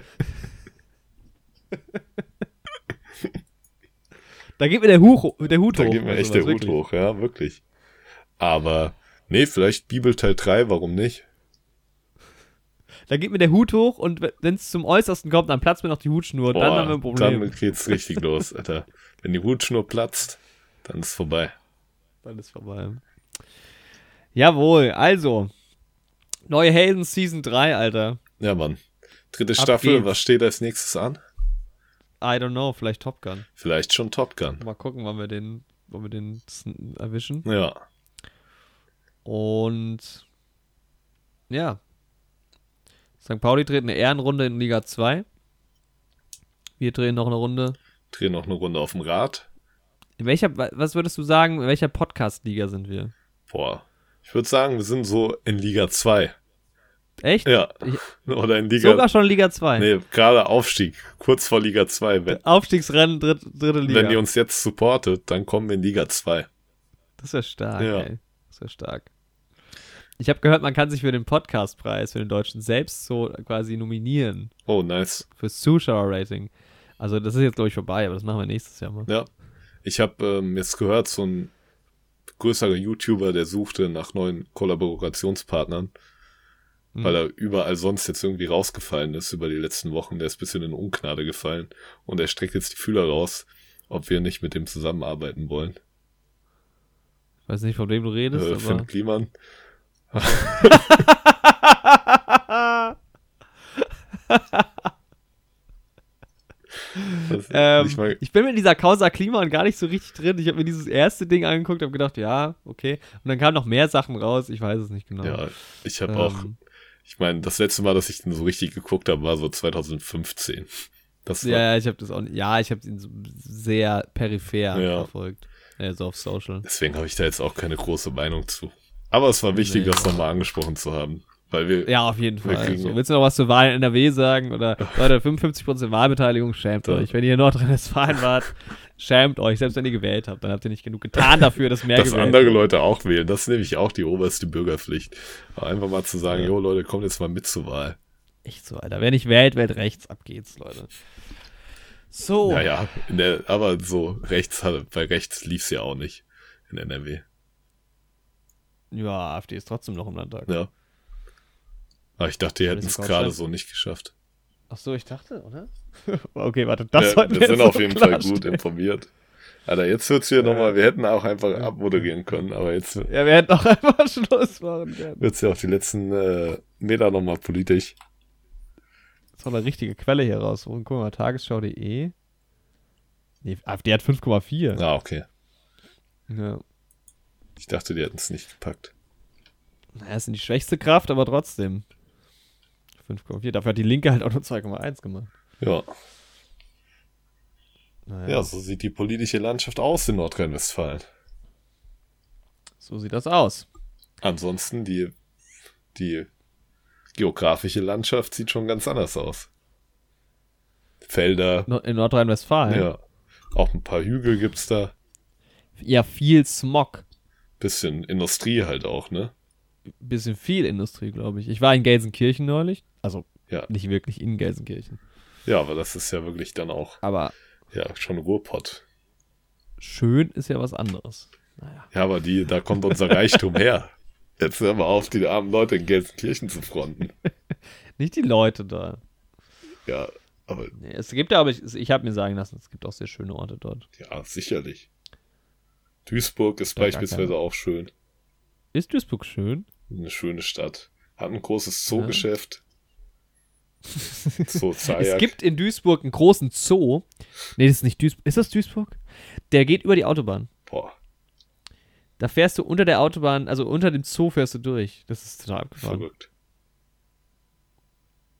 [SPEAKER 1] da geht mir der, Huch, der Hut
[SPEAKER 2] Da
[SPEAKER 1] hoch.
[SPEAKER 2] geht mir
[SPEAKER 1] oder
[SPEAKER 2] echt der
[SPEAKER 1] sowas,
[SPEAKER 2] Hut
[SPEAKER 1] wirklich.
[SPEAKER 2] hoch, ja, wirklich. Aber, nee, vielleicht Bibel Teil 3, warum nicht?
[SPEAKER 1] Da geht mir der Hut hoch und wenn es zum Äußersten kommt, dann platzt mir noch die Hutschnur. dann haben wir ein Problem.
[SPEAKER 2] dann geht's richtig los, Alter. Wenn die Hutschnur platzt, dann ist vorbei.
[SPEAKER 1] Dann ist vorbei. Jawohl, also. Neue Helden Season 3, Alter.
[SPEAKER 2] Ja, Mann. Dritte
[SPEAKER 1] Ab
[SPEAKER 2] Staffel,
[SPEAKER 1] geht's.
[SPEAKER 2] was steht als nächstes an?
[SPEAKER 1] I don't know, vielleicht Top Gun.
[SPEAKER 2] Vielleicht schon Top Gun.
[SPEAKER 1] Mal gucken, wann wir den, wann wir den erwischen.
[SPEAKER 2] Ja.
[SPEAKER 1] Und ja. St. Pauli dreht eine Ehrenrunde in Liga 2. Wir drehen noch eine Runde.
[SPEAKER 2] Drehen noch eine Runde auf dem Rad.
[SPEAKER 1] In welcher, wa- was würdest du sagen, in welcher Podcast-Liga sind wir?
[SPEAKER 2] Boah. Ich würde sagen, wir sind so in Liga 2.
[SPEAKER 1] Echt?
[SPEAKER 2] Ja. Oder in Liga.
[SPEAKER 1] Sogar schon Liga 2.
[SPEAKER 2] Nee, gerade Aufstieg. Kurz vor Liga 2. Wenn,
[SPEAKER 1] Aufstiegsrennen, dritt, dritte Liga.
[SPEAKER 2] wenn ihr uns jetzt supportet, dann kommen wir in Liga 2.
[SPEAKER 1] Das wäre stark,
[SPEAKER 2] Ja.
[SPEAKER 1] ey. Das wäre stark. Ich habe gehört, man kann sich für den Podcastpreis, für den Deutschen selbst so quasi nominieren.
[SPEAKER 2] Oh, nice.
[SPEAKER 1] Fürs Zuschauerrating. Also, das ist jetzt, glaube ich, vorbei, aber das machen wir nächstes Jahr mal.
[SPEAKER 2] Ja. Ich habe ähm, jetzt gehört, so ein größerer YouTuber, der suchte nach neuen Kollaborationspartnern,
[SPEAKER 1] Mhm.
[SPEAKER 2] weil er überall sonst jetzt irgendwie rausgefallen ist über die letzten Wochen. Der ist ein bisschen in Ungnade gefallen und er streckt jetzt die Fühler raus, ob wir nicht mit dem zusammenarbeiten wollen.
[SPEAKER 1] Ich weiß nicht, von wem du redest,
[SPEAKER 2] Äh,
[SPEAKER 1] aber.
[SPEAKER 2] Finn Kliman.
[SPEAKER 1] Ähm,
[SPEAKER 2] nicht mal-
[SPEAKER 1] ich bin mit dieser Causa Klima und gar nicht so richtig drin. Ich habe mir dieses erste Ding angeguckt, habe gedacht, ja, okay. Und dann kamen noch mehr Sachen raus. Ich weiß es nicht genau.
[SPEAKER 2] ja, ich habe
[SPEAKER 1] Ähm,
[SPEAKER 2] auch, ich meine, das letzte Mal, dass ich den so richtig geguckt habe, war so 2015. Das
[SPEAKER 1] Ja, ich habe das auch. Ja, ich habe ihn so sehr peripher
[SPEAKER 2] Ja.
[SPEAKER 1] verfolgt. Ja, so auf Social.
[SPEAKER 2] Deswegen habe ich da jetzt auch keine große Meinung zu. Aber es war wichtig,
[SPEAKER 1] Nee,
[SPEAKER 2] das nochmal angesprochen zu haben. Weil wir,
[SPEAKER 1] Ja, auf jeden Fall.
[SPEAKER 2] kriegen-
[SPEAKER 1] So, willst du noch was zur Wahl in NRW sagen? Oder Leute, 55% Wahlbeteiligung, schämt euch. Wenn ihr in Nordrhein-Westfalen wart, schämt euch. Selbst wenn ihr gewählt habt, dann habt ihr nicht genug getan dafür, dass mehr
[SPEAKER 2] dass
[SPEAKER 1] gewählt
[SPEAKER 2] andere
[SPEAKER 1] wird.
[SPEAKER 2] Leute auch wählen, das ist nämlich auch die oberste Bürgerpflicht. Aber einfach mal zu sagen,
[SPEAKER 1] Ja.
[SPEAKER 2] jo Leute, kommt jetzt mal mit zur Wahl.
[SPEAKER 1] Echt so, Alter. Wer nicht wählt, wählt rechts. Ab geht's, Leute. So.
[SPEAKER 2] Naja, der, aber so rechts, hat- bei rechts lief's ja auch nicht in NRW.
[SPEAKER 1] Ja, AfD ist trotzdem noch im Landtag.
[SPEAKER 2] Ja. Aber ich dachte, die hätten es gerade so nicht geschafft.
[SPEAKER 1] Ach so, ich dachte, oder? okay, warte, das
[SPEAKER 2] ja, wir
[SPEAKER 1] wir
[SPEAKER 2] sind
[SPEAKER 1] jetzt
[SPEAKER 2] auf jeden Fall gut informiert. Alter, jetzt wird's hier nochmal, wir hätten auch einfach abmoderieren können, aber jetzt
[SPEAKER 1] Ja, wir hätten auch einfach Schluss machen können.
[SPEAKER 2] wird's ja auch die letzten äh, da nochmal politisch.
[SPEAKER 1] Das ist doch eine richtige Quelle hier raus. Und guck mal, tagesschau.de. Nee, AfD hat 5,4.
[SPEAKER 2] Ah, okay.
[SPEAKER 1] Ja.
[SPEAKER 2] Ich dachte, die hätten es nicht gepackt.
[SPEAKER 1] Naja, ist die schwächste Kraft, aber trotzdem. 5,4. Dafür hat die Linke halt auch nur 2,1 gemacht.
[SPEAKER 2] Ja.
[SPEAKER 1] Naja,
[SPEAKER 2] ja, so sieht die politische Landschaft aus in Nordrhein-Westfalen.
[SPEAKER 1] so sieht das aus.
[SPEAKER 2] Ansonsten, die, die geografische Landschaft sieht schon ganz anders aus. Felder,
[SPEAKER 1] In Nordrhein-Westfalen.
[SPEAKER 2] ja. Auch ein paar Hügel gibt's da.
[SPEAKER 1] ja, viel Smog.
[SPEAKER 2] Bisschen Industrie halt auch, ne?
[SPEAKER 1] Bisschen viel Industrie, glaube ich. Ich war in Gelsenkirchen neulich. Also
[SPEAKER 2] Ja.
[SPEAKER 1] nicht wirklich in Gelsenkirchen.
[SPEAKER 2] Ja, aber das ist ja wirklich dann auch,
[SPEAKER 1] Aber
[SPEAKER 2] ja, schon Ruhrpott.
[SPEAKER 1] schön ist ja was anderes. Naja.
[SPEAKER 2] Ja, aber die, da kommt unser Reichtum her. Jetzt hör mal auf, die armen Leute in Gelsenkirchen zu fronten.
[SPEAKER 1] Nicht die Leute da.
[SPEAKER 2] Ja, aber
[SPEAKER 1] Nee, es gibt ja, aber ich, ich habe mir sagen lassen, es gibt auch sehr schöne Orte dort.
[SPEAKER 2] ja, sicherlich. Duisburg ist
[SPEAKER 1] Ja,
[SPEAKER 2] beispielsweise auch schön.
[SPEAKER 1] Ist Duisburg schön?
[SPEAKER 2] Eine schöne Stadt. Hat ein großes Zoogeschäft. Zoo Zajac.
[SPEAKER 1] Es gibt in Duisburg einen großen Zoo. Nee, das ist nicht Duisburg. Ist das Duisburg? Der geht über die Autobahn.
[SPEAKER 2] Boah,
[SPEAKER 1] Da fährst du unter der Autobahn, also unter dem Zoo fährst du durch. Das ist total abgefahren.
[SPEAKER 2] verrückt.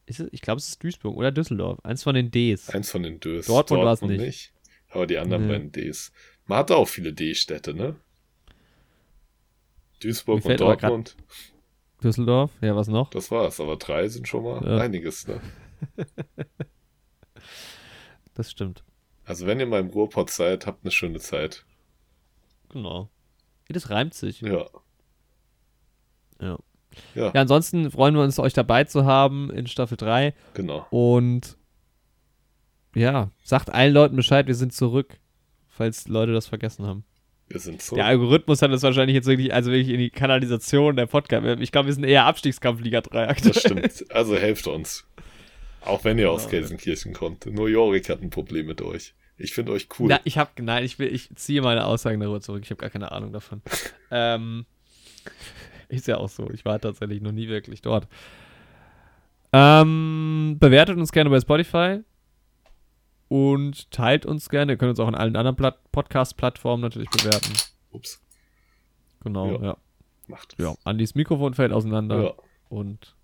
[SPEAKER 1] Ist es, ich glaube, es ist Duisburg oder Düsseldorf. Eins von den Ds.
[SPEAKER 2] Eins von den Dös.
[SPEAKER 1] Dortmund war's nicht.
[SPEAKER 2] Aber die anderen
[SPEAKER 1] Nee.
[SPEAKER 2] beiden Ds. Man hatte auch viele D-Städte, ne? Duisburg und Dortmund.
[SPEAKER 1] Düsseldorf, ja, was noch?
[SPEAKER 2] Das war's. Aber drei sind schon mal
[SPEAKER 1] Ja.
[SPEAKER 2] einiges, ne?
[SPEAKER 1] Das stimmt.
[SPEAKER 2] Also wenn ihr mal im Ruhrpott seid, habt eine schöne Zeit.
[SPEAKER 1] Genau. Das reimt sich.
[SPEAKER 2] Ja.
[SPEAKER 1] Ja.
[SPEAKER 2] Ja,
[SPEAKER 1] Ja, ansonsten freuen wir uns, euch dabei zu haben in Staffel 3.
[SPEAKER 2] genau.
[SPEAKER 1] Und ja, sagt allen Leuten Bescheid, wir sind zurück, falls Leute das vergessen haben.
[SPEAKER 2] Wir sind so.
[SPEAKER 1] Der Algorithmus hat das wahrscheinlich jetzt wirklich, also wirklich in die Kanalisation der Podcast. Ich glaube, wir sind eher Abstiegskampf Liga 3 aktuell.
[SPEAKER 2] Das stimmt. Also helft uns. Auch wenn ihr aus
[SPEAKER 1] Genau.
[SPEAKER 2] Gelsenkirchen kommt. Nur Jorik hat ein Problem mit euch. Ich finde euch cool.
[SPEAKER 1] Na, ich habe, nein, ich, will, ich ziehe meine Aussagen darüber zurück. Ich habe gar keine Ahnung davon. ähm, ist ja auch so. Ich war tatsächlich noch nie wirklich dort. Ähm, bewertet uns gerne bei Spotify und teilt uns gerne. Ihr könnt uns auch in allen anderen Plat Podcast-Plattformen natürlich bewerten.
[SPEAKER 2] Ups.
[SPEAKER 1] Genau,
[SPEAKER 2] Ja.
[SPEAKER 1] ja.
[SPEAKER 2] Macht es.
[SPEAKER 1] Ja, Andys Mikrofon fällt auseinander
[SPEAKER 2] ja.
[SPEAKER 1] und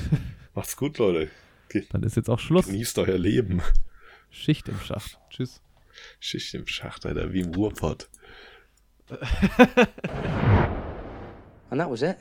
[SPEAKER 2] Macht's gut, Leute. Ge-
[SPEAKER 1] dann ist jetzt auch Schluss.
[SPEAKER 2] Genießt euer Leben.
[SPEAKER 1] Schicht im Schacht. Tschüss.
[SPEAKER 2] Schicht im Schacht, Alter, wie im Ruhrpott.
[SPEAKER 5] And that was it.